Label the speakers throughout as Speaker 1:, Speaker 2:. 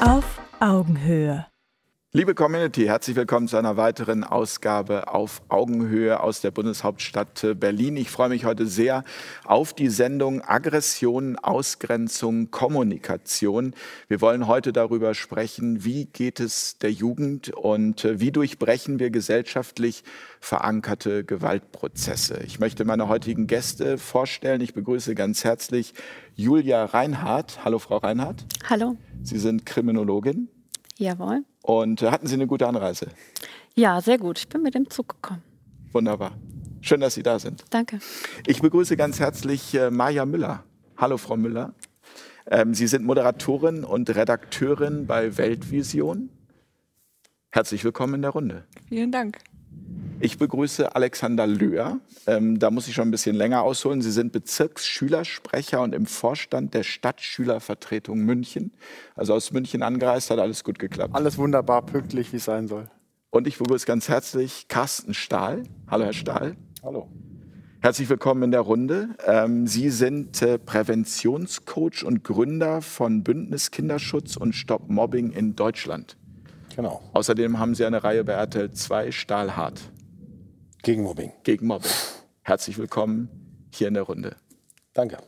Speaker 1: Auf Augenhöhe.
Speaker 2: Liebe Community, herzlich willkommen zu einer weiteren Ausgabe auf Augenhöhe aus der Bundeshauptstadt Berlin. Ich freue mich heute sehr auf die Sendung Aggression, Ausgrenzung, Kommunikation. Wir wollen heute darüber sprechen, wie geht es der Jugend und wie durchbrechen wir gesellschaftlich verankerte Gewaltprozesse. Ich möchte meine heutigen Gäste vorstellen. Ich begrüße ganz herzlich Julia Reinhardt. Hallo, Frau Reinhardt.
Speaker 3: Hallo.
Speaker 2: Sie sind Kriminologin.
Speaker 3: Jawohl.
Speaker 2: Und äh, hatten Sie eine gute Anreise?
Speaker 3: Ja, sehr gut. Ich bin mit dem Zug gekommen.
Speaker 2: Wunderbar. Schön, dass Sie da sind.
Speaker 3: Danke.
Speaker 2: Ich begrüße ganz herzlich äh, Maja Müller. Hallo, Frau Müller. Ähm, Sie sind Moderatorin und Redakteurin bei Weltvision. Herzlich willkommen in der Runde.
Speaker 4: Vielen Dank.
Speaker 2: Ich begrüße Alexander Löhr. Ähm, da muss ich schon ein bisschen länger ausholen. Sie sind Bezirksschülersprecher und im Vorstand der Stadtschülervertretung München. Also aus München angereist, hat alles gut geklappt.
Speaker 5: Alles wunderbar, pünktlich, wie es sein soll.
Speaker 2: Und ich begrüße ganz herzlich Carsten Stahl. Hallo, Herr Stahl.
Speaker 6: Hallo.
Speaker 2: Herzlich willkommen in der Runde. Ähm, Sie sind äh, Präventionscoach und Gründer von Bündnis Kinderschutz und Stop Mobbing in Deutschland.
Speaker 6: Genau.
Speaker 2: Außerdem haben Sie eine Reihe bei RTL 2 Stahlhart
Speaker 6: Gegen Mobbing.
Speaker 2: gegen Mobbing. Herzlich willkommen hier in der Runde.
Speaker 6: Danke.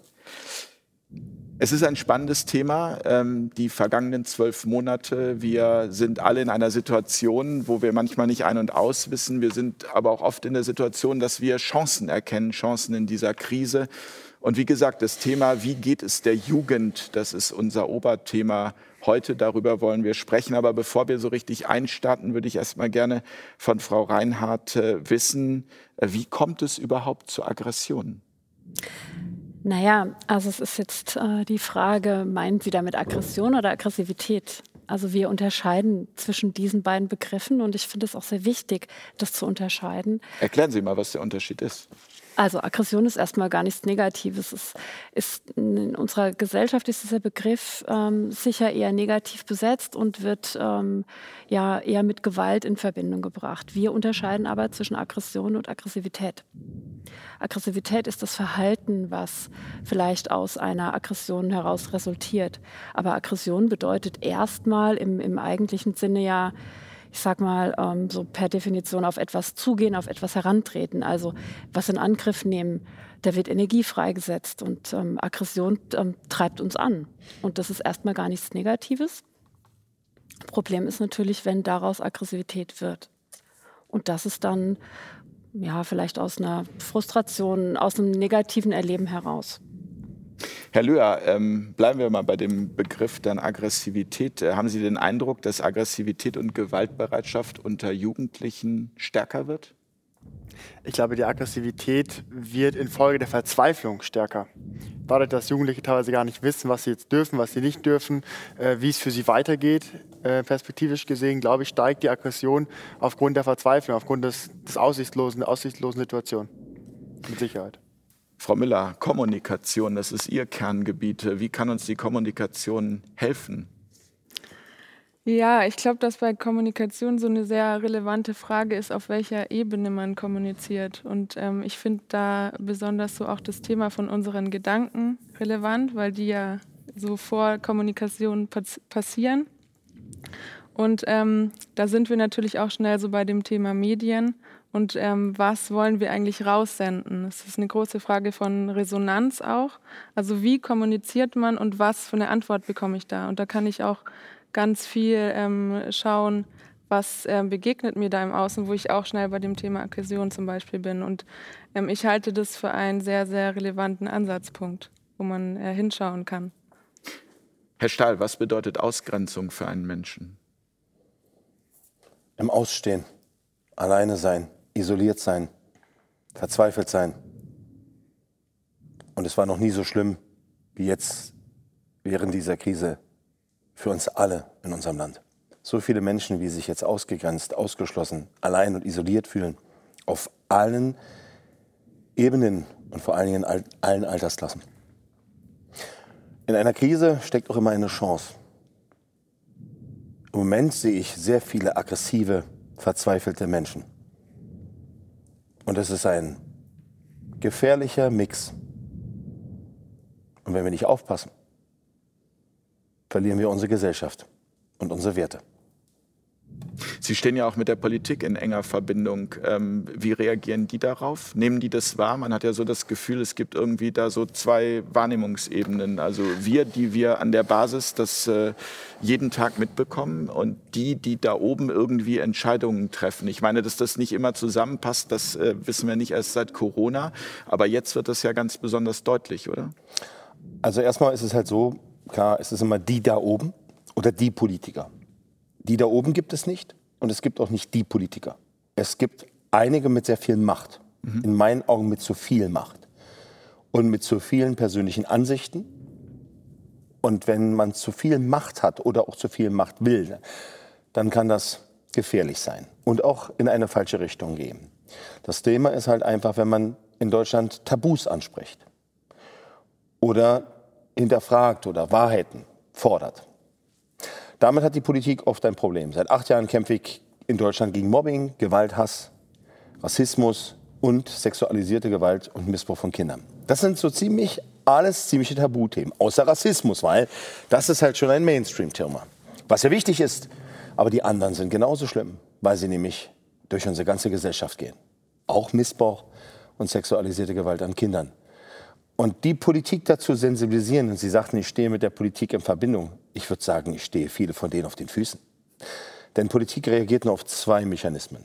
Speaker 2: Es ist ein spannendes Thema. Ähm, die vergangenen zwölf Monate. Wir sind alle in einer Situation, wo wir manchmal nicht ein- und aus wissen. Wir sind aber auch oft in der Situation, dass wir Chancen erkennen, Chancen in dieser Krise. Und wie gesagt, das Thema, wie geht es der Jugend, das ist unser Oberthema heute. Darüber wollen wir sprechen. Aber bevor wir so richtig einstarten, würde ich erst mal gerne von Frau Reinhardt äh, wissen, äh, wie kommt es überhaupt zu Aggressionen?
Speaker 3: Naja, also es ist jetzt äh, die Frage, meinen Sie damit Aggression oder Aggressivität? Also wir unterscheiden zwischen diesen beiden Begriffen und ich finde es auch sehr wichtig, das zu unterscheiden.
Speaker 2: Erklären Sie mal, was der Unterschied ist.
Speaker 3: Also Aggression ist erstmal gar nichts Negatives. Es ist in unserer Gesellschaft ist dieser Begriff ähm, sicher eher negativ besetzt und wird ähm, ja eher mit Gewalt in Verbindung gebracht. Wir unterscheiden aber zwischen Aggression und Aggressivität. Aggressivität ist das Verhalten, was vielleicht aus einer Aggression heraus resultiert. Aber Aggression bedeutet erstmal im, im eigentlichen Sinne ja ich sag mal, ähm, so per Definition auf etwas zugehen, auf etwas herantreten, also was in Angriff nehmen. Da wird Energie freigesetzt und ähm, Aggression ähm, treibt uns an. Und das ist erstmal gar nichts Negatives. Problem ist natürlich, wenn daraus Aggressivität wird. Und das ist dann ja vielleicht aus einer Frustration, aus einem negativen Erleben heraus.
Speaker 2: Herr Löhr, ähm, bleiben wir mal bei dem Begriff dann Aggressivität. Äh, haben Sie den Eindruck, dass Aggressivität und Gewaltbereitschaft unter Jugendlichen stärker wird?
Speaker 5: Ich glaube, die Aggressivität wird infolge der Verzweiflung stärker. Dadurch, dass Jugendliche teilweise gar nicht wissen, was sie jetzt dürfen, was sie nicht dürfen, äh, wie es für sie weitergeht, äh, perspektivisch gesehen, glaube ich, steigt die Aggression aufgrund der Verzweiflung, aufgrund des, des aussichtslosen, der aussichtslosen Situation. Mit Sicherheit.
Speaker 2: Frau Müller, Kommunikation, das ist Ihr Kerngebiet. Wie kann uns die Kommunikation helfen?
Speaker 4: Ja, ich glaube, dass bei Kommunikation so eine sehr relevante Frage ist, auf welcher Ebene man kommuniziert. Und ähm, ich finde da besonders so auch das Thema von unseren Gedanken relevant, weil die ja so vor Kommunikation pass passieren. Und ähm, da sind wir natürlich auch schnell so bei dem Thema Medien. Und ähm, was wollen wir eigentlich raussenden? Das ist eine große Frage von Resonanz auch. Also wie kommuniziert man und was für eine Antwort bekomme ich da? Und da kann ich auch ganz viel ähm, schauen, was ähm, begegnet mir da im Außen, wo ich auch schnell bei dem Thema Aggression zum Beispiel bin. Und ähm, ich halte das für einen sehr, sehr relevanten Ansatzpunkt, wo man äh, hinschauen kann.
Speaker 2: Herr Stahl, was bedeutet Ausgrenzung für einen Menschen?
Speaker 6: Im Ausstehen, alleine sein, isoliert sein, verzweifelt sein. Und es war noch nie so schlimm wie jetzt während dieser Krise für uns alle in unserem Land. So viele Menschen, wie sich jetzt ausgegrenzt, ausgeschlossen, allein und isoliert fühlen, auf allen Ebenen und vor allen Dingen in allen Altersklassen. In einer Krise steckt auch immer eine Chance. Im Moment sehe ich sehr viele aggressive, verzweifelte Menschen. Und es ist ein gefährlicher Mix. Und wenn wir nicht aufpassen, verlieren wir unsere Gesellschaft. und unsere Werte.
Speaker 2: Sie stehen ja auch mit der Politik in enger Verbindung. Ähm, wie reagieren die darauf? Nehmen die das wahr? Man hat ja so das Gefühl, es gibt irgendwie da so zwei Wahrnehmungsebenen. Also wir, die wir an der Basis das äh, jeden Tag mitbekommen und die, die da oben irgendwie Entscheidungen treffen. Ich meine, dass das nicht immer zusammenpasst, das äh, wissen wir nicht erst seit Corona. Aber jetzt wird das ja ganz besonders deutlich, oder?
Speaker 6: Also erstmal ist es halt so, klar, es ist immer die da oben oder die Politiker. Die da oben gibt es nicht und es gibt auch nicht die Politiker. Es gibt einige mit sehr viel Macht. Mhm. In meinen Augen mit zu viel Macht. Und mit zu vielen persönlichen Ansichten. Und wenn man zu viel Macht hat oder auch zu viel Macht will, dann kann das gefährlich sein und auch in eine falsche Richtung gehen. Das Thema ist halt einfach, wenn man in Deutschland Tabus anspricht oder hinterfragt oder Wahrheiten fordert. Damit hat die Politik oft ein Problem. Seit acht Jahren kämpfe ich in Deutschland gegen Mobbing, Gewalt, Hass, Rassismus und sexualisierte Gewalt und Missbrauch von Kindern. Das sind so ziemlich alles ziemliche Tabuthemen, außer Rassismus, weil das ist halt schon ein Mainstream-Thema. Was ja wichtig ist, aber die anderen sind genauso schlimm, weil sie nämlich durch unsere ganze Gesellschaft gehen. Auch Missbrauch und sexualisierte Gewalt an Kindern. Und die Politik dazu sensibilisieren, und Sie sagten, ich stehe mit der Politik in Verbindung. Ich würde sagen, ich stehe viele von denen auf den Füßen. Denn Politik reagiert nur auf zwei Mechanismen.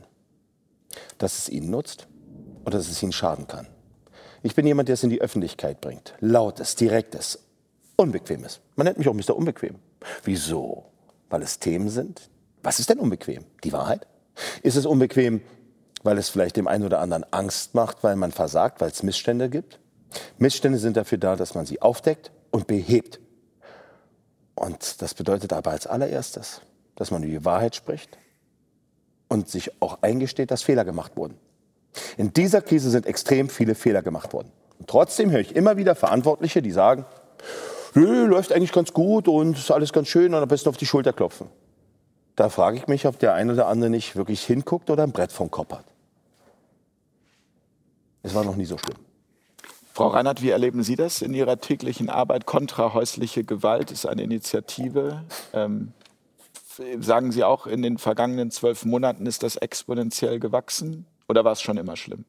Speaker 6: Dass es ihnen nutzt oder dass es ihnen schaden kann. Ich bin jemand, der es in die Öffentlichkeit bringt. Lautes, direktes, unbequemes. Man nennt mich auch Mr. Unbequem. Wieso? Weil es Themen sind? Was ist denn unbequem? Die Wahrheit? Ist es unbequem, weil es vielleicht dem einen oder anderen Angst macht, weil man versagt, weil es Missstände gibt? Missstände sind dafür da, dass man sie aufdeckt und behebt. Und das bedeutet aber als allererstes, dass man über die Wahrheit spricht und sich auch eingesteht, dass Fehler gemacht wurden. In dieser Krise sind extrem viele Fehler gemacht worden. Und trotzdem höre ich immer wieder Verantwortliche, die sagen, Nö, läuft eigentlich ganz gut und ist alles ganz schön und am besten auf die Schulter klopfen. Da frage ich mich, ob der eine oder andere nicht wirklich hinguckt oder ein Brett vom Kopf hat. Es war noch nie so schlimm.
Speaker 2: Frau Reinhardt, wie erleben Sie das in Ihrer täglichen Arbeit? Kontra häusliche Gewalt ist eine Initiative. Ähm, sagen Sie auch, in den vergangenen zwölf Monaten ist das exponentiell gewachsen oder war es schon immer schlimm?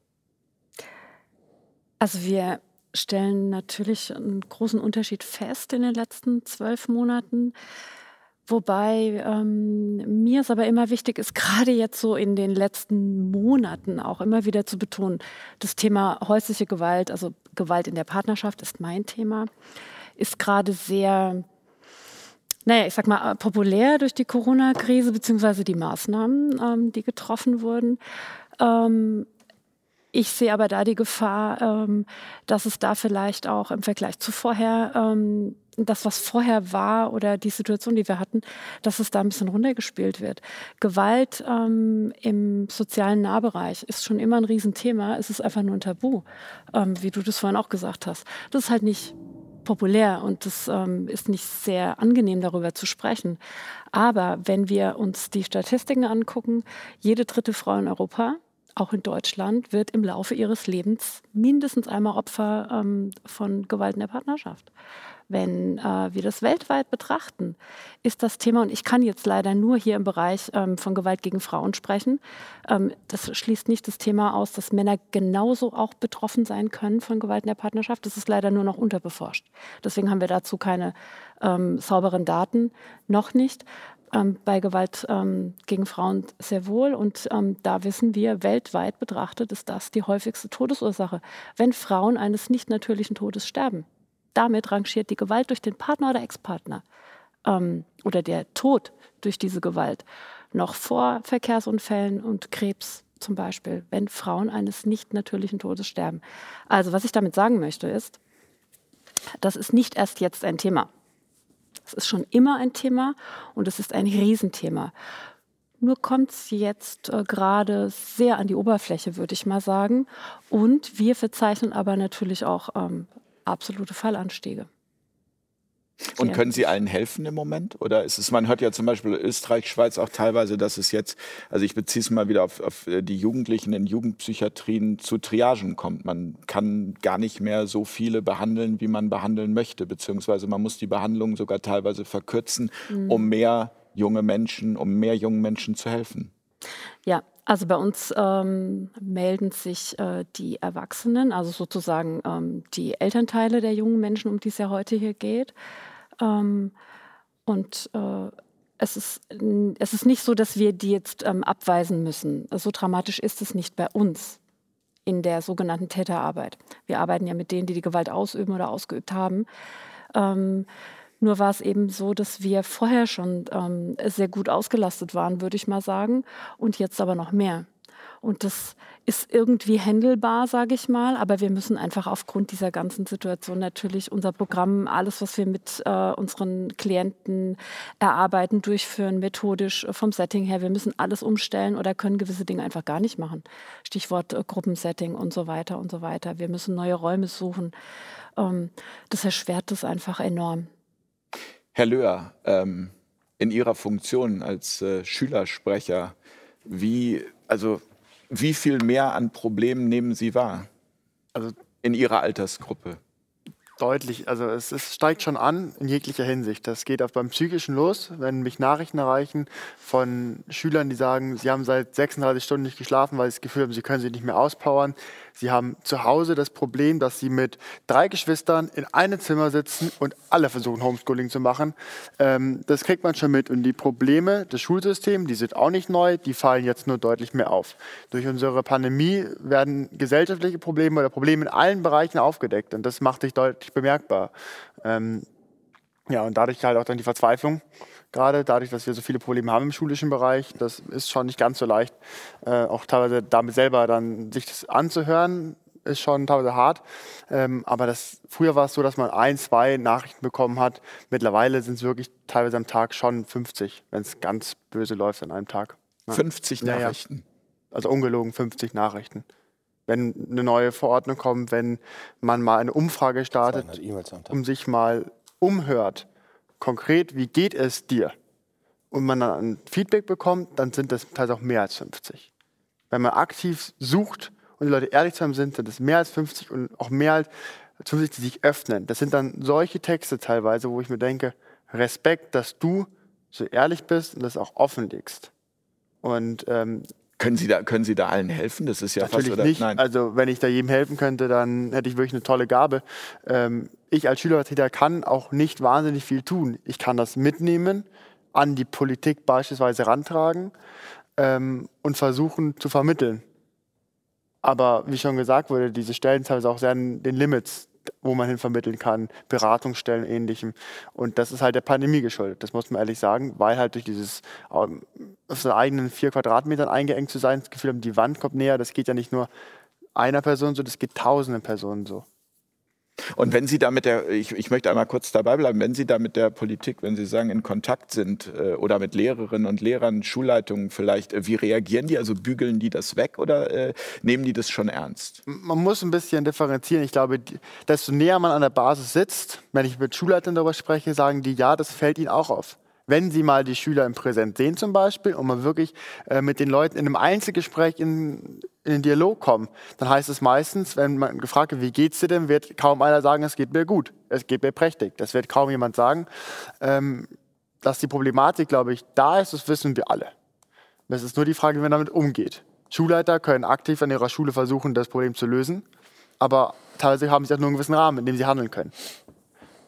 Speaker 3: Also wir stellen natürlich einen großen Unterschied fest in den letzten zwölf Monaten. Wobei ähm, mir es aber immer wichtig ist, gerade jetzt so in den letzten Monaten auch immer wieder zu betonen, das Thema häusliche Gewalt, also Gewalt in der Partnerschaft ist mein Thema, ist gerade sehr, naja, ich sag mal, populär durch die Corona-Krise beziehungsweise die Maßnahmen, ähm, die getroffen wurden. Ähm, ich sehe aber da die Gefahr, ähm, dass es da vielleicht auch im Vergleich zu vorher ähm, das, was vorher war oder die Situation, die wir hatten, dass es da ein bisschen runtergespielt wird. Gewalt ähm, im sozialen Nahbereich ist schon immer ein Riesenthema. Es ist einfach nur ein Tabu, ähm, wie du das vorhin auch gesagt hast. Das ist halt nicht populär und es ähm, ist nicht sehr angenehm, darüber zu sprechen. Aber wenn wir uns die Statistiken angucken, jede dritte Frau in Europa auch in Deutschland wird im Laufe ihres Lebens mindestens einmal Opfer ähm, von Gewalt in der Partnerschaft wenn äh, wir das weltweit betrachten, ist das Thema, und ich kann jetzt leider nur hier im Bereich ähm, von Gewalt gegen Frauen sprechen, ähm, das schließt nicht das Thema aus, dass Männer genauso auch betroffen sein können von Gewalt in der Partnerschaft. Das ist leider nur noch unterbeforscht. Deswegen haben wir dazu keine ähm, sauberen Daten, noch nicht. Ähm, bei Gewalt ähm, gegen Frauen sehr wohl. Und ähm, da wissen wir, weltweit betrachtet ist das die häufigste Todesursache, wenn Frauen eines nicht natürlichen Todes sterben damit rangiert die Gewalt durch den Partner oder Ex-Partner ähm, oder der Tod durch diese Gewalt noch vor Verkehrsunfällen und Krebs zum Beispiel, wenn Frauen eines nicht natürlichen Todes sterben. Also was ich damit sagen möchte ist, das ist nicht erst jetzt ein Thema. Es ist schon immer ein Thema und es ist ein Riesenthema. Nur kommt es jetzt äh, gerade sehr an die Oberfläche, würde ich mal sagen. Und wir verzeichnen aber natürlich auch ähm, absolute Fallanstiege.
Speaker 2: Und können Sie allen helfen im Moment? Oder ist es, man hört ja zum Beispiel Österreich, Schweiz auch teilweise, dass es jetzt, also ich beziehe es mal wieder auf, auf äh, die Jugendlichen in Jugendpsychiatrien zu Triagen kommt. Man kann gar nicht mehr so viele behandeln, wie man behandeln möchte, beziehungsweise man muss die Behandlung sogar teilweise verkürzen, mhm. um mehr junge Menschen, um mehr jungen Menschen zu helfen?
Speaker 3: Ja, also bei uns ähm, melden sich äh, die Erwachsenen, also sozusagen ähm, die Elternteile der jungen Menschen, um die es ja heute hier geht. Ähm, und äh, es ist, es ist nicht so, dass wir die jetzt ähm, abweisen müssen. So dramatisch ist es nicht bei uns in der sogenannten Täterarbeit. Wir arbeiten ja mit denen, die die Gewalt ausüben oder ausgeübt haben. Nur war es eben so, dass wir vorher schon ähm, sehr gut ausgelastet waren, würde ich mal sagen, und jetzt aber noch mehr. Und das ist irgendwie händelbar, sage ich mal, aber wir müssen einfach aufgrund dieser ganzen Situation natürlich unser Programm, alles, was wir mit äh, unseren Klienten erarbeiten, durchführen, methodisch äh, vom Setting her, wir müssen alles umstellen oder können gewisse Dinge einfach gar nicht machen. Stichwort äh, Gruppensetting und so weiter und so weiter. Wir müssen neue Räume suchen. Ähm, das erschwert das einfach enorm.
Speaker 2: Herr Löhr, ähm, in Ihrer Funktion als äh, Schülersprecher, wie, also, wie viel mehr an Problemen nehmen Sie wahr? Also in Ihrer Altersgruppe?
Speaker 5: Deutlich, also es, es, steigt schon an in jeglicher Hinsicht. Das geht auch beim Psychischen los, wenn mich Nachrichten erreichen von Schülern, die sagen, sie haben seit 36 Stunden nicht geschlafen, weil sie das Gefühl haben, sie können sich nicht mehr auspowern. Sie haben zu Hause das Problem, dass sie mit drei Geschwistern in einem Zimmer sitzen und alle versuchen, Homeschooling zu machen. Ähm, das kriegt man schon mit. Und die Probleme des Schulsystems, die sind auch nicht neu, die fallen jetzt nur deutlich mehr auf. Durch unsere Pandemie werden gesellschaftliche Probleme oder Probleme in allen Bereichen aufgedeckt. Und das macht sich deutlich bemerkbar. Ähm, ja, und dadurch halt auch dann die Verzweiflung gerade dadurch, dass wir so viele Probleme haben im schulischen Bereich. Das ist schon nicht ganz so leicht. Äh, auch teilweise damit selber dann sich das anzuhören, ist schon teilweise hart. Ähm, aber das, früher war es so, dass man ein, zwei Nachrichten bekommen hat. Mittlerweile sind es wirklich teilweise am Tag schon 50, wenn es ganz böse läuft an einem Tag.
Speaker 2: Ja. 50 Nachrichten? Ja,
Speaker 5: ja. Also ungelogen 50 Nachrichten. Wenn eine neue Verordnung kommt, wenn man mal eine Umfrage startet, um sich mal umhört, konkret, wie geht es dir? Und man dann ein Feedback bekommt, dann sind das teilweise auch mehr als 50. Wenn man aktiv sucht und die Leute ehrlich zu haben sind, sind es mehr als 50 und auch mehr als 50, die sich öffnen. Das sind dann solche Texte teilweise, wo ich mir denke, Respekt, dass du so ehrlich bist und das auch offenlegst. Und ähm,
Speaker 2: können Sie, da, können Sie da allen helfen? Das ist ja
Speaker 5: Natürlich
Speaker 2: fast
Speaker 5: oder? nicht. Nein. Also wenn ich da jedem helfen könnte, dann hätte ich wirklich eine tolle Gabe. Ähm, ich als Schülervertreter kann auch nicht wahnsinnig viel tun. Ich kann das mitnehmen, an die Politik beispielsweise rantragen ähm, und versuchen zu vermitteln. Aber wie schon gesagt wurde, diese Stellen teilweise auch sehr an den Limits wo man hin vermitteln kann, Beratungsstellen, ähnlichem. Und das ist halt der Pandemie geschuldet, das muss man ehrlich sagen, weil halt durch dieses ähm, auf seinen eigenen vier Quadratmetern eingeengt zu sein, das Gefühl haben, die Wand kommt näher, das geht ja nicht nur einer Person so, das geht tausenden Personen so.
Speaker 2: Und wenn Sie da mit der, ich, ich möchte einmal kurz dabei bleiben, wenn Sie da mit der Politik, wenn Sie sagen, in Kontakt sind äh, oder mit Lehrerinnen und Lehrern, Schulleitungen vielleicht, äh, wie reagieren die? Also bügeln die das weg oder äh, nehmen die das schon ernst?
Speaker 5: Man muss ein bisschen differenzieren. Ich glaube, desto näher man an der Basis sitzt, wenn ich mit Schulleitern darüber spreche, sagen die, ja, das fällt ihnen auch auf wenn Sie mal die Schüler im Präsent sehen zum Beispiel und man wirklich äh, mit den Leuten in einem Einzelgespräch in, in den Dialog kommen, dann heißt es meistens, wenn man gefragt wird, wie geht's dir denn, wird kaum einer sagen, es geht mir gut, es geht mir prächtig. Das wird kaum jemand sagen. Ähm, dass die Problematik, glaube ich, da ist, das wissen wir alle. Es ist nur die Frage, wie man damit umgeht. Schulleiter können aktiv an ihrer Schule versuchen, das Problem zu lösen, aber teilweise haben sie auch nur einen gewissen Rahmen, in dem sie handeln können.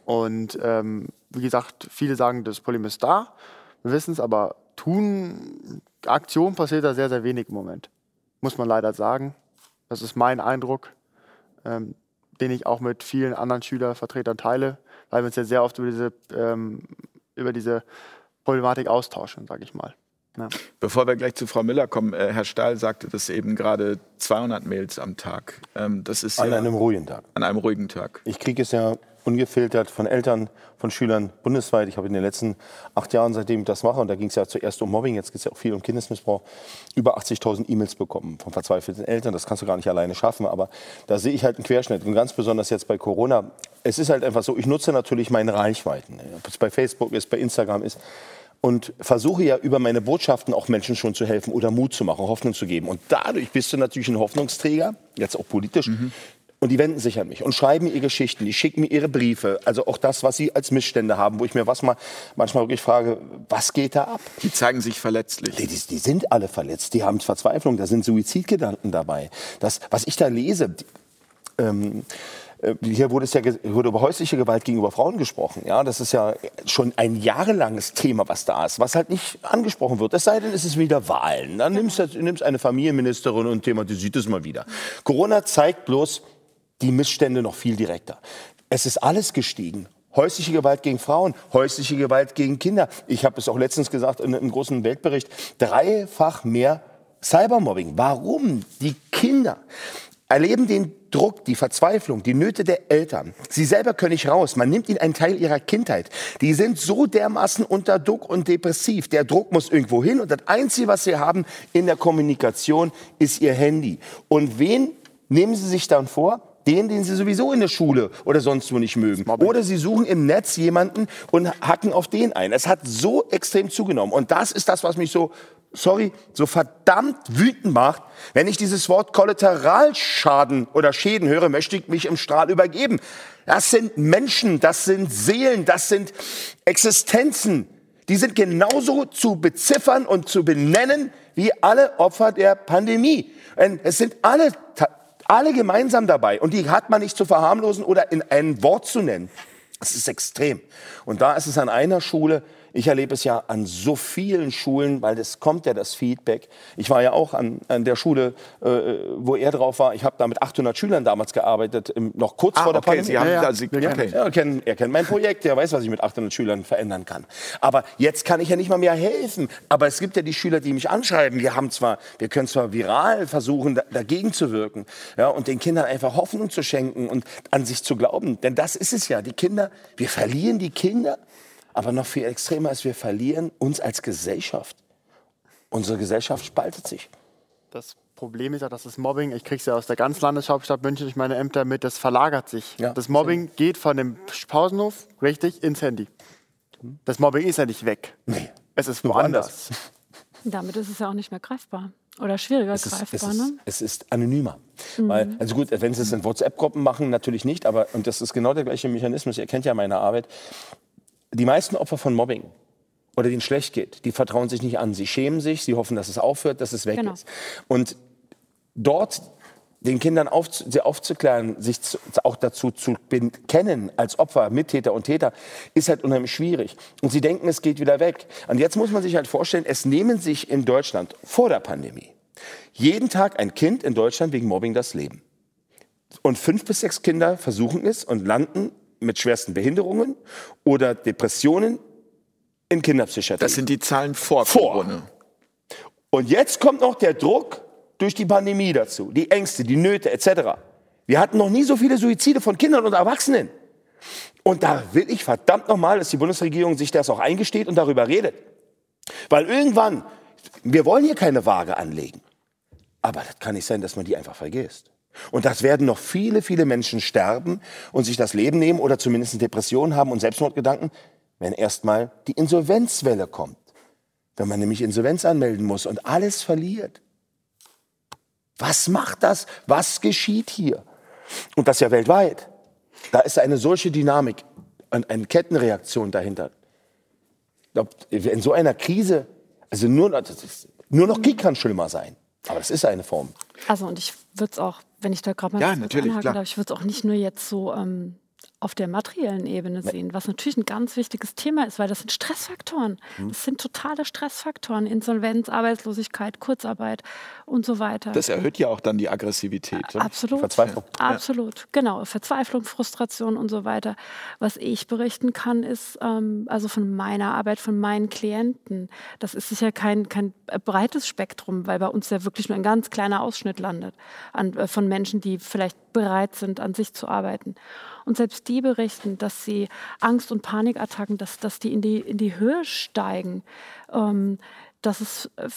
Speaker 5: Und ähm, wie gesagt, viele sagen, das Problem ist da, wir wissen es, aber tun, Aktion passiert da sehr, sehr wenig im Moment. Muss man leider sagen. Das ist mein Eindruck, ähm, den ich auch mit vielen anderen Schülervertretern teile, weil wir uns ja sehr oft über diese, ähm, über diese Problematik austauschen, sage ich mal.
Speaker 2: Ja. Bevor wir gleich zu Frau Müller kommen, äh, Herr Stahl sagte das eben gerade, 200 Mails am Tag.
Speaker 6: Ähm, das ist an ja, einem ruhigen Tag.
Speaker 2: An einem ruhigen Tag.
Speaker 6: Ich kriege es ja ungefiltert von Eltern, von Schülern bundesweit. Ich habe in den letzten acht Jahren, seitdem ich das mache, und da ging es ja zuerst um Mobbing, jetzt geht es ja auch viel um Kindesmissbrauch, über 80.000 E-Mails bekommen von verzweifelten Eltern. Das kannst du gar nicht alleine schaffen, aber da sehe ich halt einen Querschnitt. Und ganz besonders jetzt bei Corona. Es ist halt einfach so, ich nutze natürlich meine Reichweiten. Ob es bei Facebook ist, bei Instagram ist und versuche ja über meine Botschaften auch Menschen schon zu helfen oder Mut zu machen, Hoffnung zu geben. Und dadurch bist du natürlich ein Hoffnungsträger, jetzt auch politisch, mhm Und die wenden sich an mich und schreiben mir ihre Geschichten, die schicken mir ihre Briefe, also auch das, was sie als Missstände haben, wo ich mir was mal, manchmal wirklich frage, was geht da ab?
Speaker 2: Die zeigen sich verletzlich.
Speaker 6: Die, die, die sind alle verletzt, die haben Verzweiflung, da sind Suizidgedanken dabei. Das, was ich da lese, die, ähm, äh, hier wurde es ja wurde über häusliche Gewalt gegenüber Frauen gesprochen. Ja, das ist ja schon ein jahrelanges Thema, was da ist, was halt nicht angesprochen wird. Es sei denn, es ist wieder Wahlen. Dann nimmst du nimmst eine Familienministerin und thematisiert es mal wieder. Corona zeigt bloß die Missstände noch viel direkter. Es ist alles gestiegen. Häusliche Gewalt gegen Frauen, häusliche Gewalt gegen Kinder. Ich habe es auch letztens gesagt in einem großen Weltbericht. Dreifach mehr Cybermobbing. Warum? Die Kinder erleben den Druck, die Verzweiflung, die Nöte der Eltern. Sie selber können nicht raus. Man nimmt ihnen einen Teil ihrer Kindheit. Die sind so dermaßen unter Druck und depressiv. Der Druck muss irgendwo hin und das Einzige, was sie haben in der Kommunikation, ist ihr Handy. Und wen nehmen sie sich dann vor? Den, den sie sowieso in der Schule oder sonst wo nicht mögen. Oder sie suchen im Netz jemanden und hacken auf den ein. Es hat so extrem zugenommen. Und das ist das, was mich so sorry, so verdammt wütend macht, wenn ich dieses Wort Kollateralschaden oder Schäden höre, möchte ich mich im Strahl übergeben. Das sind Menschen, das sind Seelen, das sind Existenzen. Die sind genauso zu beziffern und zu benennen wie alle Opfer der Pandemie. Es sind alle, alle gemeinsam dabei und die hat man nicht zu verharmlosen oder in ein Wort zu nennen. Das ist extrem. Und da ist es an einer Schule ich erlebe es ja an so vielen Schulen, weil es kommt ja das Feedback. Ich war ja auch an, an der Schule, äh, wo er drauf war. Ich habe da mit 800 Schülern damals gearbeitet, im, noch kurz ah, vor der
Speaker 2: okay. Pandemie. Sie haben,
Speaker 6: ja,
Speaker 2: ja. Also,
Speaker 6: okay. er, kennt, er kennt mein Projekt, er weiß, was ich mit 800 Schülern verändern kann. Aber jetzt kann ich ja nicht mal mehr helfen. Aber es gibt ja die Schüler, die mich anschreiben. Wir haben zwar, wir können zwar viral versuchen, da, dagegen zu wirken, ja, und den Kindern einfach Hoffnung zu schenken und an sich zu glauben. Denn das ist es ja. Die Kinder, wir verlieren die Kinder aber noch viel extremer ist, wir verlieren uns als Gesellschaft. Unsere Gesellschaft spaltet sich.
Speaker 5: Das Problem ist ja, dass das Mobbing, ich kriege es ja aus der ganzen Landeshauptstadt München durch meine Ämter mit, das verlagert sich. Ja, das Mobbing geht von dem Pausenhof richtig ins Handy. Das Mobbing ist ja nicht weg. Nee. Es ist woanders.
Speaker 3: Damit ist es ja auch nicht mehr greifbar. Oder schwieriger
Speaker 6: es
Speaker 3: ist,
Speaker 6: greifbar, es ist, ne? Es ist anonymer. Mhm. Weil, also gut, wenn Sie es in WhatsApp-Gruppen machen, natürlich nicht, aber und das ist genau der gleiche Mechanismus. Ihr kennt ja meine Arbeit die meisten Opfer von Mobbing oder denen schlecht geht, die vertrauen sich nicht an. Sie schämen sich, sie hoffen, dass es aufhört, dass es weg genau. ist. Und dort den Kindern auf, sie aufzuklären, sich zu, auch dazu zu bekennen als Opfer, Mittäter und Täter, ist halt unheimlich schwierig. Und sie denken, es geht wieder weg. Und jetzt muss man sich halt vorstellen, es nehmen sich in Deutschland vor der Pandemie jeden Tag ein Kind in Deutschland wegen Mobbing das Leben. Und fünf bis sechs Kinder versuchen es und landen mit schwersten Behinderungen oder Depressionen in Kinderpsychiatrie.
Speaker 2: Das sind die Zahlen vor, vor. Corona.
Speaker 6: Und jetzt kommt noch der Druck durch die Pandemie dazu, die Ängste, die Nöte etc. Wir hatten noch nie so viele Suizide von Kindern und Erwachsenen. Und da will ich verdammt nochmal, dass die Bundesregierung sich das auch eingesteht und darüber redet. Weil irgendwann, wir wollen hier keine Waage anlegen. Aber das kann nicht sein, dass man die einfach vergisst. Und das werden noch viele, viele Menschen sterben und sich das Leben nehmen oder zumindest Depressionen haben und Selbstmordgedanken, wenn erstmal die Insolvenzwelle kommt. Wenn man nämlich Insolvenz anmelden muss und alles verliert. Was macht das? Was geschieht hier? Und das ja weltweit. Da ist eine solche Dynamik und eine Kettenreaktion dahinter. In so einer Krise, also nur, nur noch Krieg kann schlimmer sein. Aber es ist eine Form.
Speaker 3: Also und ich würde es auch, wenn ich da gerade mal
Speaker 2: ja, natürlich, anhaken
Speaker 3: darf, ich würde es auch nicht nur jetzt so ähm, auf der materiellen Ebene sehen, was natürlich ein ganz wichtiges Thema ist, weil das sind Stressfaktoren. Hm. Das sind totale Stressfaktoren. Insolvenz, Arbeitslosigkeit, Kurzarbeit und so weiter.
Speaker 2: Das erhöht ja auch dann die Aggressivität.
Speaker 3: Ne? Absolut. Verzweiflung. Absolut, genau. Verzweiflung, Frustration und so weiter. Was ich berichten kann, ist, ähm, also von meiner Arbeit, von meinen Klienten, das ist sicher kein, kein breites Spektrum, weil bei uns ja wirklich nur ein ganz kleiner Ausschnitt landet an, äh, von Menschen, die vielleicht bereit sind, an sich zu arbeiten. Und selbst die berichten, dass sie Angst- und Panikattacken, dass, dass die in die, in die Höhe steigen. Ähm, dass es äh,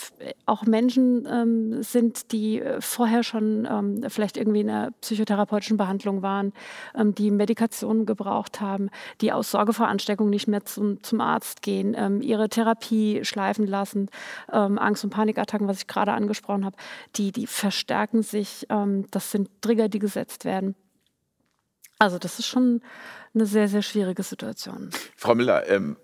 Speaker 3: auch Menschen ähm, sind, die äh, vorher schon ähm, vielleicht irgendwie in einer psychotherapeutischen Behandlung waren, ähm, die Medikationen gebraucht haben, die aus Sorge vor Ansteckung nicht mehr zum, zum Arzt gehen, ähm, ihre Therapie schleifen lassen, ähm, Angst- und Panikattacken, was ich gerade angesprochen habe, die, die verstärken sich. Ähm, das sind Trigger, die gesetzt werden. Also das ist schon eine sehr, sehr schwierige Situation.
Speaker 2: Frau Müller, ähm,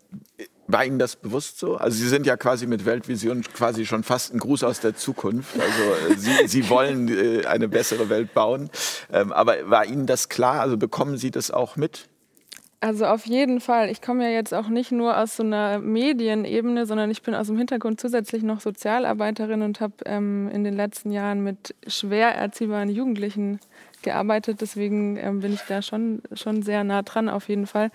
Speaker 2: war Ihnen das bewusst so? Also Sie sind ja quasi mit Weltvision quasi schon fast ein Gruß aus der Zukunft. Also äh, Sie, Sie wollen äh, eine bessere Welt bauen. Ähm, aber war Ihnen das klar? Also bekommen Sie das auch mit?
Speaker 4: Also auf jeden Fall. Ich komme ja jetzt auch nicht nur aus so einer Medienebene, sondern ich bin aus dem Hintergrund zusätzlich noch Sozialarbeiterin und habe ähm, in den letzten Jahren mit schwer erziehbaren Jugendlichen gearbeitet. Deswegen ähm, bin ich da schon, schon sehr nah dran auf jeden Fall.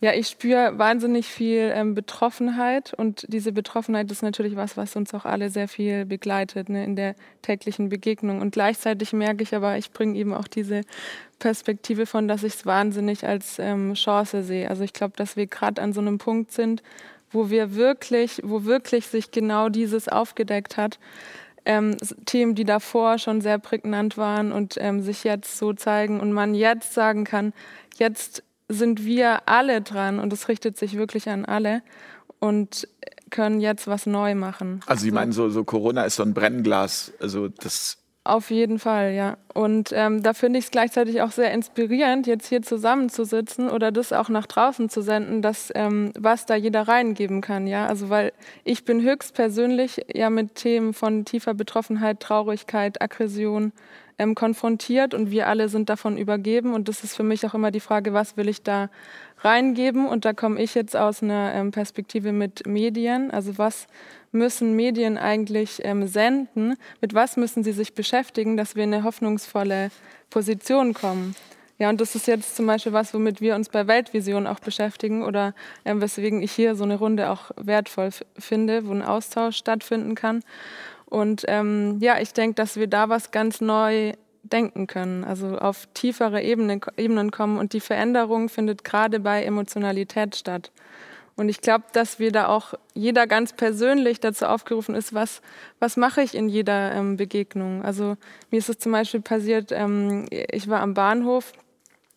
Speaker 4: Ja, ich spüre wahnsinnig viel ähm, Betroffenheit und diese Betroffenheit ist natürlich was, was uns auch alle sehr viel begleitet ne, in der täglichen Begegnung. Und gleichzeitig merke ich aber, ich bringe eben auch diese Perspektive von, dass ich es wahnsinnig als ähm, Chance sehe. Also ich glaube, dass wir gerade an so einem Punkt sind, wo wir wirklich, wo wirklich sich genau dieses aufgedeckt hat. Ähm, Themen, die davor schon sehr prägnant waren und ähm, sich jetzt so zeigen und man jetzt sagen kann, jetzt sind wir alle dran und es richtet sich wirklich an alle und können jetzt was neu machen.
Speaker 2: Also Sie meinen, so, so Corona ist so ein Brennglas, also das
Speaker 4: auf jeden Fall, ja. Und ähm, da finde ich es gleichzeitig auch sehr inspirierend, jetzt hier zusammenzusitzen oder das auch nach draußen zu senden, dass ähm, was da jeder reingeben kann, ja. Also weil ich bin höchstpersönlich ja mit Themen von tiefer Betroffenheit, Traurigkeit, Aggression ähm, konfrontiert und wir alle sind davon übergeben. Und das ist für mich auch immer die Frage, was will ich da reingeben? Und da komme ich jetzt aus einer ähm, Perspektive mit Medien. Also was müssen Medien eigentlich ähm, senden? Mit was müssen sie sich beschäftigen, dass wir in eine hoffnungsvolle Position kommen? Ja, und das ist jetzt zum Beispiel was, womit wir uns bei Weltvision auch beschäftigen oder ähm, weswegen ich hier so eine Runde auch wertvoll finde, wo ein Austausch stattfinden kann. Und ähm, ja, ich denke, dass wir da was ganz neu denken können, also auf tiefere Ebene, Ebenen kommen. Und die Veränderung findet gerade bei Emotionalität statt. Und ich glaube, dass wir da auch jeder ganz persönlich dazu aufgerufen ist, was, was mache ich in jeder ähm, Begegnung. Also mir ist es zum Beispiel passiert, ähm, ich war am Bahnhof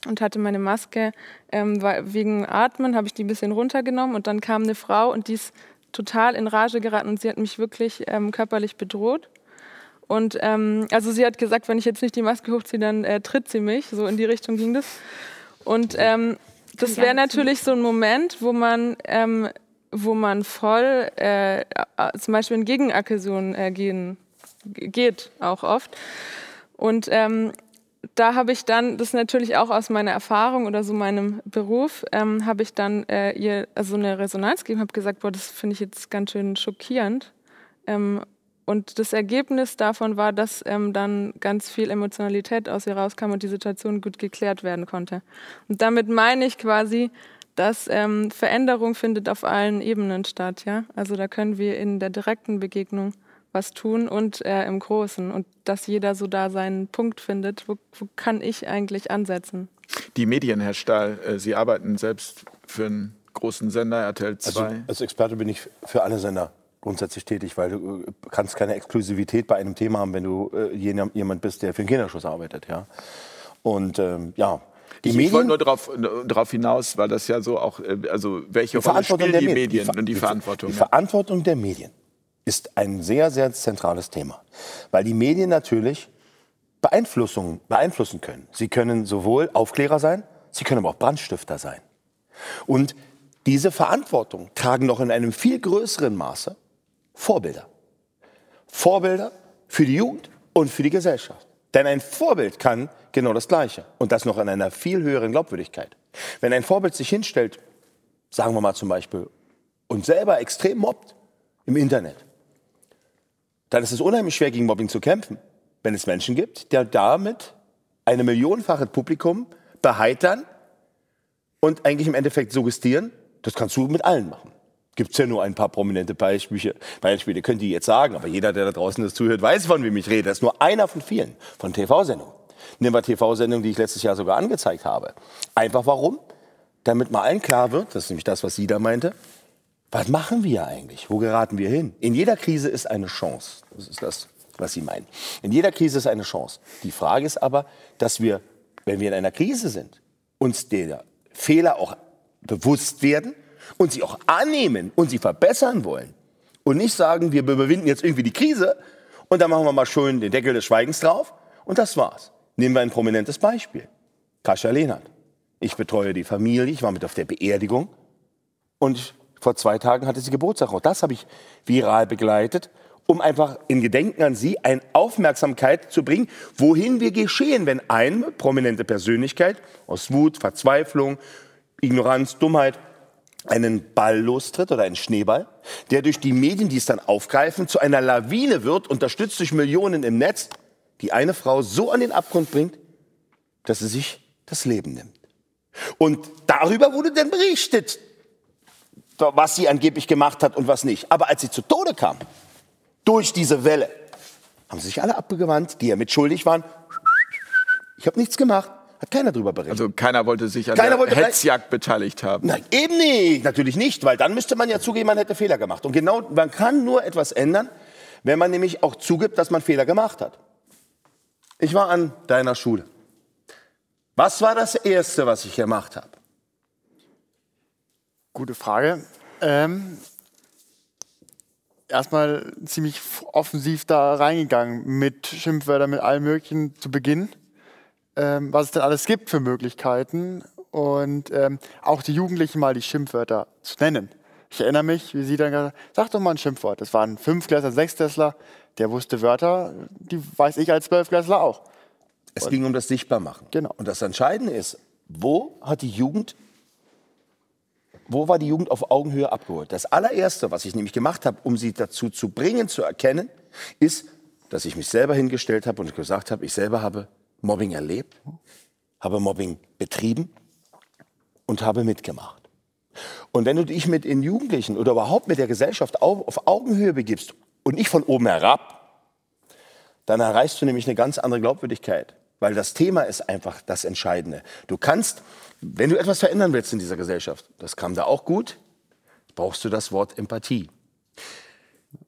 Speaker 4: und hatte meine Maske ähm, wegen Atmen, habe ich die ein bisschen runtergenommen und dann kam eine Frau und die ist total in Rage geraten und sie hat mich wirklich ähm, körperlich bedroht. Und ähm, also sie hat gesagt, wenn ich jetzt nicht die Maske hochziehe, dann äh, tritt sie mich. So in die Richtung ging das. Und ähm, das wäre natürlich so ein Moment, wo man, ähm, wo man voll äh, zum Beispiel in Gegenaggression äh, gehen geht, auch oft. Und ähm, da habe ich dann, das natürlich auch aus meiner Erfahrung oder so meinem Beruf, ähm, habe ich dann äh, ihr also eine Resonanz gegeben, habe gesagt, boah, das finde ich jetzt ganz schön schockierend. Ähm, und das Ergebnis davon war, dass ähm, dann ganz viel Emotionalität aus ihr rauskam und die Situation gut geklärt werden konnte. Und damit meine ich quasi, dass ähm, Veränderung findet auf allen Ebenen statt. Ja? Also da können wir in der direkten Begegnung was tun und äh, im Großen. Und dass jeder so da seinen Punkt findet, wo, wo kann ich eigentlich ansetzen.
Speaker 2: Die Medien, Herr Stahl, äh, Sie arbeiten selbst für einen großen Sender, RTL 2.
Speaker 6: Also, als Experte bin ich für alle Sender grundsätzlich tätig, weil du äh, kannst keine Exklusivität bei einem Thema haben, wenn du äh, jemand bist, der für den Kinderschuss arbeitet. Ja? Und ähm, ja,
Speaker 2: die ich, Medien, wollte nur darauf, darauf hinaus, weil das ja so auch, äh, also welche Rolle spielen die Medien die, und die, die Verantwortung?
Speaker 6: Die Verantwortung der Medien ist ein sehr, sehr zentrales Thema. Weil die Medien natürlich Beeinflussungen beeinflussen können. Sie können sowohl Aufklärer sein, sie können aber auch Brandstifter sein. Und diese Verantwortung tragen noch in einem viel größeren Maße Vorbilder. Vorbilder für die Jugend und für die Gesellschaft. Denn ein Vorbild kann genau das Gleiche und das noch in einer viel höheren Glaubwürdigkeit. Wenn ein Vorbild sich hinstellt, sagen wir mal zum Beispiel, und selber extrem mobbt im Internet, dann ist es unheimlich schwer, gegen Mobbing zu kämpfen, wenn es Menschen gibt, die damit eine millionenfache Publikum beheitern und eigentlich im Endeffekt suggestieren, das kannst du mit allen machen. Gibt es ja nur ein paar prominente Beispiele, Beispiele, könnt ihr jetzt sagen, aber jeder, der da draußen das zuhört, weiß, von wem ich rede. Das ist nur einer von vielen, von TV-Sendungen. Nehmen wir TV-Sendungen, die ich letztes Jahr sogar angezeigt habe. Einfach warum? Damit mal allen klar wird, das ist nämlich das, was sie da meinte, was machen wir eigentlich? Wo geraten wir hin? In jeder Krise ist eine Chance. Das ist das, was Sie meinen. In jeder Krise ist eine Chance. Die Frage ist aber, dass wir, wenn wir in einer Krise sind, uns der Fehler auch bewusst werden und sie auch annehmen und sie verbessern wollen. Und nicht sagen, wir überwinden jetzt irgendwie die Krise und dann machen wir mal schön den Deckel des Schweigens drauf und das war's. Nehmen wir ein prominentes Beispiel. Kascha Lehnert. Ich betreue die Familie. Ich war mit auf der Beerdigung. Und vor zwei Tagen hatte sie Geburtstag. Auch das habe ich viral begleitet, um einfach in Gedenken an sie eine Aufmerksamkeit zu bringen, wohin wir geschehen, wenn eine prominente Persönlichkeit aus Wut, Verzweiflung, Ignoranz, Dummheit einen Ball lostritt oder einen Schneeball, der durch die Medien, die es dann aufgreifen, zu einer Lawine wird, unterstützt durch Millionen im Netz, die eine Frau so an den Abgrund bringt, dass sie sich das Leben nimmt. Und darüber wurde dann berichtet, was sie angeblich gemacht hat und was nicht. Aber als sie zu Tode kam, durch diese Welle, haben sie sich alle abgewandt, die ja mitschuldig waren. Ich habe nichts gemacht. Hat keiner drüber berichtet.
Speaker 2: Also keiner wollte sich an
Speaker 6: Keiner
Speaker 2: der
Speaker 6: wollte-
Speaker 2: Hetzjagd beteiligt haben.
Speaker 6: Nein, eben nicht. Natürlich nicht, weil dann müsste man ja zugeben, man hätte Fehler gemacht. Und genau, man kann nur etwas ändern, wenn man nämlich auch zugibt, dass man Fehler gemacht hat. Ich war an deiner Schule. Was war das Erste, was ich gemacht habe?
Speaker 5: Gute Frage. Ähm, erstmal ziemlich offensiv da reingegangen mit Schimpfwörtern, mit allem Möglichen zu Beginn. Ähm, was es denn alles gibt für Möglichkeiten und ähm, auch die Jugendlichen mal die Schimpfwörter zu nennen. Ich erinnere mich, wie sie dann gesagt haben, sag doch mal ein Schimpfwort. Das waren Fünfklässler, Sechstklässler, der wusste Wörter, die weiß ich als Zwölfklässler auch.
Speaker 6: Es ging um das Sichtbarmachen.
Speaker 5: Genau.
Speaker 6: Und das Entscheidende ist, wo hat die Jugend, wo war die Jugend auf Augenhöhe abgeholt? Das allererste, was ich nämlich gemacht habe, um sie dazu zu bringen, zu erkennen, ist, dass ich mich selber hingestellt habe und gesagt habe, ich selber habe Mobbing erlebt, habe Mobbing betrieben und habe mitgemacht. Und wenn du dich mit den Jugendlichen oder überhaupt mit der Gesellschaft au- auf Augenhöhe begibst und nicht von oben herab, dann erreichst du nämlich eine ganz andere Glaubwürdigkeit. Weil das Thema ist einfach das Entscheidende. Du kannst, wenn du etwas verändern willst in dieser Gesellschaft, das kam da auch gut, brauchst du das Wort Empathie.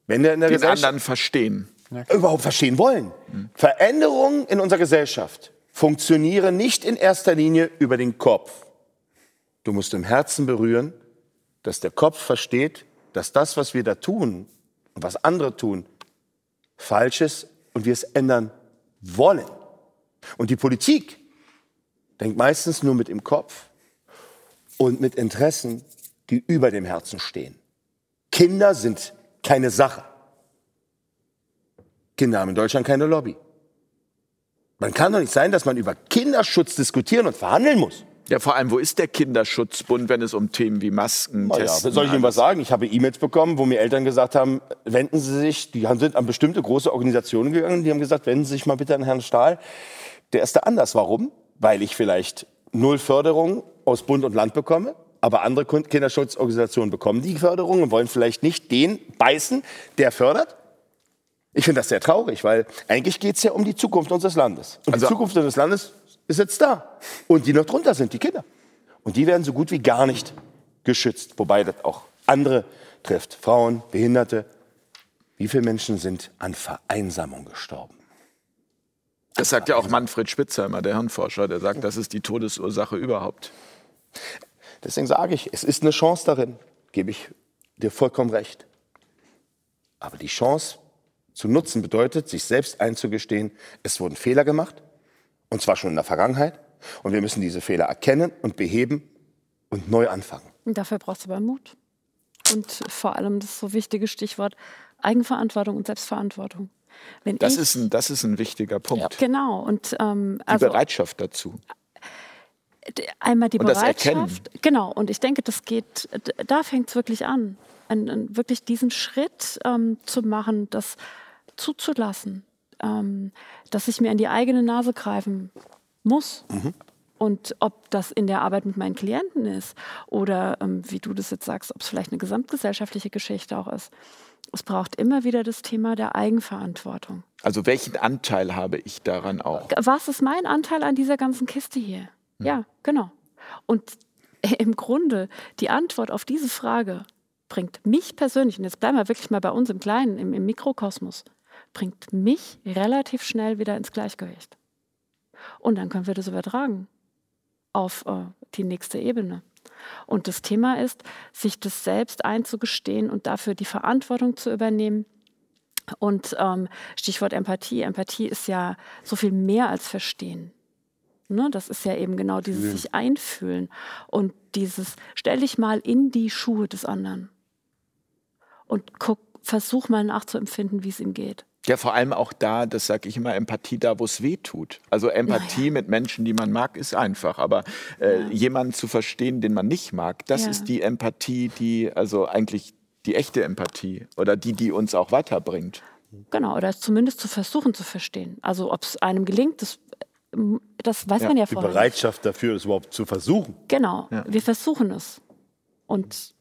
Speaker 6: Wenn du in der
Speaker 2: Den
Speaker 6: Gesellschaft
Speaker 2: anderen verstehen.
Speaker 6: Überhaupt verstehen wollen. Veränderungen in unserer Gesellschaft funktionieren nicht in erster Linie über den Kopf. Du musst im Herzen berühren, dass der Kopf versteht, dass das, was wir da tun und was andere tun, falsch ist und wir es ändern wollen. Und die Politik denkt meistens nur mit dem Kopf und mit Interessen, die über dem Herzen stehen. Kinder sind keine Sache. Kinder haben in Deutschland keine Lobby. Man kann doch nicht sein, dass man über Kinderschutz diskutieren und verhandeln muss.
Speaker 2: Ja, vor allem, wo ist der Kinderschutzbund, wenn es um Themen wie Masken,
Speaker 6: Na ja,
Speaker 2: Testen,
Speaker 6: soll ich Ihnen was sagen? Ich habe E-Mails bekommen, wo mir Eltern gesagt haben, wenden Sie sich, die sind an bestimmte große Organisationen gegangen, die haben gesagt, wenden Sie sich mal bitte an Herrn Stahl. Der ist da anders. Warum? Weil ich vielleicht null Förderung aus Bund und Land bekomme, aber andere Kinderschutzorganisationen bekommen die Förderung und wollen vielleicht nicht den beißen, der fördert. Ich finde das sehr traurig, weil eigentlich geht es ja um die Zukunft unseres Landes. Und
Speaker 2: Also-
Speaker 6: die Zukunft unseres Landes ist jetzt da. Und die noch drunter sind, die Kinder. Und die werden so gut wie gar nicht geschützt. Wobei das auch andere trifft. Frauen, Behinderte. Wie viele Menschen sind an Vereinsamung gestorben?
Speaker 2: Das sagt ja auch Manfred Spitzer immer, der Hirnforscher, der sagt, das ist die Todesursache überhaupt.
Speaker 6: Deswegen sage ich, es ist eine Chance darin, gebe ich dir vollkommen recht. Aber die Chance zu nutzen bedeutet, sich selbst einzugestehen, es wurden Fehler gemacht, und zwar schon in der Vergangenheit, und wir müssen diese Fehler erkennen und beheben und neu anfangen.
Speaker 3: Und dafür brauchst du aber Mut. Und vor allem das so wichtige Stichwort Eigenverantwortung und Selbstverantwortung. Wenn
Speaker 2: Das
Speaker 3: ich,
Speaker 2: ist ein, das ist ein wichtiger Punkt.
Speaker 3: Genau. Und ähm,
Speaker 2: Die
Speaker 3: also
Speaker 2: Bereitschaft dazu.
Speaker 3: einmal die
Speaker 2: Und das
Speaker 3: Bereitschaft.
Speaker 2: Erkennen.
Speaker 3: Genau. Und ich denke, das geht, da fängt es wirklich an. Ein, ein, wirklich diesen Schritt ähm, zu machen, das zuzulassen, ähm, dass ich mir in die eigene Nase greifen muss. Und ob das in der Arbeit mit meinen Klienten ist oder ähm, wie du das jetzt sagst, ob es vielleicht eine gesamtgesellschaftliche Geschichte auch ist. Es braucht immer wieder das Thema der Eigenverantwortung.
Speaker 2: Also welchen Anteil habe ich daran auch?
Speaker 3: Was ist mein Anteil an dieser ganzen Kiste hier? Ja, genau. Und im Grunde die Antwort auf diese Frage bringt mich persönlich, und jetzt bleiben wir wirklich mal bei uns im Kleinen, im, im Mikrokosmos, bringt mich relativ schnell wieder ins Gleichgewicht. Und dann können wir das übertragen auf äh, die nächste Ebene. Und das Thema ist, sich das selbst einzugestehen und dafür die Verantwortung zu übernehmen. Und ähm, Stichwort Empathie. Empathie ist ja so viel mehr als Verstehen. Ne, das ist ja eben genau dieses sich einfühlen und dieses, stell dich mal in die Schuhe des anderen und guck, versuch mal nachzuempfinden, wie es ihm geht.
Speaker 2: Ja, vor allem auch da, das sage ich immer, Empathie da, wo es weh tut. Also Empathie
Speaker 3: Ja,
Speaker 2: mit Menschen, die man mag, ist einfach. Aber äh,
Speaker 3: Ja.
Speaker 2: jemanden zu verstehen, den man nicht mag, das
Speaker 3: Ja.
Speaker 2: ist die Empathie, die, also eigentlich die echte Empathie oder die, die uns auch weiterbringt.
Speaker 3: Genau, oder es zumindest zu versuchen zu verstehen. Also ob es einem gelingt, das, ähm, das weiß
Speaker 2: Ja,
Speaker 3: man ja
Speaker 6: Die
Speaker 3: vorher. nicht.
Speaker 6: Bereitschaft dafür, es überhaupt zu versuchen.
Speaker 3: Genau,
Speaker 2: Ja.
Speaker 3: wir versuchen es. Und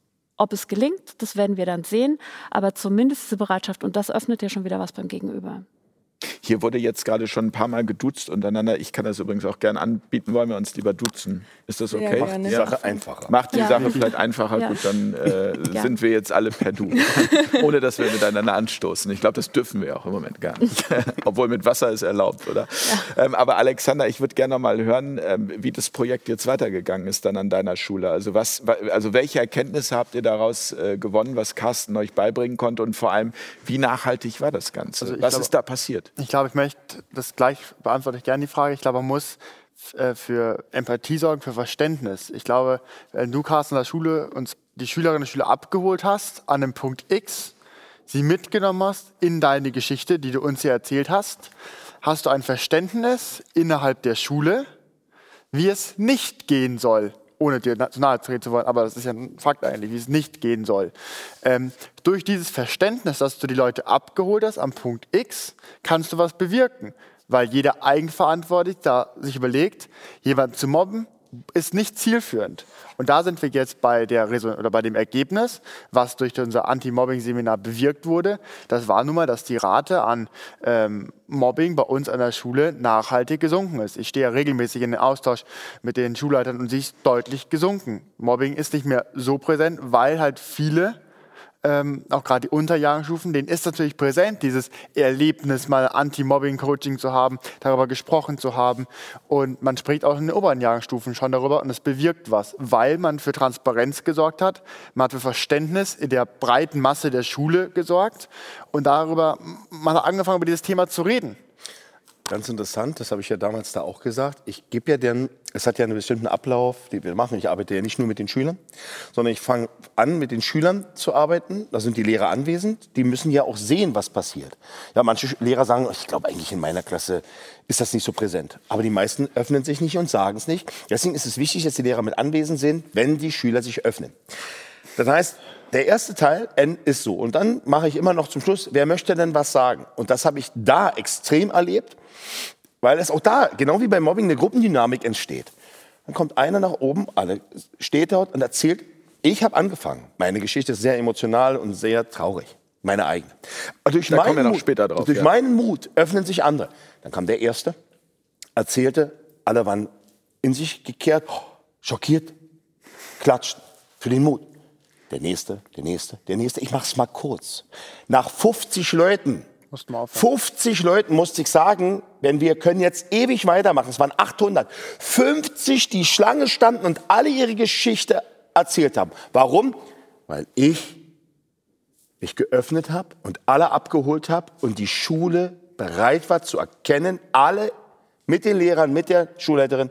Speaker 3: ob es gelingt, das werden wir dann sehen. Aber zumindest diese Bereitschaft, und das öffnet ja schon wieder was beim Gegenüber.
Speaker 2: Hier wurde jetzt gerade schon ein paar Mal geduzt untereinander. Ich kann das übrigens auch gern anbieten. Wollen wir uns lieber duzen? Ist das okay?
Speaker 4: gerne.
Speaker 6: Die
Speaker 4: Ja.
Speaker 6: Sache einfacher.
Speaker 2: Macht die
Speaker 3: Ja.
Speaker 2: Sache vielleicht einfacher.
Speaker 3: Ja.
Speaker 2: Gut, dann äh,
Speaker 3: Ja.
Speaker 2: sind wir jetzt alle per Du. Ohne dass wir miteinander anstoßen. Ich glaube, das dürfen wir auch im Moment gar nicht. Obwohl mit Wasser ist erlaubt, oder? Ähm, aber Alexander, ich würde gerne noch mal hören, ähm, wie das Projekt jetzt weitergegangen ist dann an deiner Schule. Also, was, wa- also welche Erkenntnisse habt ihr daraus äh, gewonnen, was Carsten euch beibringen konnte? Und vor allem, wie nachhaltig war das Ganze?
Speaker 5: Also
Speaker 2: was
Speaker 5: glaube-
Speaker 2: ist da passiert?
Speaker 5: Ich glaube, ich möchte das gleich beantworte ich gerne die Frage. Ich glaube, man muss äh, für Empathie sorgen, für Verständnis. Ich glaube, wenn du, Carsten, in der Schule uns die Schülerinnen und Schüler abgeholt hast, an einem Punkt X, sie mitgenommen hast in deine Geschichte, die du uns hier erzählt hast, hast du ein Verständnis innerhalb der Schule, wie es nicht gehen soll, ohne dir zu nahe treten zu wollen, aber das ist ja ein Fakt eigentlich, wie es nicht gehen soll. Ähm, durch dieses Verständnis, dass du die Leute abgeholt hast am Punkt X, kannst du was bewirken, weil jeder eigenverantwortlich da sich überlegt, jemanden zu mobben, ist nicht zielführend. Und da sind wir jetzt bei, der Reson oder bei dem Ergebnis, was durch unser Anti-Mobbing-Seminar bewirkt wurde. Das war nun mal, dass die Rate an ähm, Mobbing bei uns an der Schule nachhaltig gesunken ist. Ich stehe ja regelmäßig in den Austausch mit den Schulleitern und sie ist deutlich gesunken. Mobbing ist nicht mehr so präsent, weil halt viele ähm, auch gerade die Unterjahrstufen, denen ist natürlich präsent, dieses Erlebnis, mal Anti-Mobbing-Coaching zu haben, darüber gesprochen zu haben. Und man spricht auch in den oberen Jahrstufen schon darüber und es bewirkt was, weil man für Transparenz gesorgt hat, man hat für Verständnis in der breiten Masse der Schule gesorgt und darüber, man hat angefangen, über dieses Thema zu reden.
Speaker 6: Ganz interessant, das habe ich ja damals da auch gesagt. Ich gebe ja den, es hat ja einen bestimmten Ablauf, den wir machen. Ich arbeite ja nicht nur mit den Schülern, sondern ich fange an, mit den Schülern zu arbeiten. Da sind die Lehrer anwesend. Die müssen ja auch sehen, was passiert. Ja, manche Lehrer sagen, ich glaube eigentlich in meiner Klasse ist das nicht so präsent. Aber die meisten öffnen sich nicht und sagen es nicht. Deswegen ist es wichtig, dass die Lehrer mit anwesend sind, wenn die Schüler sich öffnen. Das heißt, der erste Teil N ist so. Und dann mache ich immer noch zum Schluss, wer möchte denn was sagen? Und das habe ich da extrem erlebt, weil es auch da, genau wie beim Mobbing, eine Gruppendynamik entsteht. Dann kommt einer nach oben, alle steht dort und erzählt, ich habe angefangen. Meine Geschichte ist sehr emotional und sehr traurig. Meine eigene. Durch
Speaker 2: Da kommen wir noch später drauf,
Speaker 6: Durch
Speaker 2: ja.
Speaker 6: meinen Mut öffnen sich andere. Dann kam der Erste, erzählte, alle waren in sich gekehrt, schockiert, klatschten für den Mut. Der nächste, der nächste, der nächste. Ich mach's mal kurz. Nach 50 Leuten,
Speaker 5: Musst du mal aufhören.
Speaker 6: 50 Leuten musste ich sagen, wenn wir können jetzt ewig weitermachen. Es waren 800. 50, die Schlange standen und alle ihre Geschichte erzählt haben. Warum? Weil ich mich geöffnet habe und alle abgeholt habe und die Schule bereit war zu erkennen, alle mit den Lehrern, mit der Schulleiterin,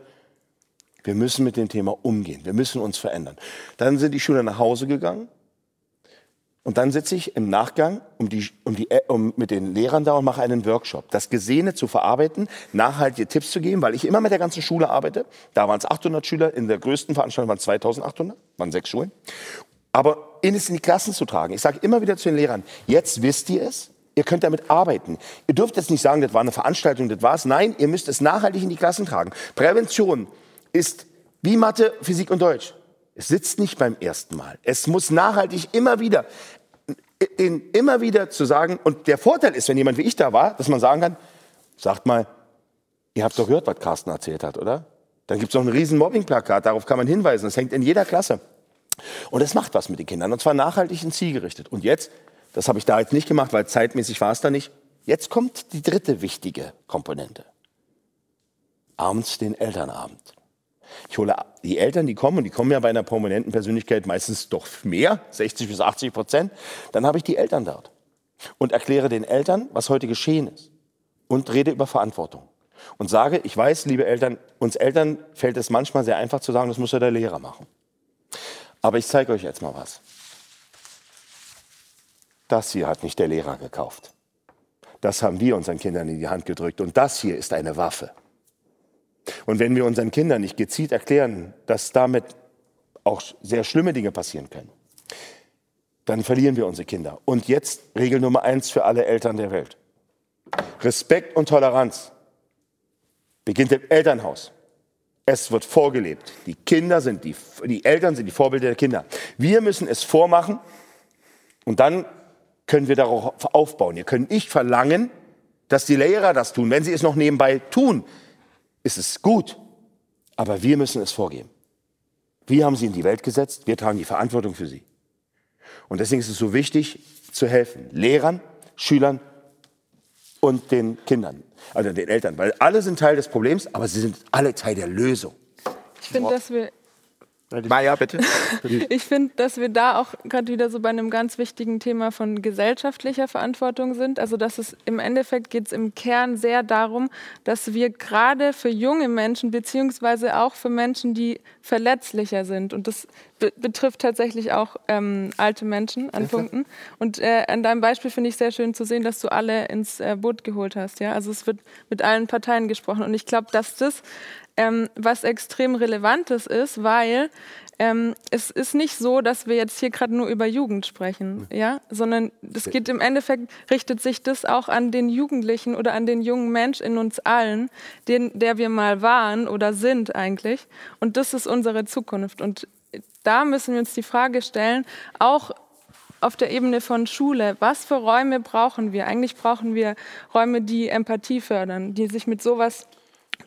Speaker 6: wir müssen mit dem Thema umgehen, wir müssen uns verändern. Dann sind die Schüler nach Hause gegangen und dann sitze ich im Nachgang um die, um die, um mit den Lehrern da und mache einen Workshop. Das Gesehene zu verarbeiten, nachhaltige Tipps zu geben, weil ich immer mit der ganzen Schule arbeite. Da waren es 800 Schüler, in der größten Veranstaltung waren es 2800, waren sechs Schulen. Aber in es in die Klassen zu tragen. Ich sage immer wieder zu den Lehrern, jetzt wisst ihr es, ihr könnt damit arbeiten. Ihr dürft jetzt nicht sagen, das war eine Veranstaltung, das war's. Nein, ihr müsst es nachhaltig in die Klassen tragen. Prävention ist wie Mathe, Physik und Deutsch. Es sitzt nicht beim ersten Mal. Es muss nachhaltig immer wieder, in, immer wieder zu sagen, und der Vorteil ist, wenn jemand wie ich da war, dass man sagen kann, sagt mal, ihr habt doch gehört, was Carsten erzählt hat, oder? Dann gibt es noch ein riesen Mobbingplakat, darauf kann man hinweisen. Das hängt in jeder Klasse. Und es macht was mit den Kindern, und zwar nachhaltig und zielgerichtet. Und jetzt, das habe ich da jetzt nicht gemacht, weil zeitmäßig war es da nicht, jetzt kommt die dritte wichtige Komponente. Abends den Elternabend. Ich hole die Eltern, die kommen, und die kommen ja bei einer prominenten Persönlichkeit meistens doch mehr, 60 bis 80 Prozent. Dann habe ich die Eltern dort und erkläre den Eltern, was heute geschehen ist und rede über Verantwortung. und sage, ich weiß, liebe Eltern, uns Eltern fällt es manchmal sehr einfach zu sagen, das muss ja der Lehrer machen. Aber ich zeige euch jetzt mal was. Das hier hat nicht der Lehrer gekauft. Das haben wir unseren Kindern in die Hand gedrückt. Und das hier ist eine Waffe. Und wenn wir unseren Kindern nicht gezielt erklären, dass damit auch sehr schlimme Dinge passieren können, dann verlieren wir unsere Kinder. Und jetzt Regel Nummer eins für alle Eltern der Welt. Respekt und Toleranz beginnt im Elternhaus. Es wird vorgelebt. Die Kinder sind die, die Eltern sind die Vorbilder der Kinder. Wir müssen es vormachen und dann können wir darauf aufbauen. Ihr könnt nicht verlangen, dass die Lehrer das tun. Wenn sie es noch nebenbei tun, ist es gut. Aber wir müssen es vorgeben. Wir haben sie in die Welt gesetzt. Wir tragen die Verantwortung für sie. Und deswegen ist es so wichtig, zu helfen. Lehrern, Schülern und den Kindern, also den Eltern. Weil alle sind Teil des Problems, aber sie sind alle Teil der Lösung.
Speaker 4: Ich finde, dass wir
Speaker 2: Maja, bitte.
Speaker 4: Ich finde, dass wir da auch gerade wieder so bei einem ganz wichtigen Thema von gesellschaftlicher Verantwortung sind. Also dass es im Endeffekt geht es im Kern sehr darum, dass wir gerade für junge Menschen beziehungsweise auch für Menschen, die verletzlicher sind und das be betrifft tatsächlich auch ähm, alte Menschen an Punkten. Und äh, an deinem Beispiel finde ich sehr schön zu sehen, dass du alle ins äh, Boot geholt hast. Ja, also es wird mit allen Parteien gesprochen und ich glaube, dass das ähm, was extrem Relevantes ist, weil ähm, es ist nicht so, dass wir jetzt hier gerade nur über Jugend sprechen, ja, sondern es geht im Endeffekt, richtet sich das auch an den Jugendlichen oder an den jungen Mensch in uns allen, den, der wir mal waren oder sind eigentlich. Und das ist unsere Zukunft. Und da müssen wir uns die Frage stellen, auch auf der Ebene von Schule, was für Räume brauchen wir? Eigentlich brauchen wir Räume, die Empathie fördern, die sich mit sowas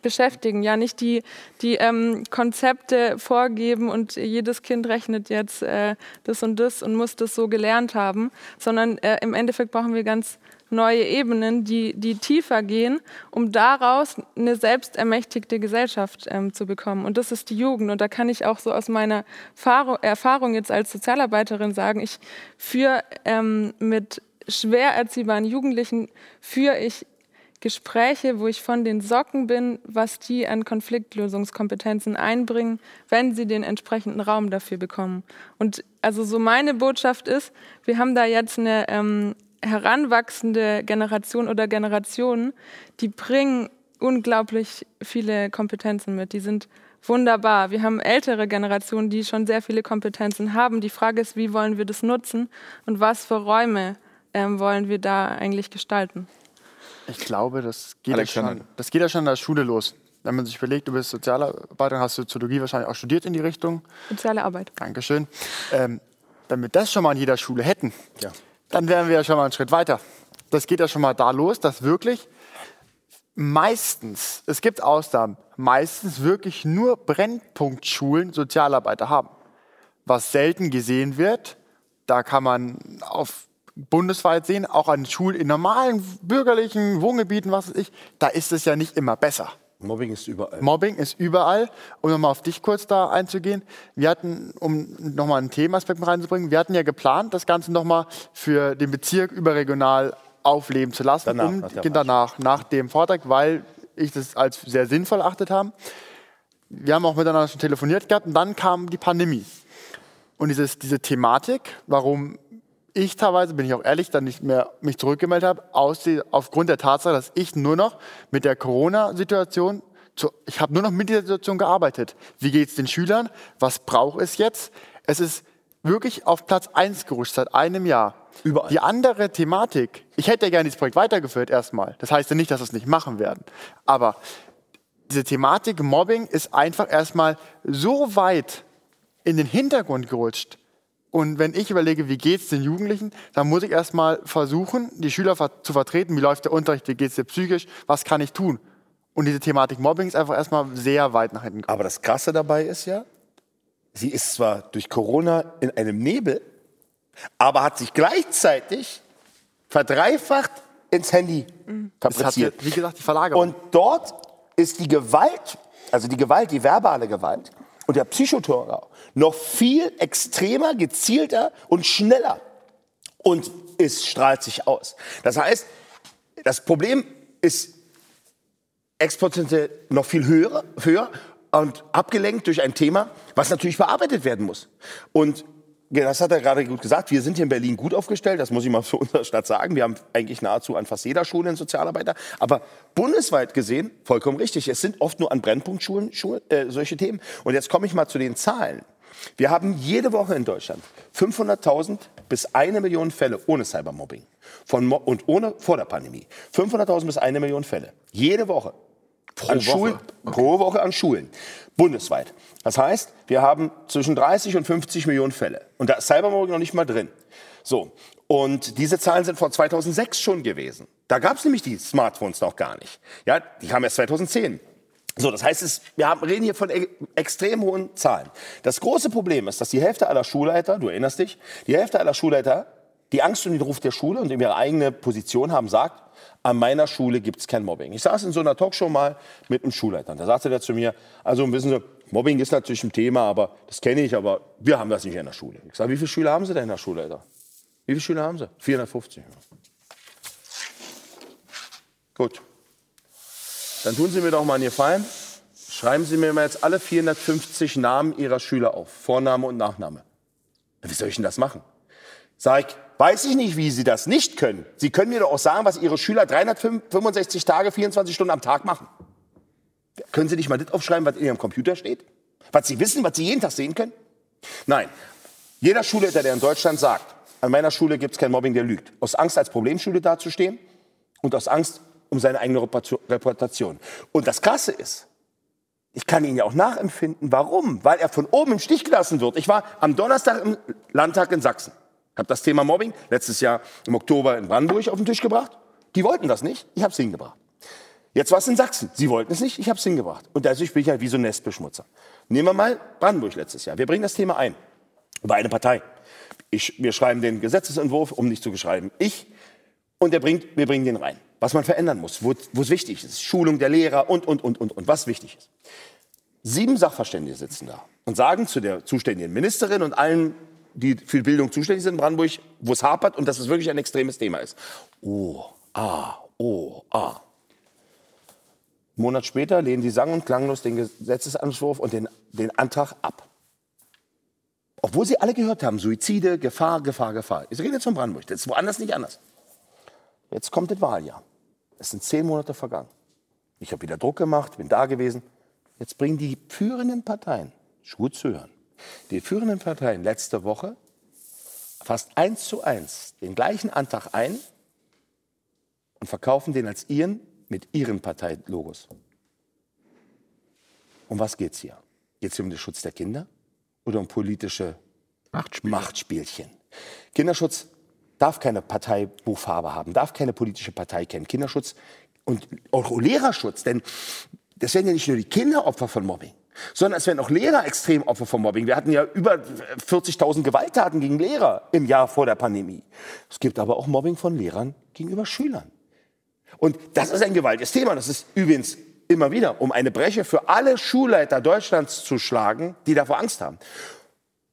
Speaker 4: beschäftigen, ja nicht die, die ähm, Konzepte vorgeben und jedes Kind rechnet jetzt äh, das und das und muss das so gelernt haben, sondern äh, im Endeffekt brauchen wir ganz neue Ebenen, die, die tiefer gehen, um daraus eine selbstermächtigte Gesellschaft ähm, zu bekommen. Und das ist die Jugend. Und da kann ich auch so aus meiner Erfahrung, jetzt als Sozialarbeiterin sagen, ich führe ähm, mit schwer erziehbaren Jugendlichen, führe ich Gespräche, wo ich von den Socken bin, was die an Konfliktlösungskompetenzen einbringen, wenn sie den entsprechenden Raum dafür bekommen. Und also so meine Botschaft ist, wir haben da jetzt eine ähm, heranwachsende Generation oder Generationen, die bringen unglaublich viele Kompetenzen mit. Die sind wunderbar. Wir haben ältere Generationen, die schon sehr viele Kompetenzen haben. Die Frage ist, wie wollen wir das nutzen und was für Räume ähm, wollen wir da eigentlich gestalten?
Speaker 5: Ich glaube, das geht, ja schon, das geht ja schon in der Schule los. Wenn man sich überlegt, du bist Sozialarbeiter, hast Soziologie wahrscheinlich auch studiert in die Richtung.
Speaker 4: Soziale Arbeit.
Speaker 5: Dankeschön. Ähm, wenn wir das schon mal in jeder Schule hätten, ja. dann wären wir ja schon mal einen Schritt weiter. Das geht ja schon mal da los, dass wirklich meistens, es gibt Ausnahmen, meistens wirklich nur Brennpunktschulen Sozialarbeiter haben. Was selten gesehen wird, da kann man auf bundesweit sehen, auch an Schulen in normalen bürgerlichen Wohngebieten, was weiß ich, da ist es ja nicht immer besser.
Speaker 6: Mobbing ist überall.
Speaker 5: Mobbing ist überall. Um nochmal auf dich kurz da einzugehen. Wir hatten, um nochmal einen Themenaspekt reinzubringen, wir hatten ja geplant, das Ganze nochmal für den Bezirk überregional aufleben zu lassen.
Speaker 6: Danach,
Speaker 5: um,
Speaker 6: nach,
Speaker 5: danach, nach dem Vortrag, weil ich das als sehr sinnvoll erachtet habe. Wir haben auch miteinander schon telefoniert gehabt und dann kam die Pandemie. Und dieses, diese Thematik, warum ich teilweise, bin ich auch ehrlich, dann nicht mehr mich zurückgemeldet habe, aus die, aufgrund der Tatsache, dass ich nur noch mit der Corona-Situation, ich habe nur noch mit dieser Situation gearbeitet. Wie geht es den Schülern? Was braucht es jetzt? Es ist wirklich auf Platz 1 gerutscht seit einem Jahr. Überall. Die andere Thematik, ich hätte ja gerne dieses Projekt weitergeführt erstmal. Das heißt ja nicht, dass wir es nicht machen werden. Aber diese Thematik Mobbing ist einfach erstmal so weit in den Hintergrund gerutscht, und wenn ich überlege, wie geht es den Jugendlichen, dann muss ich erstmal versuchen, die Schüler zu vertreten. Wie läuft der Unterricht? Wie geht es dir psychisch? Was kann ich tun? Und diese Thematik Mobbing ist einfach erstmal sehr weit nach hinten
Speaker 6: gekommen. Aber das Krasse dabei ist ja, sie ist zwar durch Corona in einem Nebel, aber hat sich gleichzeitig verdreifacht ins Handy mhm. fabriziert.
Speaker 5: wie gesagt, die Verlagerung.
Speaker 6: Und dort ist die Gewalt, also die Gewalt, die verbale Gewalt und der Psychoterror noch viel extremer, gezielter und schneller. Und es strahlt sich aus. Das heißt, das Problem ist exponentiell noch viel höher, höher und abgelenkt durch ein Thema, was natürlich bearbeitet werden muss. Und das hat er gerade gut gesagt. Wir sind hier in Berlin gut aufgestellt. Das muss ich mal für unsere Stadt sagen. Wir haben eigentlich nahezu an fast jeder Schule einen Sozialarbeiter. Aber bundesweit gesehen, vollkommen richtig. Es sind oft nur an Brennpunktschulen Schulen, äh, solche Themen. Und jetzt komme ich mal zu den Zahlen. Wir haben jede Woche in Deutschland 500.000 bis eine Million Fälle ohne Cybermobbing. Von Mo und ohne vor der Pandemie. 500.000 bis eine Million Fälle. Jede Woche. Pro an Woche. Okay. Pro Woche an Schulen. Bundesweit. Das heißt, wir haben zwischen 30 und 50 Millionen Fälle. Und da ist Cybermobbing noch nicht mal drin. So. Und diese Zahlen sind vor 2006 schon gewesen. Da gab es nämlich die Smartphones noch gar nicht. Ja, die kamen erst 2010. So, das heißt, es, wir haben, reden hier von e extrem hohen Zahlen. Das große Problem ist, dass die Hälfte aller Schulleiter, du erinnerst dich, die Hälfte aller Schulleiter die Angst um den Ruf der Schule und um ihre eigene Position haben, sagt, an meiner Schule gibt es kein Mobbing. Ich saß in so einer Talkshow mal mit einem Schulleiter. Da sagte der zu mir, also wissen Sie, Mobbing ist natürlich ein Thema, aber das kenne ich, aber wir haben das nicht in der Schule. Ich sage, wie viele Schüler haben Sie denn in der Schulleiter? Wie viele Schüler haben Sie? 450. Gut. Dann tun Sie mir doch mal einen Gefallen. Schreiben Sie mir mal jetzt alle 450 Namen Ihrer Schüler auf. Vorname und Nachname. Wie soll ich denn das machen? Sag ich, weiß ich nicht, wie Sie das nicht können. Sie können mir doch auch sagen, was Ihre Schüler 365 Tage, 24 Stunden am Tag machen. Können Sie nicht mal das aufschreiben, was in Ihrem Computer steht? Was Sie wissen, was Sie jeden Tag sehen können? Nein. Jeder Schulleiter, der in Deutschland sagt, an meiner Schule gibt es kein Mobbing, der lügt. Aus Angst, als Problemschule dazustehen und aus Angst um seine eigene Reputation. Und das Krasse ist, ich kann ihn ja auch nachempfinden. Warum? Weil er von oben im Stich gelassen wird. Ich war am Donnerstag im Landtag in Sachsen. Habe das Thema Mobbing letztes Jahr im Oktober in Brandenburg auf den Tisch gebracht. Die wollten das nicht, ich habe es hingebracht. Jetzt war es in Sachsen. Sie wollten es nicht, ich habe es hingebracht. Und dadurch bin ich halt wie so ein Nestbeschmutzer. Nehmen wir mal Brandenburg letztes Jahr. Wir bringen das Thema ein. Über eine Partei. Ich, wir schreiben den Gesetzesentwurf, um nicht zu schreiben. Ich und der bringt, wir bringen den rein. Was man verändern muss, wo es wichtig ist. Schulung der Lehrer und, und, und, und, und, was wichtig ist. Sieben Sachverständige sitzen da und sagen zu der zuständigen Ministerin und allen die für Bildung zuständig sind in Brandenburg, wo es hapert und dass es wirklich ein extremes Thema ist. Oh, ah, oh, ah. Einen Monat später lehnen die sang- und klanglos den Gesetzesentwurf und den, den Antrag ab. Obwohl sie alle gehört haben, Suizide, Gefahr, Gefahr, Gefahr. Ich rede jetzt von Brandenburg, das ist woanders nicht anders. Jetzt kommt das Wahljahr. Es sind zehn Monate vergangen. Ich habe wieder Druck gemacht, bin da gewesen. Jetzt bringen die führenden Parteien, gut zu hören, die führenden Parteien letzte Woche fast eins zu eins den gleichen Antrag ein und verkaufen den als ihren mit ihren Parteilogos. Um was geht es hier? Geht es hier um den Schutz der Kinder oder um politische Machtspiel. Machtspielchen? Kinderschutz darf keine Parteibuchfarbe haben, darf keine politische Partei kennen. Kinderschutz und auch Lehrerschutz, denn das werden ja nicht nur die Kinder Opfer von Mobbing sondern es werden auch Lehrer extrem Opfer von Mobbing. Wir hatten ja über 40.000 Gewalttaten gegen Lehrer im Jahr vor der Pandemie. Es gibt aber auch Mobbing von Lehrern gegenüber Schülern. Und das ist ein gewaltiges Thema. Das ist übrigens immer wieder, um eine Breche für alle Schulleiter Deutschlands zu schlagen, die davor Angst haben.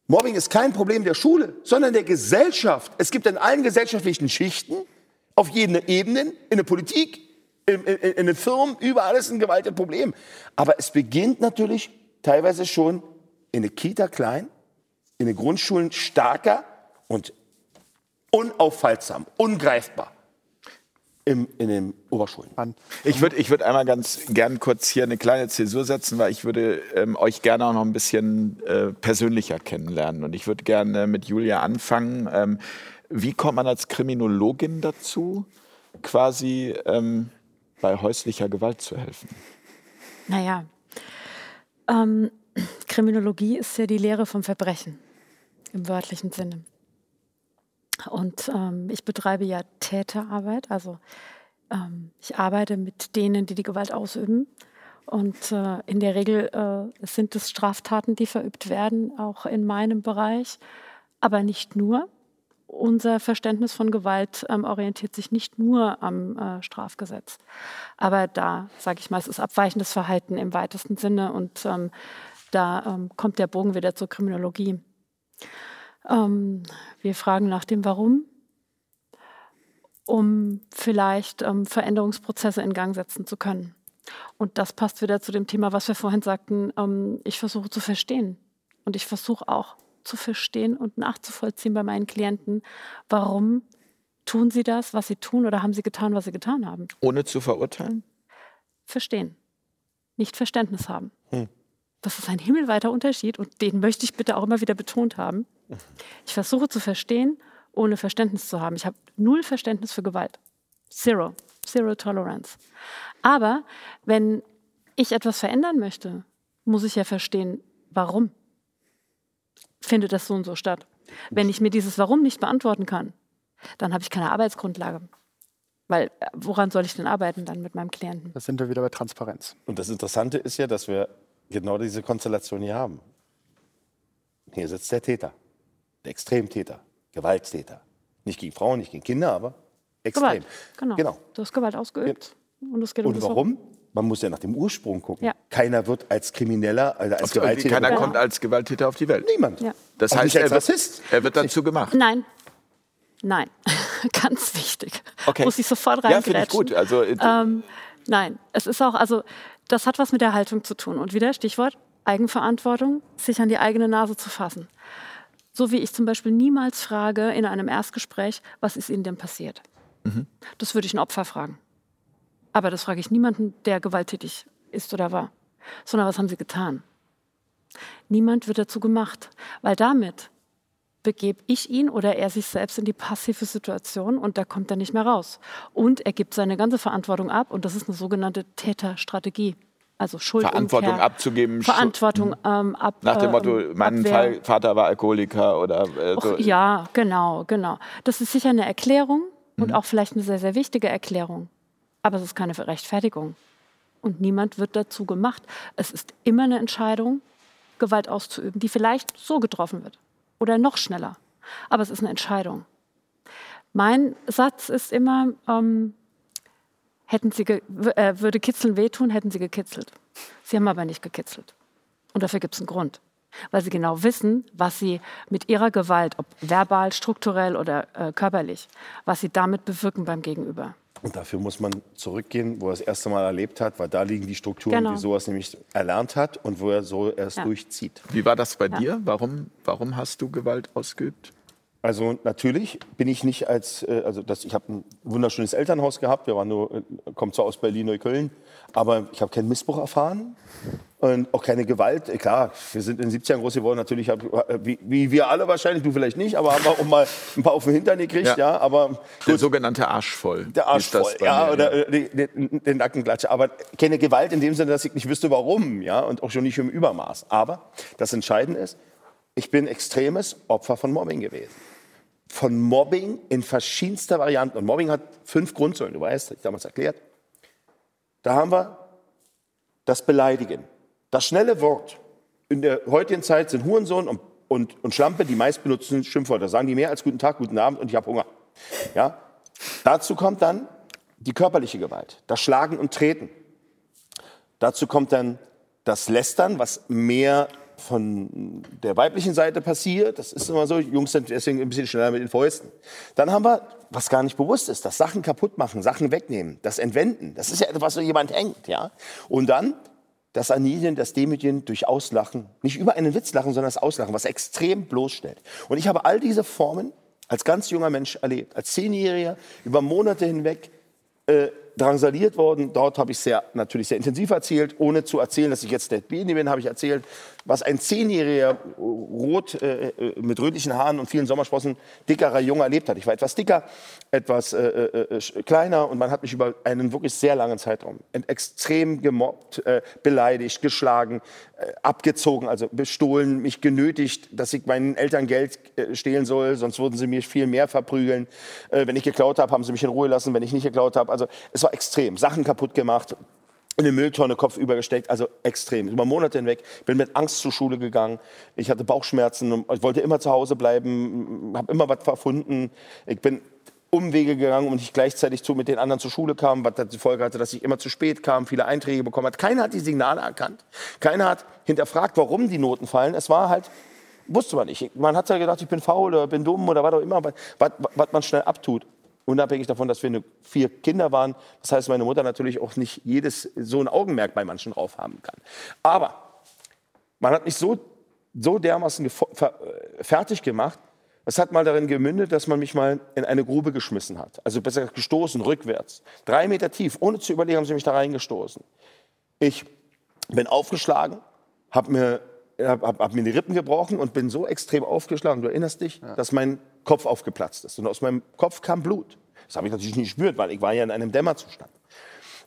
Speaker 6: Mobbing ist kein Problem der Schule, sondern der Gesellschaft. Es gibt in allen gesellschaftlichen Schichten, auf jeden Ebenen, in der Politik, in, in, in den Firmen, überall ist ein gewaltiges Problem. Aber es beginnt natürlich teilweise schon in der Kita klein, in den Grundschulen stärker und unaufhaltsam, ungreifbar. Im, in den Oberschulen.
Speaker 2: Ich würde ich würd einmal ganz gern kurz hier eine kleine Zäsur setzen, weil ich würde ähm, euch gerne auch noch ein bisschen äh, persönlicher kennenlernen. Und ich würde gerne mit Julia anfangen. Ähm, wie kommt man als Kriminologin dazu, quasi ähm, bei häuslicher Gewalt zu helfen?
Speaker 3: Naja, ähm, Kriminologie ist ja die Lehre vom Verbrechen im wörtlichen Sinne. Und ähm, ich betreibe ja Täterarbeit, also ähm, ich arbeite mit denen, die die Gewalt ausüben. Und äh, in der Regel äh, sind es Straftaten, die verübt werden, auch in meinem Bereich, aber nicht nur unser Verständnis von Gewalt ähm, orientiert sich nicht nur am äh, Strafgesetz. Aber da, sage ich mal, es ist abweichendes Verhalten im weitesten Sinne und ähm, da ähm, kommt der Bogen wieder zur Kriminologie. Ähm, wir fragen nach dem Warum, um vielleicht ähm, Veränderungsprozesse in Gang setzen zu können. Und das passt wieder zu dem Thema, was wir vorhin sagten. Ähm, ich versuche zu verstehen. Und ich versuche auch zu verstehen und nachzuvollziehen bei meinen Klienten, warum tun sie das, was sie tun oder haben sie getan, was sie getan haben.
Speaker 2: Ohne zu verurteilen?
Speaker 3: Verstehen. Nicht Verständnis haben. Hm. Das ist ein himmelweiter Unterschied und den möchte ich bitte auch immer wieder betont haben. Ich versuche zu verstehen, ohne Verständnis zu haben. Ich habe null Verständnis für Gewalt. Zero. Zero Tolerance. Aber wenn ich etwas verändern möchte, muss ich ja verstehen, warum findet das so und so statt. Wenn ich mir dieses Warum nicht beantworten kann, dann habe ich keine Arbeitsgrundlage. Weil äh, woran soll ich denn arbeiten dann mit meinem Klienten?
Speaker 5: Das sind wir wieder bei Transparenz.
Speaker 6: Und das Interessante ist ja, dass wir genau diese Konstellation hier haben. Hier sitzt der Täter, der Extremtäter, Gewalttäter. Nicht gegen Frauen, nicht gegen Kinder, aber extrem.
Speaker 3: Gewalt, genau. genau. Du hast Gewalt ausgeübt.
Speaker 6: Und, es geht um und warum? Man muss ja nach dem Ursprung gucken. Ja. Keiner wird als Krimineller, also als Gewalttäter.
Speaker 2: Keiner kommt als Gewalttäter auf die Welt.
Speaker 6: Niemand. Ja.
Speaker 2: Das Auch heißt, er wird, er wird, dazu gemacht.
Speaker 3: Nein. Nein. Ganz wichtig. Okay. Muss ich sofort rein.
Speaker 2: Ja, finde ich gut. Also,
Speaker 3: äh, ähm, nein, es ist auch, also das hat was mit der Haltung zu tun. Und wieder Stichwort Eigenverantwortung, sich an die eigene Nase zu fassen. So wie ich zum Beispiel niemals frage in einem Erstgespräch, was ist Ihnen denn passiert? Mhm. Das würde ich ein Opfer fragen. Aber das frage ich niemanden, der gewalttätig ist oder war, sondern was haben sie getan? Niemand wird dazu gemacht, weil damit begebe ich ihn oder er sich selbst in die passive Situation und da kommt er nicht mehr raus. Und er gibt seine ganze Verantwortung ab und das ist eine sogenannte Täterstrategie. Also Schuld
Speaker 2: Verantwortung abzugeben.
Speaker 3: Verantwortung ähm, ab.
Speaker 2: Nach dem Motto, ähm, mein Fall, Vater war Alkoholiker oder
Speaker 3: äh, so. Och, Ja, genau, genau. Das ist sicher eine Erklärung und mhm. auch vielleicht eine sehr, sehr wichtige Erklärung. Aber es ist keine Rechtfertigung. Und niemand wird dazu gemacht. Es ist immer eine Entscheidung, Gewalt auszuüben, die vielleicht so getroffen wird oder noch schneller. Aber es ist eine Entscheidung. Mein Satz ist immer, ähm, hätten sie äh, würde Kitzeln wehtun, hätten sie gekitzelt. Sie haben aber nicht gekitzelt. Und dafür gibt es einen Grund. Weil sie genau wissen, was sie mit ihrer Gewalt, ob verbal, strukturell oder äh, körperlich, was sie damit bewirken beim Gegenüber.
Speaker 6: Und dafür muss man zurückgehen, wo er das erste Mal erlebt hat, weil da liegen die Strukturen, genau. wie sowas nämlich erlernt hat und wo er so erst ja. durchzieht.
Speaker 2: Wie war das bei ja. dir? Warum, warum hast du Gewalt ausgeübt?
Speaker 6: Also natürlich bin ich nicht als, äh, also das, ich habe ein wunderschönes Elternhaus gehabt, wir waren nur, äh, kommt zwar aus Berlin, Neukölln, aber ich habe keinen Missbrauch erfahren und auch keine Gewalt. Klar, wir sind in den 70ern groß geworden, natürlich, hab, wie, wie, wir alle wahrscheinlich, du vielleicht nicht, aber haben wir auch mal ein paar auf den Hintern gekriegt, ja. ja aber
Speaker 2: gut. Der sogenannte Arschvoll.
Speaker 6: Der Arschvoll, ja, mir, oder ja. Äh, den, den Nackenklatsche. Aber keine Gewalt in dem Sinne, dass ich nicht wüsste, warum, ja, und auch schon nicht im Übermaß. Aber das Entscheidende ist, ich bin extremes Opfer von Mobbing gewesen von Mobbing in verschiedenster Varianten. Und Mobbing hat fünf Grundsäulen, du weißt, ich damals erklärt. Da haben wir das Beleidigen. Das schnelle Wort. In der heutigen Zeit sind Hurensohn und, und, und Schlampe die meistbenutzten Schimpfwörter. Sagen die mehr als guten Tag, guten Abend und ich habe Hunger. Ja? Dazu kommt dann die körperliche Gewalt, das Schlagen und Treten. Dazu kommt dann das Lästern, was mehr von der weiblichen Seite passiert. Das ist immer so. Jungs sind deswegen ein bisschen schneller mit den Fäusten. Dann haben wir, was gar nicht bewusst ist, das Sachen kaputt machen, Sachen wegnehmen, das Entwenden. Das ist ja etwas, wo jemand hängt, ja. Und dann das Anilien, das Demütigen durch Auslachen. Nicht über einen Witz lachen, sondern das Auslachen, was extrem bloßstellt. Und ich habe all diese Formen als ganz junger Mensch erlebt. Als Zehnjähriger über Monate hinweg äh, drangsaliert worden. Dort habe ich sehr, natürlich sehr intensiv erzählt, ohne zu erzählen, dass ich jetzt der Bini bin, habe ich erzählt, was ein zehnjähriger, rot, äh, äh, mit rötlichen Haaren und vielen Sommersprossen, dickerer Junge erlebt hat. Ich war etwas dicker, etwas äh, äh, äh kleiner und man hat mich über einen wirklich sehr langen Zeitraum extrem gemobbt, äh, beleidigt, geschlagen, abgezogen, also bestohlen, mich genötigt, dass ich meinen Eltern Geld stehlen soll, sonst würden sie mich viel mehr verprügeln. wenn ich geklaut habe, haben sie mich in Ruhe lassen, wenn ich nicht geklaut habe. Also es war extrem. Sachen kaputt gemacht, in eine Mülltonne Kopf übergesteckt, also extrem. Über Monate hinweg. Bin mit Angst zur Schule gegangen. Ich hatte Bauchschmerzen. Ich wollte immer zu Hause bleiben. Habe immer was verfunden. Ich bin Umwege gegangen und nicht gleichzeitig zu mit den anderen zur Schule kam, was die Folge hatte, dass ich immer zu spät kam, viele Einträge bekommen hat. Keiner hat die Signale erkannt. Keiner hat hinterfragt, warum die Noten fallen. Es war halt, wusste man nicht. Man hat ja gedacht, ich bin faul oder bin dumm oder was auch immer, was, was man schnell abtut. Unabhängig davon, dass wir eine, vier Kinder waren. Das heißt, meine Mutter natürlich auch nicht jedes so ein Augenmerk bei manchen drauf haben kann. Aber man hat mich so, so dermaßen äh, fertig gemacht, es hat mal darin gemündet, dass man mich mal in eine Grube geschmissen hat. Also besser gestoßen, rückwärts. Drei Meter tief, ohne zu überlegen, haben sie mich da reingestoßen. Ich bin aufgeschlagen, habe mir, hab, hab mir die Rippen gebrochen und bin so extrem aufgeschlagen, du erinnerst dich, ja. dass mein Kopf aufgeplatzt ist. Und aus meinem Kopf kam Blut. Das habe ich natürlich nicht gespürt, weil ich war ja in einem Dämmerzustand.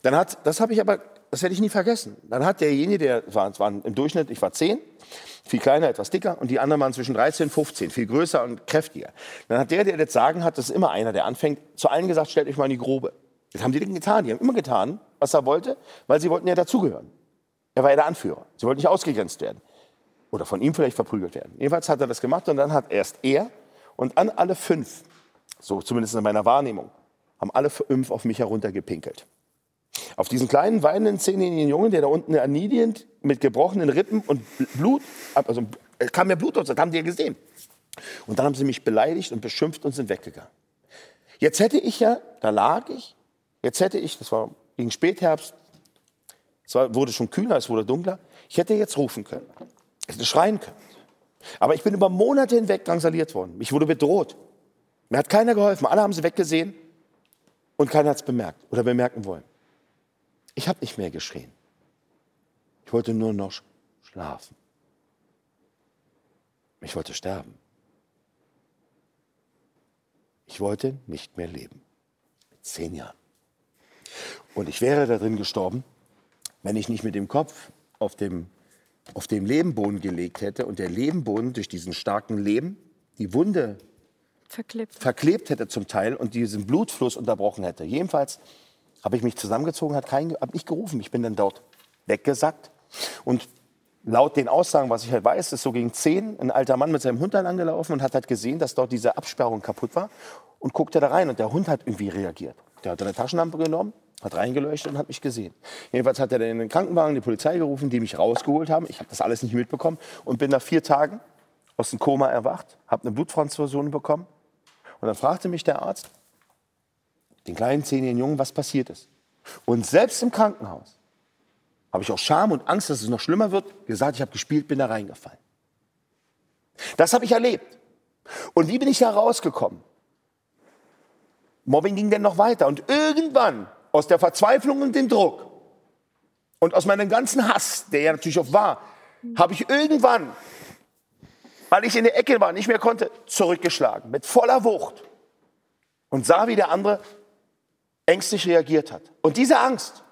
Speaker 6: Dann hat, das habe ich aber, das werde ich nie vergessen. Dann hat derjenige, der war, war im Durchschnitt, ich war zehn, viel kleiner, etwas dicker, und die anderen waren zwischen 13 und 15, viel größer und kräftiger. Dann hat der, der das Sagen hat, das ist immer einer, der anfängt, zu allen gesagt, stellt euch mal in die Grube. Das haben die denn getan. Die haben immer getan, was er wollte, weil sie wollten ja dazugehören. Er war ja der Anführer. Sie wollten nicht ausgegrenzt werden. Oder von ihm vielleicht verprügelt werden. Jedenfalls hat er das gemacht und dann hat erst er und an alle fünf, so zumindest in meiner Wahrnehmung, haben alle fünf auf mich heruntergepinkelt. Auf diesen kleinen, weinenden, zehnjährigen Jungen, der da unten erniedrigend mit gebrochenen Rippen und Blut, also kam mir Blut aus, das haben die ja gesehen. Und dann haben sie mich beleidigt und beschimpft und sind weggegangen. Jetzt hätte ich ja, da lag ich, jetzt hätte ich, das war gegen Spätherbst, es war, wurde schon kühler, es wurde dunkler, ich hätte jetzt rufen können, ich hätte schreien können. Aber ich bin über Monate hinweg drangsaliert worden. Ich wurde bedroht. Mir hat keiner geholfen. Alle haben sie weggesehen und keiner hat es bemerkt oder bemerken wollen. Ich habe nicht mehr geschrien. Ich wollte nur noch schlafen. Ich wollte sterben. Ich wollte nicht mehr leben. Zehn Jahren. Und ich wäre darin gestorben, wenn ich nicht mit dem Kopf auf dem, auf dem Lebenboden gelegt hätte und der Lebenboden durch diesen starken Leben die Wunde verklebt. verklebt hätte zum Teil und diesen Blutfluss unterbrochen hätte. Jedenfalls habe ich mich zusammengezogen, hat kein, hab nicht gerufen. Ich bin dann dort weggesackt. Und laut den Aussagen, was ich halt weiß, ist so gegen zehn ein alter Mann mit seinem Hund dann angelaufen und hat halt gesehen, dass dort diese Absperrung kaputt war und guckte da rein und der Hund hat irgendwie reagiert. Der hat eine Taschenlampe genommen, hat reingeleuchtet und hat mich gesehen. Jedenfalls hat er dann in den Krankenwagen die Polizei gerufen, die mich rausgeholt haben. Ich habe das alles nicht mitbekommen und bin nach vier Tagen aus dem Koma erwacht, habe eine Bluttransfusion bekommen und dann fragte mich der Arzt, den kleinen zehnjährigen Jungen, was passiert ist. Und selbst im Krankenhaus habe ich auch Scham und Angst, dass es noch schlimmer wird, gesagt, ich habe gespielt, bin da reingefallen. Das habe ich erlebt. Und wie bin ich da rausgekommen? Mobbing ging dann noch weiter. Und irgendwann, aus der Verzweiflung und dem Druck und aus meinem ganzen Hass, der ja natürlich auch war, habe ich irgendwann, weil ich in der Ecke war, nicht mehr konnte, zurückgeschlagen. Mit voller Wucht. Und sah, wie der andere ängstlich reagiert hat. Und diese Angst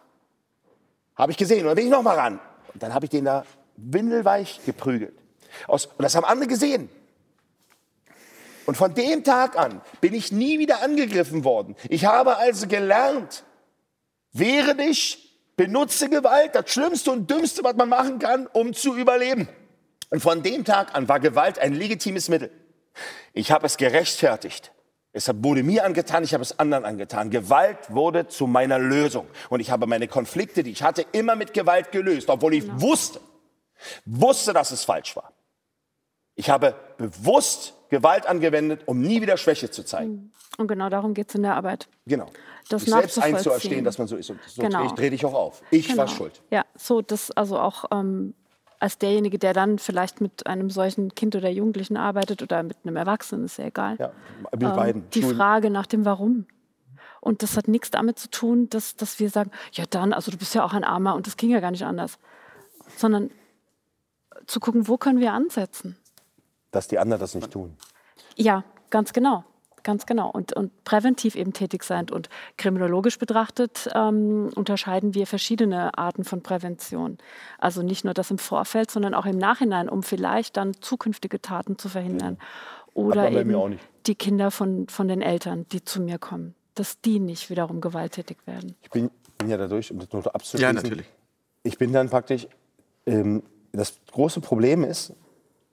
Speaker 6: habe ich gesehen. Und dann bin ich noch mal ran. Und dann habe ich den da windelweich geprügelt. Und das haben andere gesehen. Und von dem Tag an bin ich nie wieder angegriffen worden. Ich habe also gelernt, wehre dich, benutze Gewalt, das Schlimmste und Dümmste, was man machen kann, um zu überleben. Und von dem Tag an war Gewalt ein legitimes Mittel. Ich habe es gerechtfertigt. Es wurde mir angetan, ich habe es anderen angetan. Gewalt wurde zu meiner Lösung. Und ich habe meine Konflikte, die ich hatte, immer mit Gewalt gelöst, obwohl ich genau. wusste, wusste, dass es falsch war. Ich habe bewusst Gewalt angewendet, um nie wieder Schwäche zu zeigen. Mhm.
Speaker 3: Und genau darum geht es in der Arbeit.
Speaker 6: Genau. Das Sich selbst einzuerstehen, dass man so ist. Und so genau. dreh, dreh dich auch auf. Ich genau. war schuld.
Speaker 3: Ja, so das also auch ähm, als derjenige, der dann vielleicht mit einem solchen Kind oder Jugendlichen arbeitet oder mit einem Erwachsenen, ist ja egal. Ja, mit ähm, beiden. Die. Frage nach dem Warum. Und das hat nichts damit zu tun, dass, dass wir sagen, ja dann, also du bist ja auch ein Armer und das ging ja gar nicht anders. Sondern zu gucken, wo können wir ansetzen.
Speaker 6: Dass die anderen das nicht tun.
Speaker 3: Ja, ganz genau. Ganz genau. Und, und präventiv eben tätig sein. Und kriminologisch betrachtet ähm, unterscheiden wir verschiedene Arten von Prävention. Also nicht nur das im Vorfeld, sondern auch im Nachhinein, um vielleicht dann zukünftige Taten zu verhindern. Oder eben die Kinder von, von den Eltern, die zu mir kommen, dass die nicht wiederum gewalttätig werden.
Speaker 6: Ich bin, bin ja dadurch, um das nur abzuschließen.
Speaker 2: Ja, natürlich.
Speaker 6: Ich bin dann praktisch, ähm, das große Problem ist,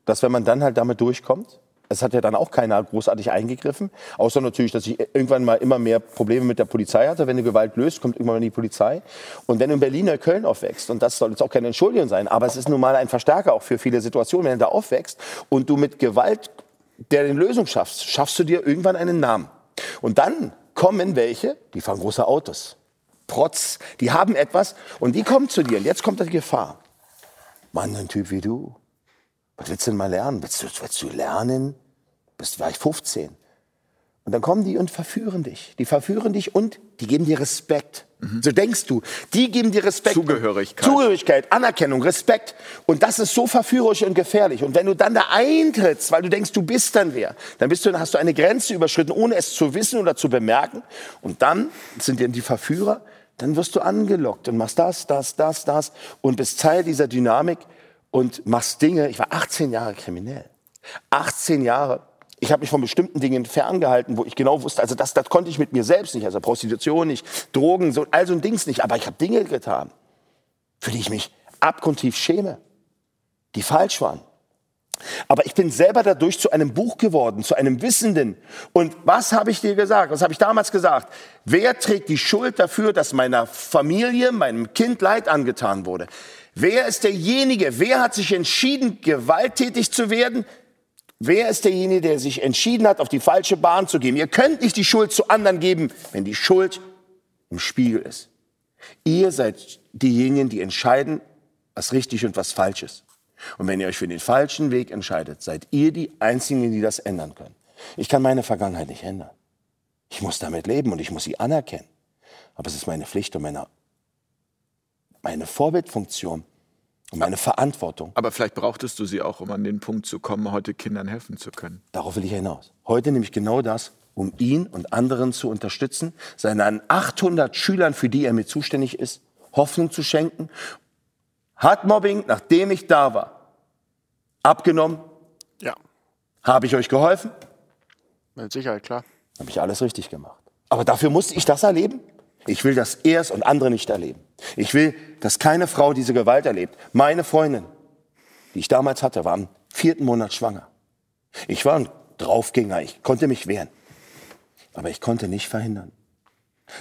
Speaker 6: dass wenn man dann halt damit durchkommt, es hat ja dann auch keiner großartig eingegriffen. Außer natürlich, dass ich irgendwann mal immer mehr Probleme mit der Polizei hatte. Wenn du Gewalt löst, kommt irgendwann die Polizei. Und wenn du in Berlin oder Köln aufwächst, und das soll jetzt auch keine Entschuldigung sein, aber es ist nun mal ein Verstärker auch für viele Situationen, wenn du da aufwächst und du mit Gewalt der den Lösung schaffst, schaffst du dir irgendwann einen Namen. Und dann kommen welche, die fahren große Autos. Trotz, die haben etwas und die kommen zu dir. Und jetzt kommt die Gefahr. Mann, ein Typ wie du. Was willst du denn mal lernen? Willst du, willst du lernen? Bist war ich 15. Und dann kommen die und verführen dich. Die verführen dich und die geben dir Respekt. Mhm. So denkst du. Die geben dir Respekt.
Speaker 2: Zugehörigkeit.
Speaker 6: Zugehörigkeit, Anerkennung, Respekt. Und das ist so verführerisch und gefährlich. Und wenn du dann da eintrittst, weil du denkst, du bist dann wer, dann bist du, dann hast du eine Grenze überschritten, ohne es zu wissen oder zu bemerken. Und dann sind dir die Verführer, dann wirst du angelockt und machst das, das, das, das und bist Teil dieser Dynamik und machst Dinge. Ich war 18 Jahre kriminell. 18 Jahre. Ich habe mich von bestimmten Dingen ferngehalten, wo ich genau wusste, also das, das konnte ich mit mir selbst nicht, also Prostitution nicht, Drogen, so, all so ein Dings nicht. Aber ich habe Dinge getan, für die ich mich abgrundtief schäme, die falsch waren. Aber ich bin selber dadurch zu einem Buch geworden, zu einem Wissenden. Und was habe ich dir gesagt? Was habe ich damals gesagt? Wer trägt die Schuld dafür, dass meiner Familie, meinem Kind Leid angetan wurde? Wer ist derjenige? Wer hat sich entschieden, gewalttätig zu werden? Wer ist derjenige, der sich entschieden hat, auf die falsche Bahn zu gehen? Ihr könnt nicht die Schuld zu anderen geben, wenn die Schuld im Spiegel ist. Ihr seid diejenigen, die entscheiden, was richtig und was falsch ist. Und wenn ihr euch für den falschen Weg entscheidet, seid ihr die Einzigen, die das ändern können. Ich kann meine Vergangenheit nicht ändern. Ich muss damit leben und ich muss sie anerkennen. Aber es ist meine Pflicht und meine, meine Vorbildfunktion und meine Verantwortung.
Speaker 2: Aber vielleicht brauchtest du sie auch, um an den Punkt zu kommen, heute Kindern helfen zu können.
Speaker 6: Darauf will ich hinaus. Heute nehme ich genau das, um ihn und anderen zu unterstützen, seinen 800 Schülern, für die er mir zuständig ist, Hoffnung zu schenken hat Mobbing, nachdem ich da war, abgenommen?
Speaker 5: Ja.
Speaker 6: Habe ich euch geholfen?
Speaker 5: Mit Sicherheit, klar.
Speaker 6: Habe ich alles richtig gemacht. Aber dafür musste ich das erleben? Ich will, dass er es und andere nicht erleben. Ich will, dass keine Frau diese Gewalt erlebt. Meine Freundin, die ich damals hatte, war im vierten Monat schwanger. Ich war ein Draufgänger, ich konnte mich wehren. Aber ich konnte nicht verhindern,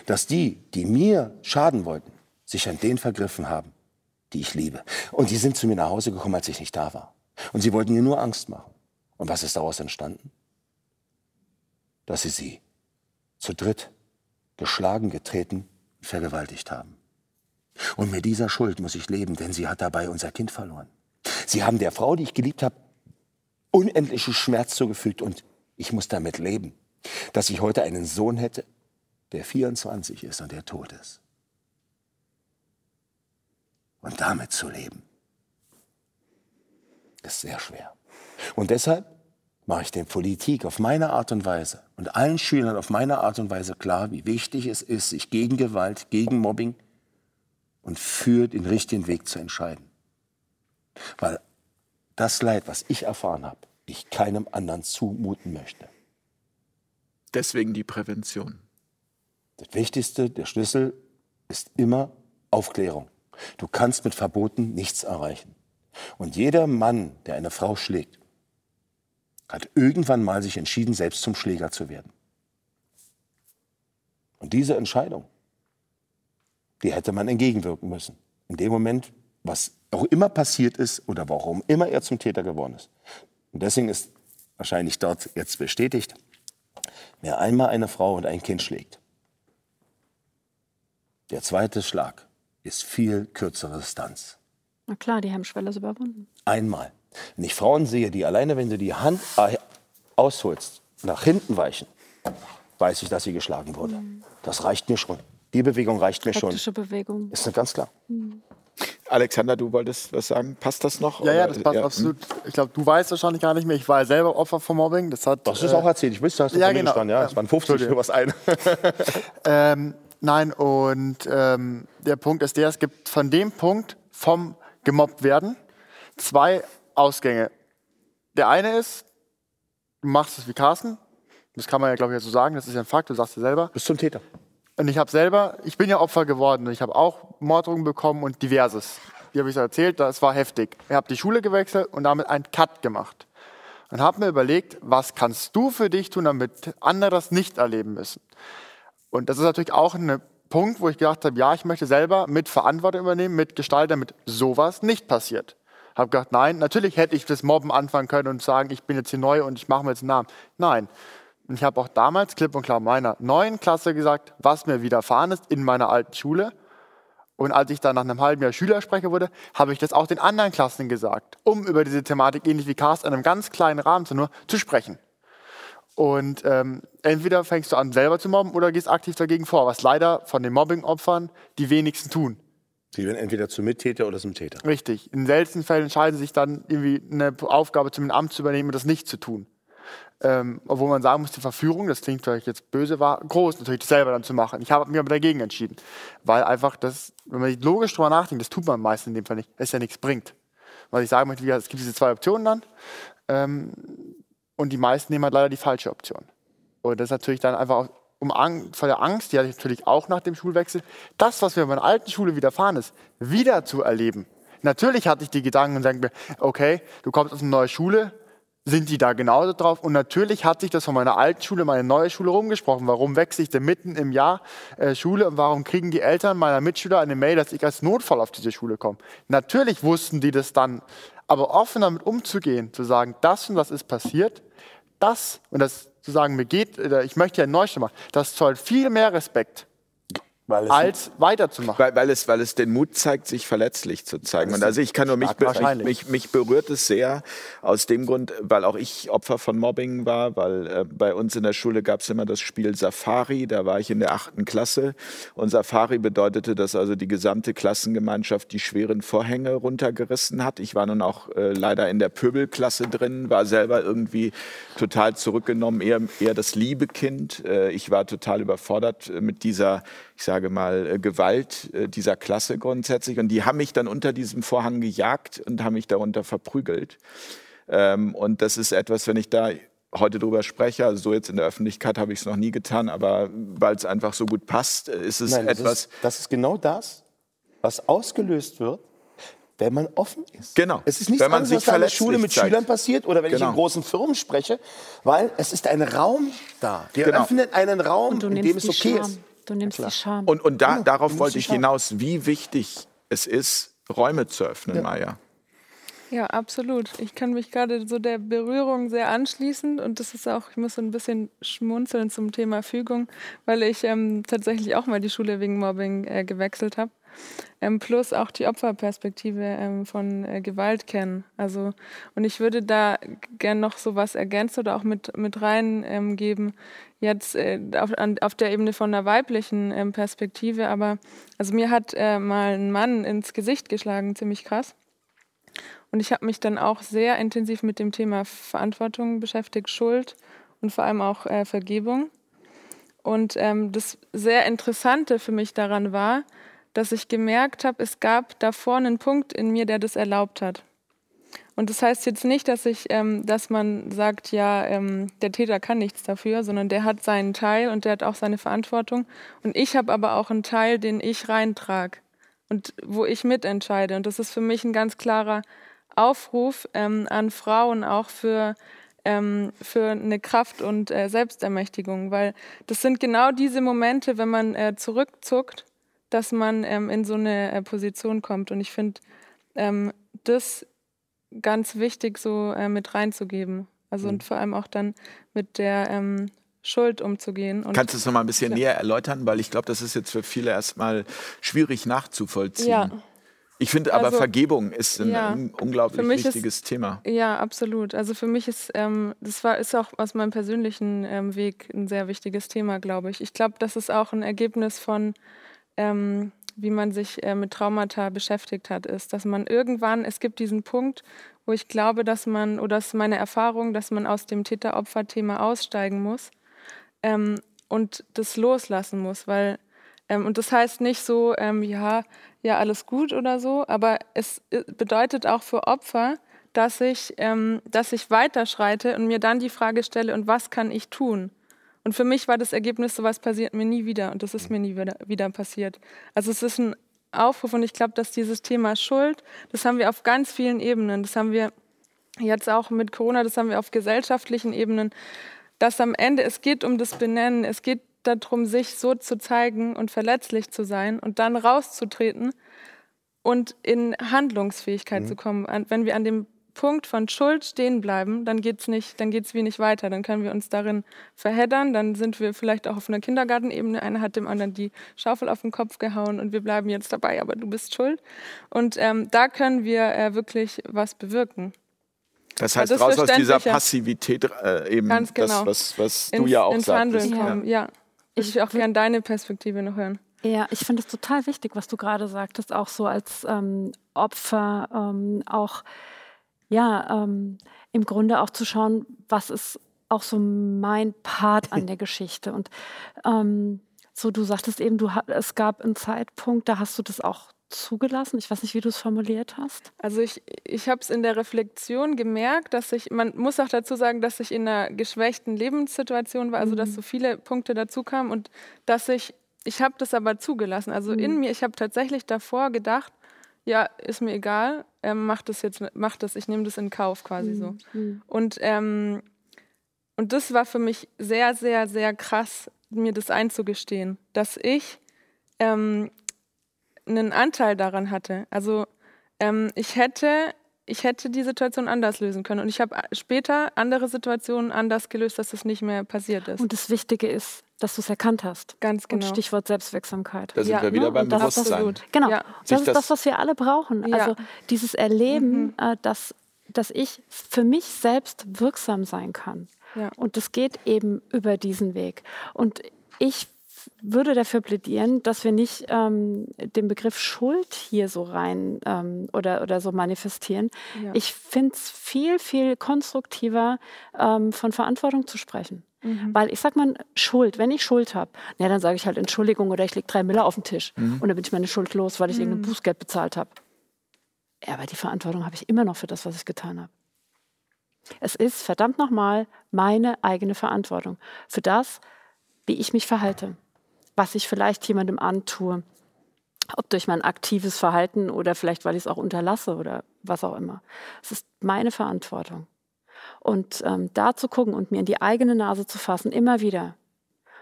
Speaker 6: dass die, die mir schaden wollten, sich an den vergriffen haben, die ich liebe. Und die sind zu mir nach Hause gekommen, als ich nicht da war. Und sie wollten mir nur Angst machen. Und was ist daraus entstanden? Dass sie sie zu dritt geschlagen, getreten, vergewaltigt haben. Und mit dieser Schuld muss ich leben, denn sie hat dabei unser Kind verloren. Sie haben der Frau, die ich geliebt habe, unendlichen Schmerz zugefügt und ich muss damit leben, dass ich heute einen Sohn hätte, der 24 ist und der tot ist und damit zu leben, ist sehr schwer. Und deshalb mache ich den Politik auf meine Art und Weise und allen Schülern auf meine Art und Weise klar, wie wichtig es ist, sich gegen Gewalt, gegen Mobbing und für den richtigen Weg zu entscheiden. Weil das Leid, was ich erfahren habe, ich keinem anderen zumuten möchte.
Speaker 2: Deswegen die Prävention.
Speaker 6: Das Wichtigste, der Schlüssel ist immer Aufklärung. Du kannst mit Verboten nichts erreichen. Und jeder Mann, der eine Frau schlägt, hat irgendwann mal sich entschieden, selbst zum Schläger zu werden. Und diese Entscheidung, die hätte man entgegenwirken müssen. In dem Moment, was auch immer passiert ist oder warum immer er zum Täter geworden ist. Und deswegen ist wahrscheinlich dort jetzt bestätigt, wer einmal eine Frau und ein Kind schlägt, der zweite Schlag ist viel kürzere Distanz.
Speaker 3: Na klar, die Hemmschwelle ist überwunden.
Speaker 6: Einmal. Wenn ich Frauen sehe, die alleine, wenn du die Hand ausholst, nach hinten weichen, weiß ich, dass sie geschlagen wurde. Mhm. Das reicht mir schon. Die Bewegung reicht mir
Speaker 3: Praktische
Speaker 6: schon.
Speaker 3: Bewegung.
Speaker 6: Ist ganz klar.
Speaker 2: Mhm. Alexander, du wolltest was sagen. Passt das noch?
Speaker 5: Ja, ja, das passt ja. absolut. Ich glaube, du weißt wahrscheinlich gar nicht mehr. Ich war selber Opfer von Mobbing. Das, hat,
Speaker 6: das ist äh, auch erzählt. Ich wüsste, hast du
Speaker 5: ja, genau.
Speaker 6: gestanden. Ja, es waren 50 für was ein.
Speaker 5: ähm, Nein, und ähm, der Punkt ist der, es gibt von dem Punkt vom gemobbt werden zwei Ausgänge. Der eine ist, du machst es wie Carsten, das kann man ja glaube ich so sagen, das ist ja ein Fakt, du sagst ja selber.
Speaker 6: Bist zum Täter.
Speaker 5: Und ich habe selber, ich bin ja Opfer geworden und ich habe auch Morddrohungen bekommen und diverses. Wie habe ich es erzählt? Das war heftig. Ich habe die Schule gewechselt und damit einen Cut gemacht. Und habe mir überlegt, was kannst du für dich tun, damit andere das nicht erleben müssen. Und das ist natürlich auch ein Punkt, wo ich gedacht habe, ja, ich möchte selber mit Verantwortung übernehmen, mit Gestalten, damit sowas nicht passiert. Habe gedacht, nein, natürlich hätte ich das Mobben anfangen können und sagen, ich bin jetzt hier neu und ich mache mir jetzt einen Namen. Nein, Und ich habe auch damals klipp und klar meiner neuen Klasse gesagt, was mir widerfahren ist in meiner alten Schule. Und als ich dann nach einem halben Jahr Schülersprecher wurde, habe ich das auch den anderen Klassen gesagt, um über diese Thematik, ähnlich wie Carsten, in einem ganz kleinen Rahmen zu nur zu sprechen. Und ähm, entweder fängst du an, selber zu mobben oder gehst aktiv dagegen vor, was leider von den Mobbing-Opfern die wenigsten tun.
Speaker 6: Sie werden entweder zum Mittäter oder zum Täter.
Speaker 5: Richtig. In seltenen Fällen entscheiden sie sich dann irgendwie eine Aufgabe zum Amt zu übernehmen und das nicht zu tun. Ähm, obwohl man sagen muss, die Verführung, das klingt vielleicht jetzt böse, war groß, natürlich das selber dann zu machen. Ich habe mich aber dagegen entschieden, weil einfach das, wenn man logisch drüber nachdenkt, das tut man meistens in dem Fall nicht, es ja nichts bringt. Was ich sagen möchte, es gibt diese zwei Optionen dann ähm, und die meisten nehmen halt leider die falsche Option. Und das ist natürlich dann einfach auch um Angst, vor der Angst, die hatte ich natürlich auch nach dem Schulwechsel, das, was mir in meiner alten Schule widerfahren ist, wieder zu erleben. Natürlich hatte ich die Gedanken und denke mir, okay, du kommst aus eine neue Schule, sind die da genauso drauf? Und natürlich hat sich das von meiner alten Schule meine neue Schule rumgesprochen. Warum wechsle ich denn mitten im Jahr äh, Schule und warum kriegen die Eltern meiner Mitschüler eine Mail, dass ich als Notfall auf diese Schule komme? Natürlich wussten die das dann, aber offen damit umzugehen, zu sagen, das und das ist passiert, das und das zu sagen, mir geht, äh, ich möchte ja einen Neustart machen, das zollt viel mehr Respekt als weiterzumachen.
Speaker 2: Weil, weil, es, weil es den Mut zeigt, sich verletzlich zu zeigen. Und also ich kann nur mich, mich, mich, berührt es sehr aus dem Grund, weil auch ich Opfer von Mobbing war, weil äh, bei uns in der Schule gab es immer das Spiel Safari, da war ich in der achten Klasse und Safari bedeutete, dass also die gesamte Klassengemeinschaft die schweren Vorhänge runtergerissen hat. Ich war nun auch äh, leider in der Pöbelklasse drin, war selber irgendwie total zurückgenommen, eher, eher das liebe Kind. Äh, ich war total überfordert äh, mit dieser ich sage mal, äh, Gewalt äh, dieser Klasse grundsätzlich. Und die haben mich dann unter diesem Vorhang gejagt und haben mich darunter verprügelt. Ähm, und das ist etwas, wenn ich da heute drüber spreche, also so jetzt in der Öffentlichkeit habe ich es noch nie getan, aber weil es einfach so gut passt, äh, ist es Nein, das etwas.
Speaker 6: Ist, das ist genau das, was ausgelöst wird, wenn man offen ist.
Speaker 2: Genau.
Speaker 6: Es ist nichts wenn man anderes, sich was in der Schule mit zeigt. Schülern passiert oder wenn genau. ich in großen Firmen spreche, weil es ist ein Raum da. Der genau. öffnet einen Raum, in dem es okay Scham. ist.
Speaker 3: Du nimmst die Scham.
Speaker 2: Und, und da, darauf wollte ich hinaus, wie wichtig es ist, Räume zu öffnen, ja. Maya.
Speaker 4: Ja, absolut. Ich kann mich gerade so der Berührung sehr anschließen und das ist auch, ich muss so ein bisschen schmunzeln zum Thema Fügung, weil ich ähm, tatsächlich auch mal die Schule wegen Mobbing äh, gewechselt habe. Ähm, plus auch die Opferperspektive ähm, von äh, Gewalt kennen. Also, und ich würde da gern noch so was ergänzen oder auch mit, mit reingeben, ähm, jetzt äh, auf, an, auf der Ebene von einer weiblichen ähm, Perspektive. Aber also mir hat äh, mal ein Mann ins Gesicht geschlagen, ziemlich krass. Und ich habe mich dann auch sehr intensiv mit dem Thema Verantwortung beschäftigt, Schuld und vor allem auch äh, Vergebung. Und ähm, das sehr Interessante für mich daran war, dass ich gemerkt habe, es gab davor einen Punkt in mir, der das erlaubt hat. Und das heißt jetzt nicht, dass ich, ähm, dass man sagt, ja, ähm, der Täter kann nichts dafür, sondern der hat seinen Teil und der hat auch seine Verantwortung. Und ich habe aber auch einen Teil, den ich reintrage und wo ich mitentscheide. Und das ist für mich ein ganz klarer Aufruf ähm, an Frauen auch für ähm, für eine Kraft und äh, Selbstermächtigung, weil das sind genau diese Momente, wenn man äh, zurückzuckt dass man ähm, in so eine äh, Position kommt. Und ich finde ähm, das ganz wichtig, so äh, mit reinzugeben. Also mhm. und vor allem auch dann mit der ähm, Schuld umzugehen. Und
Speaker 2: Kannst du es noch mal ein bisschen ja. näher erläutern? Weil ich glaube, das ist jetzt für viele erstmal schwierig nachzuvollziehen. Ja. Ich finde aber also, Vergebung ist ein, ja, unglaublich wichtiges ist, Thema.
Speaker 4: Ja, absolut. Also für mich ist ähm, das war ist auch aus meinem persönlichen ähm, Weg ein sehr wichtiges Thema, glaube ich. Ich glaube, das ist auch ein Ergebnis von ähm, wie man sich äh, mit Traumata beschäftigt hat, ist, dass man irgendwann, es gibt diesen Punkt, wo ich glaube, dass man, oder das ist meine Erfahrung, dass man aus dem Täter-Opfer-Thema aussteigen muss ähm, und das loslassen muss, weil, ähm, und das heißt nicht so, ähm, ja, ja, alles gut oder so, aber es äh, bedeutet auch für Opfer, dass ich, ähm, dass ich weiterschreite und mir dann die Frage stelle, und was kann ich tun? Und für mich war das Ergebnis, sowas passiert mir nie wieder und das ist mir nie wieder, wieder passiert. Also es ist ein Aufruf und ich glaube, dass dieses Thema Schuld, das haben wir auf ganz vielen Ebenen, das haben wir jetzt auch mit Corona, das haben wir auf gesellschaftlichen Ebenen, dass am Ende, es geht um das Benennen, es geht darum, sich so zu zeigen und verletzlich zu sein und dann rauszutreten und in Handlungsfähigkeit mhm. zu kommen. Wenn wir an dem Punkt von Schuld stehen bleiben, dann geht's nicht, dann geht's wie nicht weiter. Dann können wir uns darin verheddern, dann sind wir vielleicht auch auf einer Kindergartenebene. Einer hat dem anderen die Schaufel auf den Kopf gehauen und wir bleiben jetzt dabei, aber du bist schuld. Und ähm, da können wir äh, wirklich was bewirken.
Speaker 2: Das heißt,
Speaker 4: das
Speaker 2: raus aus dieser. Passivität äh, eben
Speaker 4: Ganz genau.
Speaker 2: das, was, was du
Speaker 4: Ins,
Speaker 2: ja auch
Speaker 4: ins
Speaker 2: sagtest.
Speaker 4: Handeln kommen. Ja. Ich würde auch gerne deine Perspektive noch hören.
Speaker 3: Ja, ich finde es total wichtig, was du gerade sagtest, auch so als ähm, Opfer, ähm, auch ja, ähm, im Grunde auch zu schauen, was ist auch so mein Part an der Geschichte. Und ähm, so, du sagtest eben, du, es gab einen Zeitpunkt, da hast du das auch zugelassen. Ich weiß nicht, wie du es formuliert hast.
Speaker 4: Also ich, ich habe es in der Reflexion gemerkt, dass ich, man muss auch dazu sagen, dass ich in einer geschwächten Lebenssituation war, also dass so viele Punkte dazu kamen und dass ich, ich habe das aber zugelassen. Also in mir, ich habe tatsächlich davor gedacht, ja, ist mir egal, ähm, mach das jetzt, mach das, ich nehme das in Kauf quasi so. Und, ähm, und das war für mich sehr, sehr, sehr krass, mir das einzugestehen, dass ich ähm, einen Anteil daran hatte. Also ähm, ich hätte ich hätte die Situation anders lösen können und ich habe später andere Situationen anders gelöst, dass das nicht mehr passiert ist.
Speaker 3: Und das Wichtige ist, dass du es erkannt hast.
Speaker 4: Ganz genau.
Speaker 3: Und Stichwort Selbstwirksamkeit.
Speaker 2: Da sind
Speaker 4: Ja,
Speaker 2: wir wieder
Speaker 3: ne?
Speaker 2: beim
Speaker 3: das-
Speaker 2: Bewusstsein.
Speaker 4: absolut.
Speaker 3: Genau,
Speaker 4: Ja.
Speaker 3: das ist
Speaker 2: das-
Speaker 3: das, was wir alle brauchen.
Speaker 4: Ja.
Speaker 3: Also dieses Erleben, äh, dass, dass ich für mich selbst wirksam sein kann.
Speaker 4: Ja.
Speaker 3: Und das geht eben über diesen Weg. Und ich würde dafür plädieren, dass wir nicht ähm, den Begriff Schuld hier so rein ähm, oder, oder so manifestieren.
Speaker 4: Ja.
Speaker 3: Ich finde es viel, viel konstruktiver, ähm, von Verantwortung zu sprechen.
Speaker 4: Mhm.
Speaker 3: Weil ich sag mal, Schuld, wenn ich Schuld habe, ja, dann sage ich halt Entschuldigung oder ich lege drei Miller auf den Tisch und dann bin ich meine Schuld los, weil ich irgendein Bußgeld bezahlt habe. Ja, aber die Verantwortung habe ich immer noch für das, was ich getan habe. Es ist verdammt nochmal meine eigene Verantwortung für das, wie ich mich verhalte, was ich vielleicht jemandem antue, ob durch mein aktives Verhalten oder vielleicht, weil ich es auch unterlasse oder was auch immer. Es ist meine Verantwortung. Und ähm, da zu gucken und mir in die eigene Nase zu fassen, immer wieder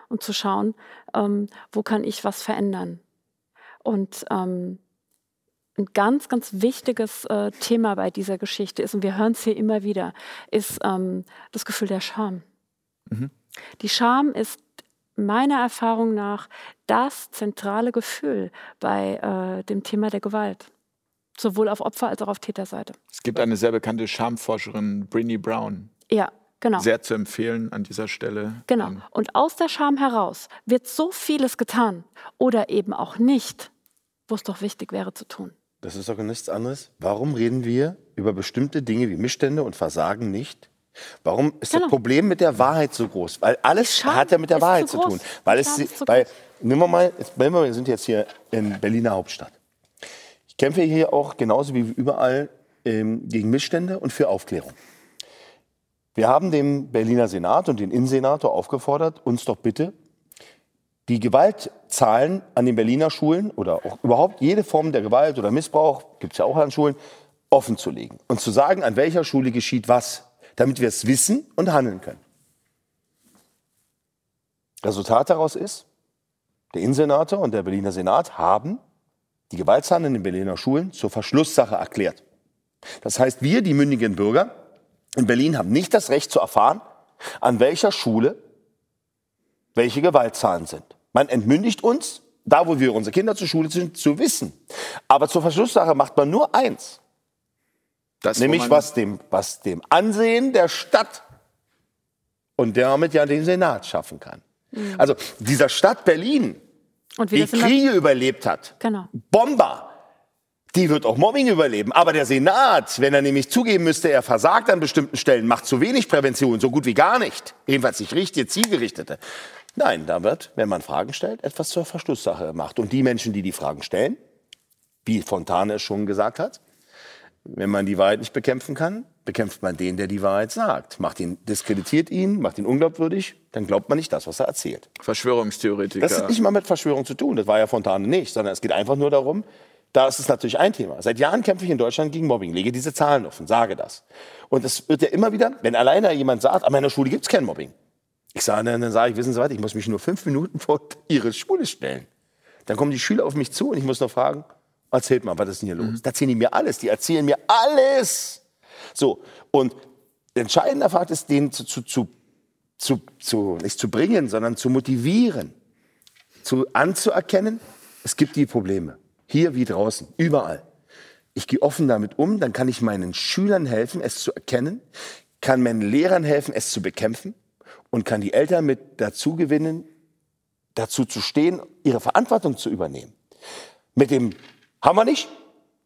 Speaker 3: und zu schauen, ähm, wo kann ich was verändern. Und ähm, ein ganz, ganz wichtiges äh, Thema bei dieser Geschichte ist, und wir hören es hier immer wieder, ist ähm, das Gefühl der Scham. Die Scham ist meiner Erfahrung nach das zentrale Gefühl bei äh, dem Thema der Gewalt. Sowohl auf Opfer- als auch auf Täterseite.
Speaker 2: Es gibt eine sehr bekannte Schamforscherin, Brinny Brown.
Speaker 3: Ja, genau.
Speaker 2: Sehr zu empfehlen an dieser Stelle.
Speaker 3: Genau.
Speaker 2: Ähm,
Speaker 3: Und aus der Scham heraus wird so vieles getan oder eben auch nicht, wo es doch wichtig wäre zu tun.
Speaker 6: Das ist doch nichts anderes. Warum reden wir über bestimmte Dinge wie Missstände und Versagen nicht? Warum ist
Speaker 3: Genau.
Speaker 6: das Problem mit der Wahrheit so groß? Weil alles
Speaker 3: Scham
Speaker 6: hat ja mit der Wahrheit
Speaker 3: zu
Speaker 6: zu tun. Weil es, weil, nehmen wir mal, jetzt, nehmen wir, wir sind jetzt hier in Berliner Hauptstadt. Ich kämpfe hier auch genauso wie überall ähm, gegen Missstände und für Aufklärung. Wir haben den Berliner Senat und den Innensenator aufgefordert, uns doch bitte die Gewaltzahlen an den Berliner Schulen oder auch überhaupt jede Form der Gewalt oder Missbrauch, gibt es ja auch an Schulen, offen zu legen und zu sagen, an welcher Schule geschieht was, damit wir es wissen und handeln können. Resultat daraus ist, der Innensenator und der Berliner Senat haben die Gewaltzahlen in den Berliner Schulen zur Verschlusssache erklärt. Das heißt, wir, die mündigen Bürger in Berlin, haben nicht das Recht zu erfahren, an welcher Schule welche Gewaltzahlen sind. Man entmündigt uns, da wo wir unsere Kinder zur Schule sind, zu wissen. Aber zur Verschlusssache macht man nur eins,
Speaker 2: das,
Speaker 6: nämlich was dem, was dem Ansehen der Stadt und damit ja den Senat schaffen kann. Also dieser Stadt Berlin, die Kriege überlebt hat,
Speaker 3: Genau.
Speaker 6: Bomber, die wird auch Mobbing überleben. Aber der Senat, wenn er nämlich zugeben müsste, er versagt an bestimmten Stellen, macht zu wenig Prävention, so gut wie gar nicht. Jedenfalls nicht richtige, zielgerichtete. Nein, da wird, wenn man Fragen stellt, etwas zur Verschlusssache gemacht. Und die Menschen, die die Fragen stellen, wie Fontane es schon gesagt hat, wenn man die Wahrheit nicht bekämpfen kann, bekämpft man den, der die Wahrheit sagt. Macht ihn, diskreditiert ihn, macht ihn unglaubwürdig, dann glaubt man nicht das, was er erzählt.
Speaker 2: Verschwörungstheoretiker.
Speaker 6: Das hat nicht mal mit Verschwörung zu tun. Das war ja Fontane nicht, sondern es geht einfach nur darum, da ist es natürlich ein Thema. Seit Jahren kämpfe ich in Deutschland gegen Mobbing, lege diese Zahlen offen, sage das. Und es wird ja immer wieder, wenn alleine jemand sagt, an meiner Schule gibt es kein Mobbing. Ich sage, dann, dann sage ich, wissen Sie was, ich muss mich nur fünf Minuten vor Ihre Schule stellen. Dann kommen die Schüler auf mich zu und ich muss noch fragen, erzählt mal, was ist denn hier los? Da erzählen die mir alles, die erzählen mir alles. So, und entscheidender Fakt ist, den zu, zu, zu, zu, zu, nicht zu bringen, sondern zu motivieren, zu anzuerkennen, es gibt die Probleme. Hier wie draußen, überall. Ich gehe offen damit um, dann kann ich meinen Schülern helfen, es zu erkennen, kann meinen Lehrern helfen, es zu bekämpfen und kann die Eltern mit dazu gewinnen, dazu zu stehen, ihre Verantwortung zu übernehmen. Mit dem haben wir nicht,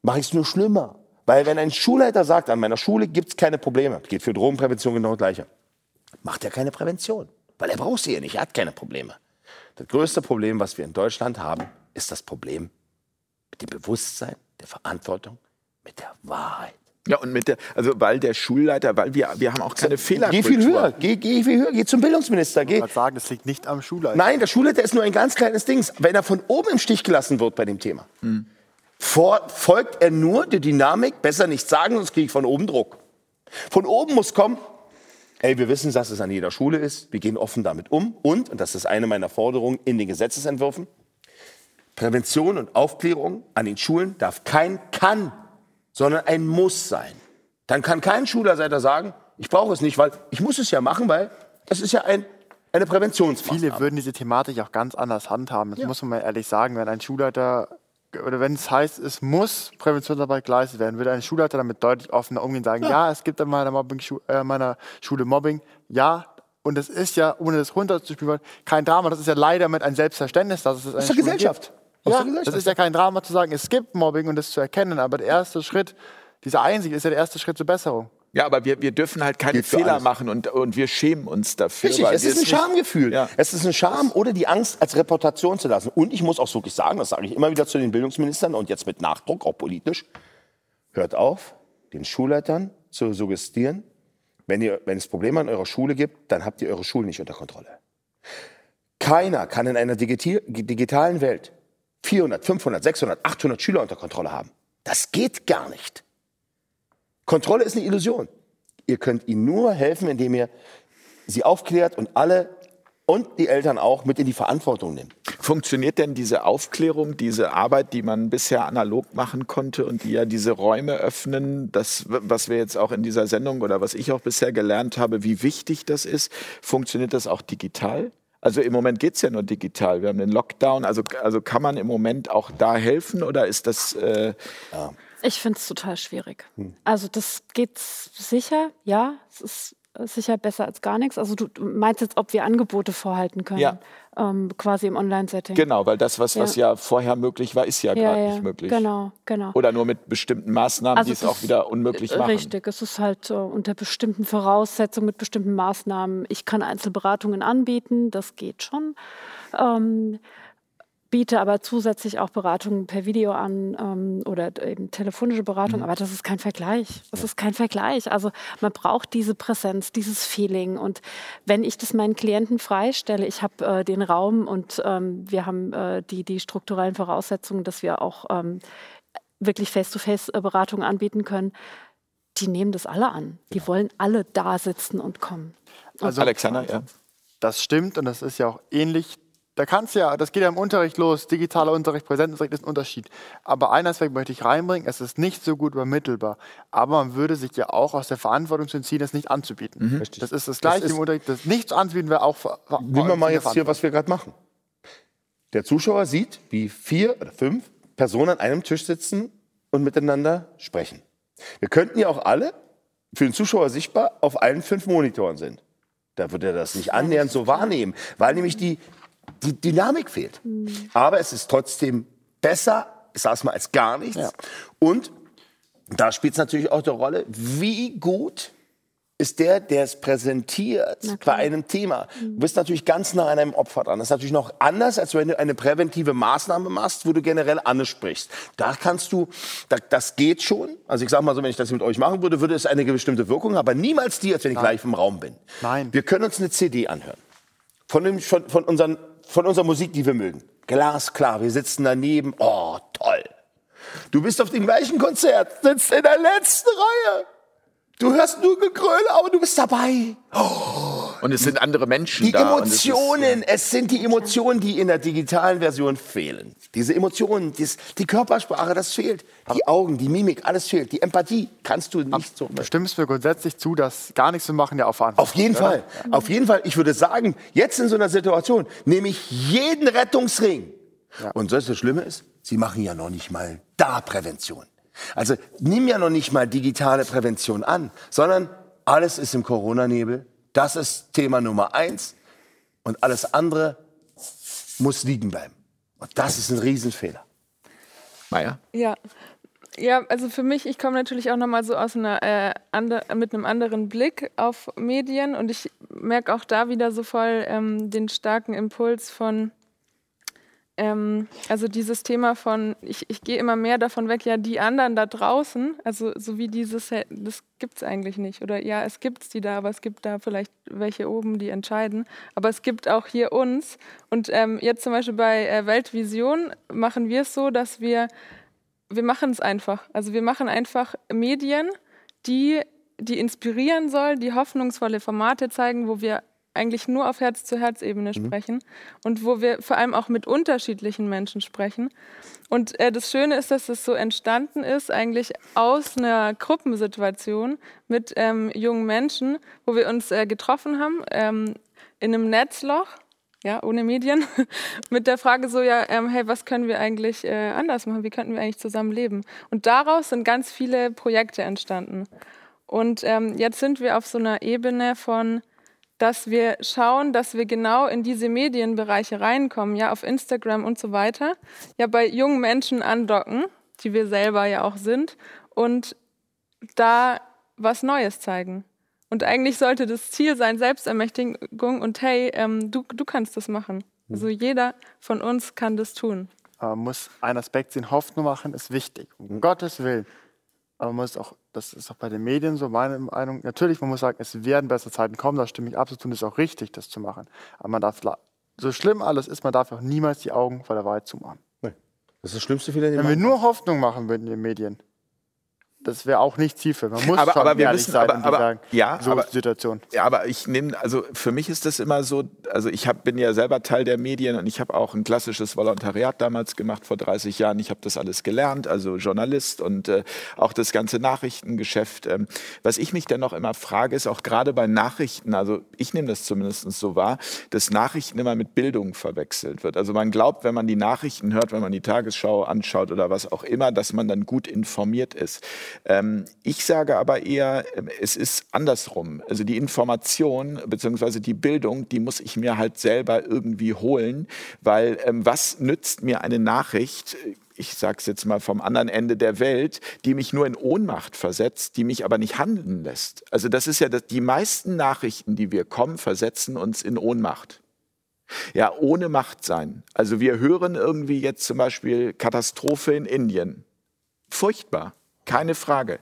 Speaker 6: mache ich es nur schlimmer. Weil wenn ein Schulleiter sagt, an meiner Schule gibt es keine Probleme, geht für Drogenprävention genau gleiche, macht er keine Prävention. Weil er braucht sie ja nicht, er hat keine Probleme. Das größte Problem, was wir in Deutschland haben, ist das Problem mit dem Bewusstsein, der Verantwortung, mit der Wahrheit.
Speaker 2: Ja, und mit der, also weil der Schulleiter, weil wir, wir haben auch keine
Speaker 6: Geh
Speaker 2: Fehlerkultur.
Speaker 6: viel höher, geh, geh viel höher, geh zum Bildungsminister, geh.
Speaker 5: Ich wollte sagen, das liegt nicht am Schulleiter.
Speaker 6: Nein, der Schulleiter ist nur ein ganz kleines Ding. Wenn er von oben im Stich gelassen wird bei dem Thema, vor, folgt er nur der Dynamik, besser nicht sagen, sonst kriege ich von oben Druck. Von oben muss kommen, ey, wir wissen, dass es an jeder Schule ist, wir gehen offen damit um und, und das ist eine meiner Forderungen in den Gesetzesentwürfen, Prävention und Aufklärung an den Schulen darf kein kann, sondern ein muss sein. Dann kann kein Schulleiter sagen, ich brauche es nicht, weil ich muss es ja machen, weil das ist ja ein, eine Präventionsmaßnahme.
Speaker 5: Viele würden diese Thematik auch ganz anders handhaben. Das muss man mal ehrlich sagen. Wenn ein Schulleiter oder wenn es heißt, es muss Präventionsarbeit geleistet werden, würde ein Schulleiter damit deutlich offener umgehen und sagen, ja, es gibt an meiner, Mobbing äh, meiner Schule Mobbing, ja, und es ist ja, ohne das runterzuspielen, kein Drama. Das ist ja leider mit ein Selbstverständnis, dass es eine
Speaker 6: Aus der
Speaker 5: Schule
Speaker 6: Gesellschaft.
Speaker 5: Gibt.
Speaker 6: Aus
Speaker 5: Ja,
Speaker 6: der Gesellschaft.
Speaker 5: das ist ja kein Drama zu sagen, es gibt Mobbing und das zu erkennen, aber der erste Schritt, diese Einsicht ist ja der erste Schritt zur Besserung.
Speaker 2: Ja, aber wir, wir dürfen halt keine Fehler
Speaker 6: alles.
Speaker 2: machen und, und wir schämen uns dafür.
Speaker 6: Richtig, es ist ein Schamgefühl.
Speaker 2: Ja.
Speaker 6: Es ist ein Scham oder die Angst, als Reputation zu lassen. Und ich muss auch wirklich sagen, das sage ich immer wieder zu den Bildungsministern und jetzt mit Nachdruck, auch politisch, hört auf, den Schulleitern zu suggestieren, wenn, ihr, wenn es Probleme an eurer Schule gibt, dann habt ihr eure Schule nicht unter Kontrolle. Keiner kann in einer digiti- digitalen Welt 400, 500, 600, 800 Schüler unter Kontrolle haben. Das geht gar nicht. Kontrolle ist eine Illusion. Ihr könnt ihnen nur helfen, indem ihr sie aufklärt und alle und die Eltern auch mit in die Verantwortung nimmt.
Speaker 2: Funktioniert denn diese Aufklärung, diese Arbeit, die man bisher analog machen konnte und die ja diese Räume öffnen, das, was wir jetzt auch in dieser Sendung oder was ich auch bisher gelernt habe, wie wichtig das ist, funktioniert das auch digital? Also im Moment geht es ja nur digital. Wir haben den Lockdown. Also, also kann man im Moment auch da helfen oder ist das... Äh,
Speaker 3: Ich finde es total schwierig. Also das geht sicher, ja, es ist äh, sicher besser als gar nichts. Also du meinst jetzt, ob wir Angebote vorhalten können,
Speaker 2: Ja.
Speaker 3: ähm, quasi im Online-Setting.
Speaker 2: genau, weil das, was, was
Speaker 3: Ja.
Speaker 2: ja vorher möglich war, ist ja,
Speaker 3: ja,
Speaker 2: gerade
Speaker 3: ja,
Speaker 2: nicht möglich.
Speaker 3: Genau, genau.
Speaker 2: Oder nur mit bestimmten Maßnahmen,
Speaker 3: Also
Speaker 2: die es auch wieder unmöglich machen.
Speaker 3: Richtig, es ist halt äh, unter bestimmten Voraussetzungen, mit bestimmten Maßnahmen. Ich kann Einzelberatungen anbieten, das geht schon. Ähm, biete aber zusätzlich auch Beratungen per Video an ähm, oder eben telefonische Beratung, aber das ist kein Vergleich. Das ist kein Vergleich. Also man braucht diese Präsenz, dieses Feeling. Und wenn ich das meinen Klienten freistelle, ich habe äh, den Raum und ähm, wir haben äh, die, die strukturellen Voraussetzungen, dass wir auch ähm, wirklich Face-to-Face-Beratungen anbieten können, die nehmen das alle an. Die wollen alle da sitzen und kommen.
Speaker 5: Also
Speaker 2: Alexander, ja.
Speaker 5: Das stimmt und das ist ja auch ähnlich. Da kannst ja, das geht ja im Unterricht los. Digitaler Unterricht, Präsenzunterricht ist ein Unterschied. Aber einen Aspekt möchte ich reinbringen: Es ist nicht so gut übermittelbar. Aber man würde sich ja auch aus der Verantwortung zu entziehen, das nicht anzubieten. Das ist das Gleiche
Speaker 6: ist-
Speaker 5: im Unterricht. Das nichts anzubieten wäre auch. ver-
Speaker 6: Nehmen wir mal jetzt hier, was wir gerade machen. Der Zuschauer sieht, wie vier oder fünf Personen an einem Tisch sitzen und miteinander sprechen. Wir könnten ja auch alle für den Zuschauer sichtbar auf allen fünf Monitoren sind. Da würde er das nicht annähernd so wahrnehmen, weil nämlich die, die Dynamik fehlt. Aber es ist trotzdem besser, sag's mal, als gar nichts. Und da spielt es natürlich auch eine Rolle, wie gut ist der, der es präsentiert bei einem Thema. Du bist natürlich ganz nah an einem Opfer dran. Das ist natürlich noch anders, als wenn du eine präventive Maßnahme machst, wo du generell ansprichst. Da kannst du, da, das geht schon. Also ich sage mal so, wenn ich das mit euch machen würde, würde es eine bestimmte Wirkung, haben, aber niemals die, als wenn ich gleich im Raum bin.
Speaker 5: Nein.
Speaker 6: Wir können uns eine CD anhören. Von, dem, von, von, unseren, von unserer Musik, die wir mögen. Glasklar, wir sitzen daneben. Oh, toll. Du bist auf dem gleichen Konzert, sitzt in der letzten Reihe. Du hörst nur Gegröle, aber du bist dabei. Oh,
Speaker 2: Und es sind andere Menschen
Speaker 6: Die
Speaker 2: da. und es ist-
Speaker 6: Emotionen, es sind die Emotionen, die in der digitalen Version fehlen. Diese Emotionen, dies, die Körpersprache, das fehlt. Die Augen, die Mimik, alles fehlt. Die Empathie kannst du nicht so.
Speaker 5: Du stimmst mir grundsätzlich zu, dass gar nichts zu machen ja auch Verantwortung
Speaker 6: Auf jeden
Speaker 5: oder?
Speaker 6: Fall. Auf jeden Fall. Ich würde sagen, jetzt in so einer Situation nehme ich jeden Rettungsring. Und das, das Schlimme ist, sie machen ja noch nicht mal da Prävention. Also nimm ja noch nicht mal digitale Prävention an, sondern alles ist im Corona-Nebel. Das ist Thema Nummer eins. Und alles andere muss liegen bleiben. Und das ist ein Riesenfehler.
Speaker 2: Meier?
Speaker 4: Ja. Ja, also für mich, ich komme natürlich auch nochmal so aus einer, äh, ander, mit einem anderen Blick auf Medien und ich merke auch da wieder so voll ähm, den starken Impuls von, ähm, also dieses Thema von, ich, ich gehe immer mehr davon weg, ja, die anderen da draußen, also so wie dieses, das gibt es eigentlich nicht. Oder ja, es gibt die da, aber es gibt da vielleicht welche oben, die entscheiden. Aber es gibt auch hier uns. Und ähm, jetzt zum Beispiel bei äh, Weltvision machen wir es so, dass wir wir machen es einfach. Also wir machen einfach Medien, die, die inspirieren sollen, die hoffnungsvolle Formate zeigen, wo wir eigentlich nur auf Herz-zu-Herz-Ebene sprechen und wo wir vor allem auch mit unterschiedlichen Menschen sprechen. Und äh, das Schöne ist, dass es so entstanden ist, eigentlich aus einer Gruppensituation mit ähm, jungen Menschen, wo wir uns äh, getroffen haben ähm, in einem Netzloch ja, ohne Medien, mit der Frage so, ja, ähm, hey, was können wir eigentlich äh, anders machen? Wie könnten wir eigentlich zusammen leben? Und daraus sind ganz viele Projekte entstanden. Und ähm, jetzt sind wir auf so einer Ebene von, dass wir schauen, dass wir genau in diese Medienbereiche reinkommen, ja, auf Instagram und so weiter, ja, bei jungen Menschen andocken, die wir selber ja auch sind, und da was Neues zeigen. Und eigentlich sollte das Ziel sein, Selbstermächtigung und hey, ähm, du, du kannst das machen. Also jeder von uns kann das tun.
Speaker 5: Aber man muss einen Aspekt sehen, Hoffnung machen ist wichtig, um Gottes Willen. Aber man muss auch, das ist auch bei den Medien so meine Meinung, natürlich, man muss sagen, es werden bessere Zeiten kommen, da stimme ich absolut und es ist auch richtig, das zu machen. Aber man darf, so schlimm alles ist, man darf auch niemals die Augen vor der Wahrheit zumachen.
Speaker 6: Das ist das schlimmste Fehler, den
Speaker 5: Wenn wir nur Hoffnung machen würden in den Medien, das wäre auch nicht zielführend. Man muss
Speaker 2: Aber-
Speaker 5: schon
Speaker 2: aber wir müssen-
Speaker 5: sein
Speaker 2: aber- aber-
Speaker 5: sagen,
Speaker 2: ja,
Speaker 5: so
Speaker 2: aber-
Speaker 5: Situation.
Speaker 2: Ja, aber ich nehme, also für mich ist das immer so, also ich hab, bin ja selber Teil der Medien und ich habe auch ein klassisches Volontariat damals gemacht vor 30 Jahren. Ich habe das alles gelernt, also Journalist und äh, auch das ganze Nachrichtengeschäft. Ähm, was ich mich dann noch immer frage, ist auch gerade bei Nachrichten, also ich nehme das zumindest so wahr, dass Nachrichten immer mit Bildung verwechselt wird. Also man glaubt, wenn man die Nachrichten hört, wenn man die Tagesschau anschaut oder was auch immer, dass man dann gut informiert ist. Ähm, ich sage aber eher, ähm, es ist andersrum. Also die Information bzw. die Bildung, die muss ich mir halt selber irgendwie holen, weil ähm, was nützt mir eine Nachricht? Ich sage es jetzt mal vom anderen Ende der Welt, die mich nur in Ohnmacht versetzt, die mich aber nicht handeln lässt. Also das ist ja das, die meisten Nachrichten, die wir kommen, versetzen uns in Ohnmacht. Ja, ohne Macht sein. Also wir hören irgendwie jetzt zum Beispiel Katastrophe in Indien. Furchtbar, keine Frage.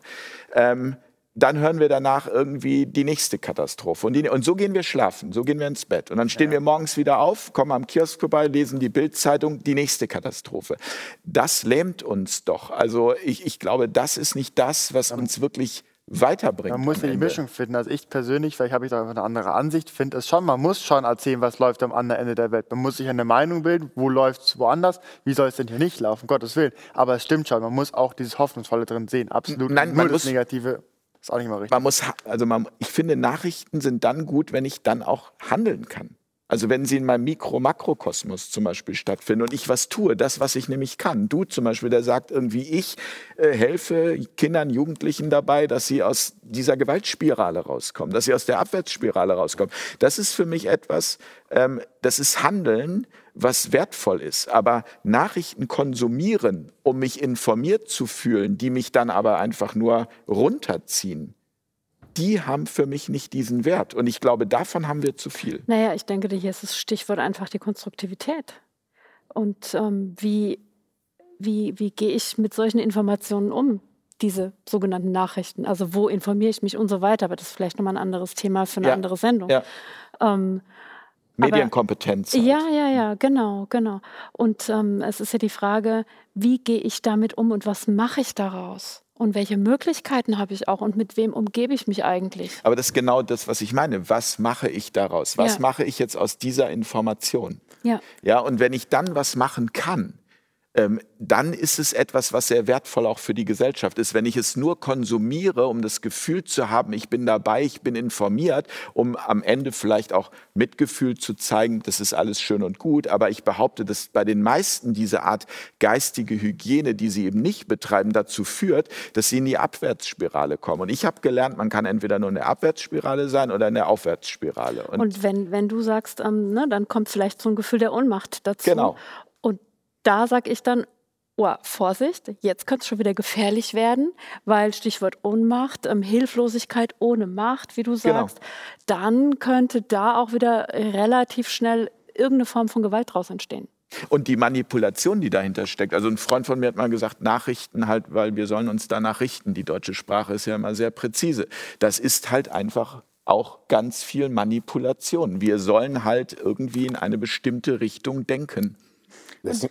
Speaker 2: Ähm, dann hören wir danach irgendwie die nächste Katastrophe. Und, die, und so gehen wir schlafen, so gehen wir ins Bett. Und dann stehen wir morgens wieder auf, kommen am Kiosk vorbei, lesen die Bildzeitung, die nächste Katastrophe. Das lähmt uns doch. Also ich, ich glaube, das ist nicht das, was uns wirklich weiterbringt.
Speaker 5: Man muss ja die
Speaker 2: Ende.
Speaker 5: Mischung finden. Also ich persönlich, vielleicht habe ich da eine andere Ansicht, finde es schon, man muss schon erzählen, was läuft am anderen Ende der Welt. Man muss sich eine Meinung bilden, wo läuft es woanders, wie soll es denn hier nicht laufen, Gottes Willen. Aber es stimmt schon, man muss auch dieses Hoffnungsvolle drin sehen. Absolut.
Speaker 2: Nein, man
Speaker 5: das
Speaker 2: muss-
Speaker 5: Negative ist auch nicht mal richtig.
Speaker 2: man muss, also man, ich finde, Nachrichten sind dann gut, wenn ich dann auch handeln kann. Also wenn sie in meinem Mikro-Makrokosmos zum Beispiel stattfinden und ich was tue, das, was ich nämlich kann. Du zum Beispiel, der sagt irgendwie, ich äh, helfe Kindern, Jugendlichen dabei, dass sie aus dieser Gewaltspirale rauskommen, dass sie aus der Abwärtsspirale rauskommen. Das ist für mich etwas, ähm, das ist Handeln, was wertvoll ist. Aber Nachrichten konsumieren, um mich informiert zu fühlen, die mich dann aber einfach nur runterziehen, die haben für mich nicht diesen Wert. Und ich glaube, davon haben wir zu viel.
Speaker 3: Naja, ich denke, hier ist das Stichwort einfach die Konstruktivität. Und ähm, wie, wie, wie gehe ich mit solchen Informationen um? Diese sogenannten Nachrichten. Also wo informiere ich mich und so weiter. Aber das ist vielleicht nochmal ein anderes Thema für eine
Speaker 2: Ja.
Speaker 3: andere Sendung.
Speaker 2: Ja.
Speaker 3: Ähm,
Speaker 2: Medienkompetenz. halt.
Speaker 3: ja, ja, ja, genau, genau. Und ähm, es ist ja die Frage, wie gehe ich damit um und was mache ich daraus? Und welche Möglichkeiten habe ich auch und mit wem umgebe ich mich eigentlich?
Speaker 2: Aber das ist genau das, was ich meine. Was mache ich daraus? Was
Speaker 3: Ja.
Speaker 2: mache ich jetzt aus dieser Information?
Speaker 3: Ja.
Speaker 2: Ja, und wenn ich dann was machen kann, dann ist es etwas, was sehr wertvoll auch für die Gesellschaft ist. Wenn ich es nur konsumiere, um das Gefühl zu haben, ich bin dabei, ich bin informiert, um am Ende vielleicht auch Mitgefühl zu zeigen, das ist alles schön und gut, aber ich behaupte, dass bei den meisten diese Art geistige Hygiene, die sie eben nicht betreiben, dazu führt, dass sie in die Abwärtsspirale kommen. Und ich habe gelernt, man kann entweder nur in der Abwärtsspirale sein oder in der Aufwärtsspirale. Und,
Speaker 3: Und wenn, wenn du sagst, ähm, ne, dann kommt vielleicht so ein Gefühl der Ohnmacht dazu.
Speaker 2: Genau.
Speaker 3: Da sage ich dann, oh, Vorsicht, jetzt könnte es schon wieder gefährlich werden, weil Stichwort Ohnmacht, ähm, Hilflosigkeit ohne Macht, wie du
Speaker 2: Genau.
Speaker 3: sagst, dann könnte da auch wieder relativ schnell irgendeine Form von Gewalt draus entstehen.
Speaker 2: Und die Manipulation, die dahinter steckt. Also ein Freund von mir hat mal gesagt, Nachrichten halt, weil wir sollen uns danach richten. Die deutsche Sprache ist ja immer sehr präzise. Das ist halt einfach auch ganz viel Manipulation. Wir sollen halt irgendwie in eine bestimmte Richtung denken.
Speaker 6: Das,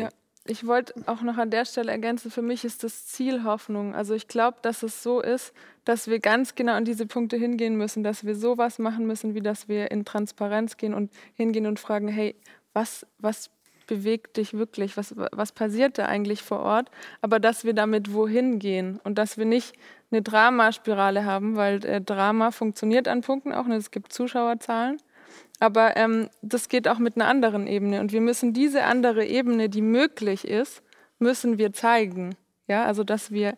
Speaker 4: Ja, ich wollte auch noch an der Stelle ergänzen, für mich ist das Ziel Hoffnung. Also ich glaube, dass es so ist, dass wir ganz genau an diese Punkte hingehen müssen, dass wir sowas machen müssen, wie dass wir in Transparenz gehen und hingehen und fragen, hey, was, was bewegt dich wirklich? Was, was passiert da eigentlich vor Ort? Aber dass wir damit wohin gehen und dass wir nicht eine Dramaspirale haben, weil äh, Drama funktioniert an Punkten auch. Und es gibt Zuschauerzahlen. Aber ähm, das geht auch mit einer anderen Ebene. Und wir müssen diese andere Ebene, die möglich ist, müssen wir zeigen. Ja, also dass wir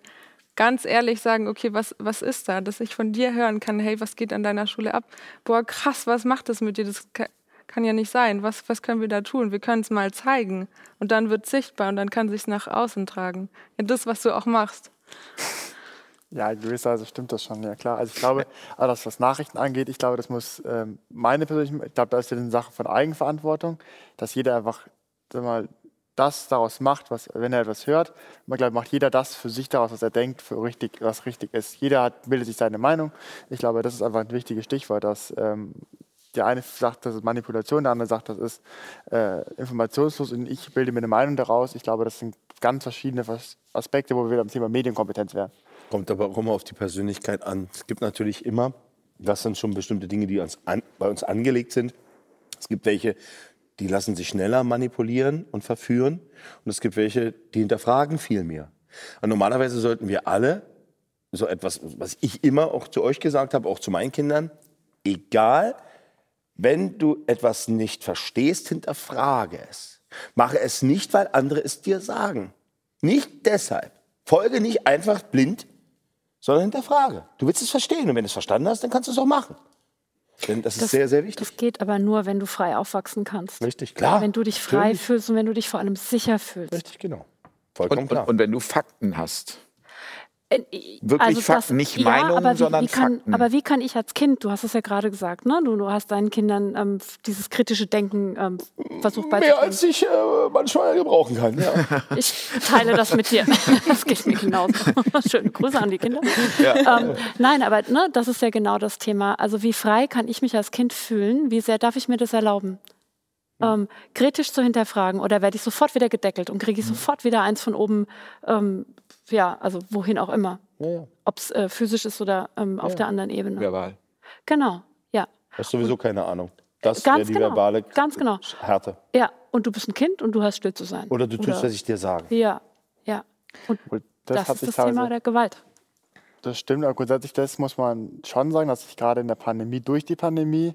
Speaker 4: ganz ehrlich sagen, okay, was, was ist da? Dass ich von dir hören kann, hey, was geht an deiner Schule ab? Boah, krass, was macht das mit dir? Das kann, ja nicht sein. Was, was können wir da tun? Wir können es mal zeigen. Und dann wird sichtbar und dann kann sich nach außen tragen. Ja, das, was du auch machst.
Speaker 5: Ja, in gewisser Weise stimmt das schon, ja klar. Also ich glaube, also das, was Nachrichten angeht, ich glaube, das muss ähm, meine persönliche, ich glaube, da ist ja eine Sache von Eigenverantwortung, dass jeder einfach sag mal, das daraus macht, was, wenn er etwas hört. Man glaube, macht jeder das für sich daraus, was er denkt, für richtig, was richtig ist. Jeder hat, bildet sich seine Meinung. Ich glaube, das ist einfach ein wichtiges Stichwort, dass ähm, der eine sagt, das ist Manipulation, der andere sagt, das ist äh, informationslos und ich bilde mir eine Meinung daraus. Ich glaube, das sind ganz verschiedene Aspekte, wo wir wieder am Thema Medienkompetenz wären.
Speaker 6: Kommt aber auch immer auf die Persönlichkeit an. Es gibt natürlich immer, das sind schon bestimmte Dinge, die uns an, bei uns angelegt sind. Es gibt welche, die lassen sich schneller manipulieren und verführen. Und es gibt welche, die hinterfragen viel mehr. Und normalerweise sollten wir alle so etwas, was ich immer auch zu euch gesagt habe, auch zu meinen Kindern, egal, wenn du etwas nicht verstehst, hinterfrage es. Mache es nicht, weil andere es dir sagen. Nicht deshalb. Folge nicht einfach blind, sondern hinterfrage. Du willst es verstehen und wenn du es verstanden hast, dann kannst du es auch machen. Denn das, ist sehr, sehr wichtig.
Speaker 3: Das geht aber nur, wenn du frei aufwachsen kannst.
Speaker 6: Richtig, klar.
Speaker 3: Wenn du dich frei
Speaker 6: Natürlich.
Speaker 3: fühlst und wenn du dich vor allem sicher fühlst.
Speaker 6: Richtig, genau. Vollkommen
Speaker 2: Und,
Speaker 6: klar.
Speaker 2: und, und wenn du Fakten hast.
Speaker 3: Äh,
Speaker 2: Wirklich Fakten, nicht Meinungen,
Speaker 3: aber wie,
Speaker 2: sondern
Speaker 3: wie kann,
Speaker 2: Fakten.
Speaker 3: Aber wie kann ich als Kind, du hast es ja gerade gesagt, ne? du, du hast deinen Kindern ähm, dieses kritische Denken ähm, versucht
Speaker 6: Mehr
Speaker 3: beizubringen.
Speaker 6: als ich äh, manchmal gebrauchen kann. Ja.
Speaker 3: Ich teile das mit dir. Das geht mir genauso. Schöne Grüße an die Kinder. Ähm, nein, aber ne, das ist ja genau das Thema. Also wie frei kann ich mich als Kind fühlen? Wie sehr darf ich mir das erlauben? Ähm, kritisch zu hinterfragen oder werde ich sofort wieder gedeckelt und kriege ich sofort wieder eins von oben, ähm, ja, also wohin auch immer.
Speaker 6: Ja, ja.
Speaker 3: Ob es äh, physisch ist oder ähm, auf der anderen Ebene.
Speaker 2: Verbal.
Speaker 3: Genau, ja.
Speaker 6: Hast sowieso keine Ahnung. Das wäre die
Speaker 3: genau,
Speaker 6: verbale
Speaker 3: ganz genau.
Speaker 6: Härte.
Speaker 3: Ja, und du bist ein Kind und du hast still zu sein.
Speaker 6: Oder du tust, was ich dir sage.
Speaker 3: Ja, ja. Und das,
Speaker 5: hat
Speaker 3: ist das Thema
Speaker 5: teilweise-
Speaker 3: der Gewalt.
Speaker 5: Das stimmt, aber grundsätzlich das muss man schon sagen, dass sich gerade in der Pandemie, durch die Pandemie,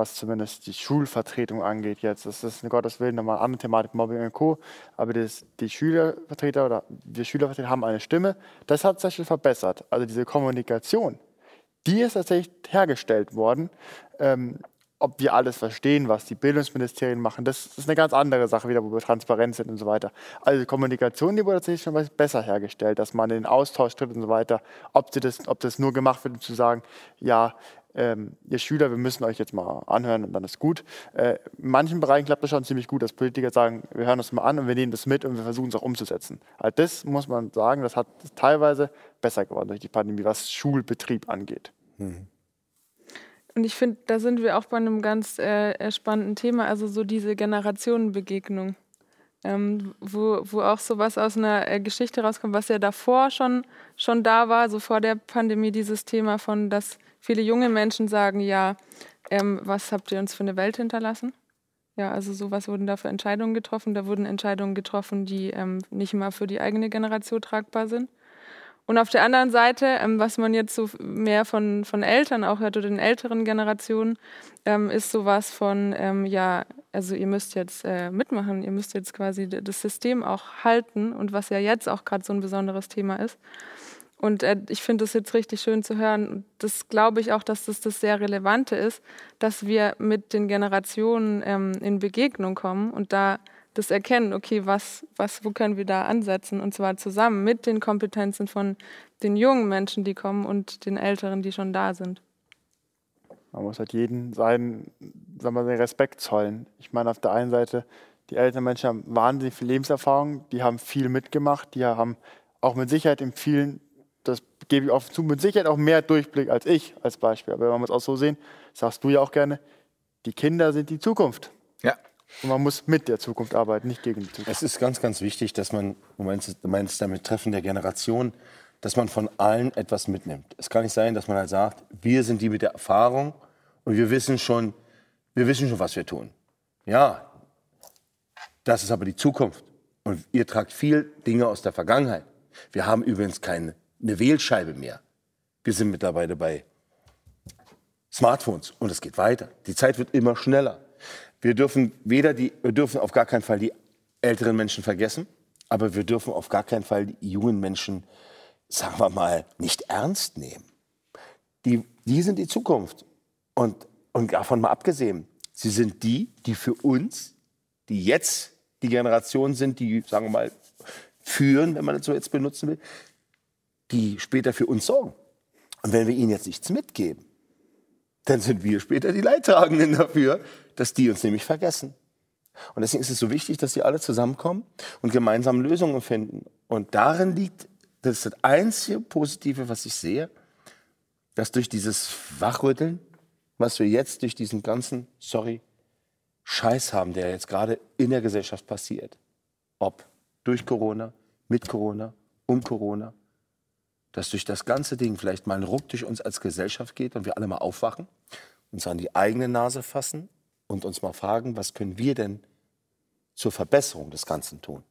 Speaker 5: was zumindest die Schulvertretung angeht jetzt, das ist in Gottes Willen nochmal eine andere Thematik, Mobbing und Co., aber das, die Schülervertreter oder wir Schülervertreter haben eine Stimme, das hat sich verbessert. Also diese Kommunikation, die ist tatsächlich hergestellt worden. Ähm, ob wir alles verstehen, was die Bildungsministerien machen, das ist eine ganz andere Sache wieder, wo wir transparent sind und so weiter. Also die Kommunikation, die wurde tatsächlich schon besser hergestellt, dass man in den Austausch tritt und so weiter. Ob, das, ob das nur gemacht wird, um zu sagen, ja, ähm, ihr Schüler, wir müssen euch jetzt mal anhören und dann ist gut. Äh, in manchen Bereichen klappt das schon ziemlich gut, dass Politiker sagen, wir hören uns mal an und wir nehmen das mit und wir versuchen es auch umzusetzen. Also das muss man sagen, das hat teilweise besser geworden durch die Pandemie, was Schulbetrieb angeht.
Speaker 4: Und ich finde, da sind wir auch bei einem ganz äh, äh, spannenden Thema, also so diese Generationenbegegnung. Ähm, wo, wo auch sowas aus einer äh, Geschichte rauskommt, was ja davor schon, schon da war, so vor der Pandemie, dieses Thema von, dass viele junge Menschen sagen, ja, ähm, was habt ihr uns für eine Welt hinterlassen? Ja, also sowas wurden da für Entscheidungen getroffen. Da wurden Entscheidungen getroffen, die ähm, nicht mal für die eigene Generation tragbar sind. Und auf der anderen Seite, ähm, was man jetzt so mehr von, von Eltern auch hört oder den älteren Generationen, ähm, ist sowas von, ähm, ja, also ihr müsst jetzt äh, mitmachen, ihr müsst jetzt quasi das System auch halten und was ja jetzt auch gerade so ein besonderes Thema ist. Und äh, ich finde es jetzt richtig schön zu hören. Das glaube ich auch, dass das das sehr Relevante ist, dass wir mit den Generationen ähm, in Begegnung kommen und da das erkennen, okay, was, was, wo können wir da ansetzen? Und zwar zusammen mit den Kompetenzen von den jungen Menschen, die kommen und den Älteren, die schon da sind.
Speaker 5: Man muss halt jeden seinen, sagen wir, seinen Respekt zollen. Ich meine, auf der einen Seite, die älteren Menschen haben wahnsinnig viel Lebenserfahrung, die haben viel mitgemacht, die haben auch mit Sicherheit in vielen, das gebe ich offen zu, mit Sicherheit auch mehr Durchblick als ich als Beispiel. Aber wenn man es auch so sehen, sagst du ja auch gerne, die Kinder sind die Zukunft.
Speaker 2: Ja.
Speaker 5: Und man muss mit der Zukunft arbeiten, nicht gegen die Zukunft.
Speaker 6: Es ist ganz, ganz wichtig, dass man, du meinst, du meinst damit Treffen der Generation, dass man von allen etwas mitnimmt. Es kann nicht sein, dass man halt sagt, wir sind die mit der Erfahrung und wir wissen schon, wir wissen schon, was wir tun. Ja, das ist aber die Zukunft. Und ihr tragt viel Dinge aus der Vergangenheit. Wir haben übrigens keine eine Wählscheibe mehr. Wir sind mittlerweile bei Smartphones und es geht weiter. Die Zeit wird immer schneller. Wir dürfen weder die, wir dürfen auf gar keinen Fall die älteren Menschen vergessen, aber wir dürfen auf gar keinen Fall die jungen Menschen, sagen wir mal, nicht ernst nehmen. Die, die sind die Zukunft. Und, und davon mal abgesehen, sie sind die, die für uns, die jetzt die Generation sind, die, sagen wir mal, führen, wenn man das so jetzt benutzen will, die später für uns sorgen. Und wenn wir ihnen jetzt nichts mitgeben, dann sind wir später die Leidtragenden dafür, dass die uns nämlich vergessen. Und deswegen ist es so wichtig, dass sie alle zusammenkommen und gemeinsam Lösungen finden. Und darin liegt, das ist das einzige Positive, was ich sehe, dass durch dieses Wachrütteln, was wir jetzt durch diesen ganzen, sorry, Scheiß haben, der jetzt gerade in der Gesellschaft passiert, ob durch Corona, mit Corona, um Corona, dass durch das ganze Ding vielleicht mal ein Ruck durch uns als Gesellschaft geht und wir alle mal aufwachen, uns an die eigene Nase fassen und uns mal fragen, was können wir denn zur Verbesserung des Ganzen tun?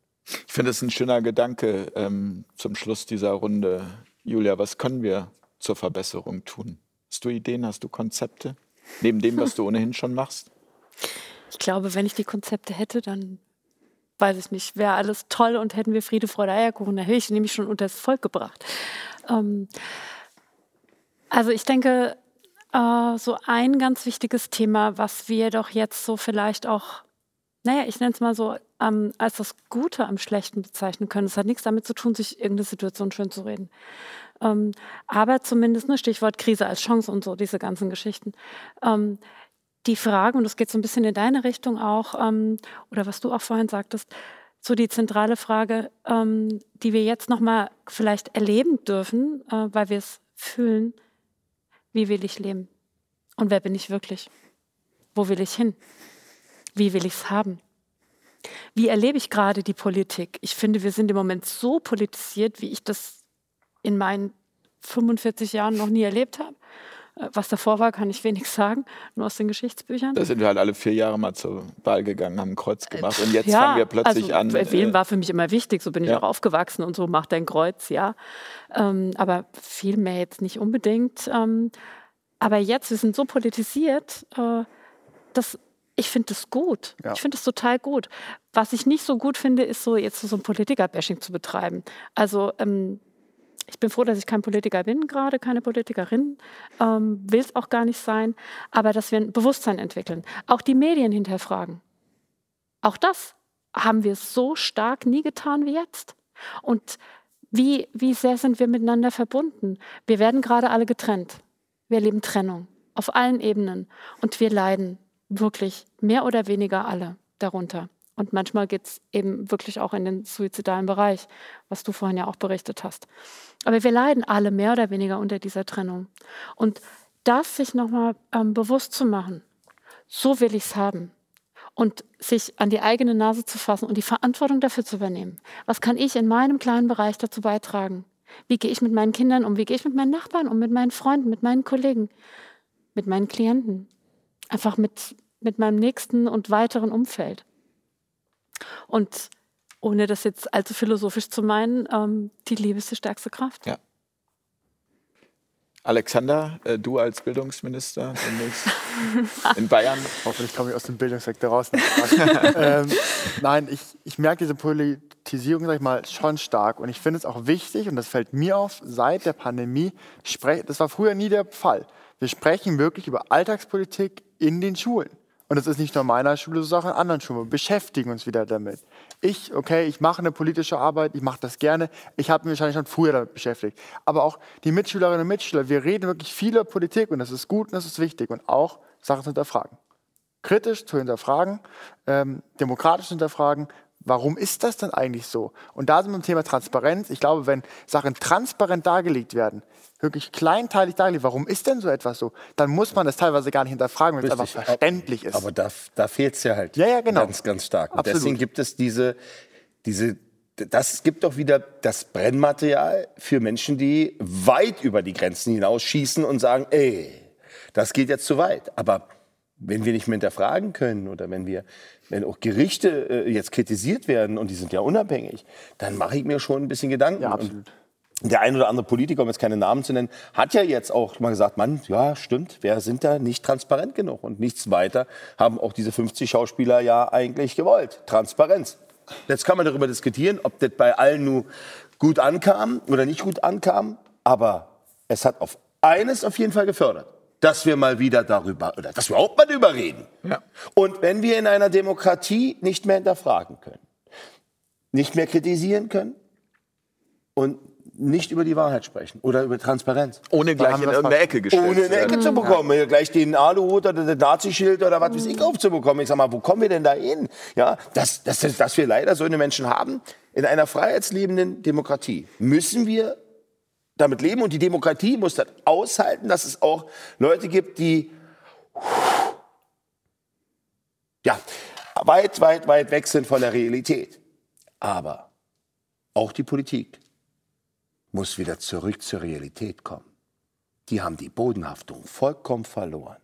Speaker 2: Ich finde es ein schöner Gedanke ähm, zum Schluss dieser Runde. Julia, was können wir zur Verbesserung tun? Hast du Ideen, hast du Konzepte? Neben dem, was du ohnehin schon machst?
Speaker 3: Ich glaube, wenn ich die Konzepte hätte, dann weiß ich nicht, wäre alles toll und hätten wir Friede, Freude, Eierkuchen. Da hätte ich nämlich schon unter das Volk gebracht. Ähm, also ich denke, äh, so ein ganz wichtiges Thema, was wir doch jetzt so vielleicht auch, naja, ich nenne es mal so, ähm, als das Gute am Schlechten bezeichnen können. Es hat nichts damit zu tun, sich irgendeine Situation schön zu reden. Ähm, aber zumindest, ne, Stichwort Krise als Chance und so, diese ganzen Geschichten. Ähm, die Frage, und das geht so ein bisschen in deine Richtung auch, ähm, oder was du auch vorhin sagtest, so die zentrale Frage, ähm, die wir jetzt nochmal vielleicht erleben dürfen, äh, weil wir es fühlen, wie will ich leben? Und wer bin ich wirklich? Wo will ich hin? Wie will ich es haben? Wie erlebe ich gerade die Politik? Ich finde, wir sind im Moment so politisiert, wie ich das in meinen 45 Jahren noch nie erlebt habe. Äh, was davor war, kann ich wenig sagen, nur aus den Geschichtsbüchern.
Speaker 2: Da sind wir halt alle vier Jahre mal zur Wahl gegangen, haben ein Kreuz äh, gemacht und jetzt ja, fangen wir plötzlich
Speaker 3: also,
Speaker 2: an.
Speaker 3: Wählen äh, war für mich immer wichtig, so bin ich ja. auch aufgewachsen und so macht ein Kreuz, ja. Ähm, aber viel mehr jetzt nicht unbedingt. Ähm, aber jetzt, wir sind so politisiert, äh, dass ich finde das gut. Ja. Ich finde das total gut. Was ich nicht so gut finde, ist so jetzt so ein Politiker-Bashing zu betreiben. Also ähm, ich bin froh, dass ich kein Politiker bin, gerade keine Politikerin, ähm, will es auch gar nicht sein, aber dass wir ein Bewusstsein entwickeln, auch die Medien hinterfragen. Auch das haben wir so stark nie getan wie jetzt. Und wie, wie sehr sind wir miteinander verbunden? Wir werden gerade alle getrennt. Wir erleben Trennung auf allen Ebenen und wir leiden wirklich mehr oder weniger alle darunter. Und manchmal geht es eben wirklich auch in den suizidalen Bereich, was du vorhin ja auch berichtet hast. Aber wir leiden alle mehr oder weniger unter dieser Trennung. Und das sich nochmal ähm, bewusst zu machen, so will ich es haben. und sich an die eigene Nase zu fassen und die Verantwortung dafür zu übernehmen. Was kann ich in meinem kleinen Bereich dazu beitragen? Wie gehe ich mit meinen Kindern um? Wie gehe ich mit meinen Nachbarn um? Mit meinen Freunden, mit meinen Kollegen, mit meinen Klienten? Einfach mit, mit meinem nächsten und weiteren Umfeld. Und ohne das jetzt allzu philosophisch zu meinen, ähm, die Liebe ist die stärkste Kraft.
Speaker 2: Ja. Alexander, äh, du als Bildungsminister in Bayern.
Speaker 5: Hoffentlich komme ich aus dem Bildungssektor raus. ähm, nein, ich, ich merke diese Politisierung, sag ich mal, schon stark. Und ich finde es auch wichtig, und das fällt mir auf, seit der Pandemie, das war früher nie der Fall. Wir sprechen wirklich über Alltagspolitik in den Schulen. Und das ist nicht nur in meiner Schule, sondern auch in anderen Schulen. Wir beschäftigen uns wieder damit. Ich, okay, ich mache eine politische Arbeit, ich mache das gerne. Ich habe mich wahrscheinlich schon früher damit beschäftigt. Aber auch die Mitschülerinnen und Mitschüler, wir reden wirklich viel über Politik und das ist gut und das ist wichtig. Und auch Sachen zu hinterfragen. Kritisch zu hinterfragen, ähm, demokratisch zu hinterfragen, Warum ist das denn eigentlich so? Und da sind wir im Thema Transparenz. Ich glaube, wenn Sachen transparent dargelegt werden, wirklich kleinteilig dargelegt, warum ist denn so etwas so, dann muss man das teilweise gar nicht hinterfragen, wenn es einfach verständlich ist.
Speaker 6: Aber da, da fehlt es ja halt
Speaker 5: ja, ja, genau.
Speaker 6: ganz, ganz stark. Und deswegen gibt es diese, diese, das gibt doch wieder das Brennmaterial für Menschen, die weit über die Grenzen hinausschießen und sagen, ey, das geht jetzt zu weit. Aber wenn wir nicht mehr hinterfragen können oder wenn wir, wenn auch Gerichte äh, jetzt kritisiert werden und die sind ja unabhängig, dann mache ich mir schon ein bisschen Gedanken.
Speaker 5: Ja, absolut.
Speaker 6: Und der ein oder andere Politiker, um jetzt keine Namen zu nennen, hat ja jetzt auch mal gesagt, Mann, ja, stimmt, wir sind da nicht transparent genug und nichts weiter haben auch diese 50 Schauspieler ja eigentlich gewollt. Transparenz. Jetzt kann man darüber diskutieren, ob das bei allen nur gut ankam oder nicht gut ankam, aber es hat auf eines auf jeden Fall gefördert dass wir mal wieder darüber, oder dass wir auch mal darüber reden. Ja. Und wenn wir in einer Demokratie nicht mehr hinterfragen können, nicht mehr kritisieren können und nicht über die Wahrheit sprechen oder über Transparenz.
Speaker 2: Ohne gleich in irgendeine Ecke gestellt
Speaker 6: Ohne eine Ecke zu bekommen. Ja. Gleich den Aluhut oder den Nazi-Schild oder was weiß ich aufzubekommen. Ich sag mal, wo kommen wir denn da hin? Ja, dass, dass, dass wir leider so eine Menschen haben. In einer freiheitslebenden Demokratie müssen wir damit leben und die Demokratie muss das aushalten, dass es auch Leute gibt, die ja, weit, weit, weit weg sind von der Realität. Aber auch die Politik muss wieder zurück zur Realität kommen. Die haben die Bodenhaftung vollkommen verloren.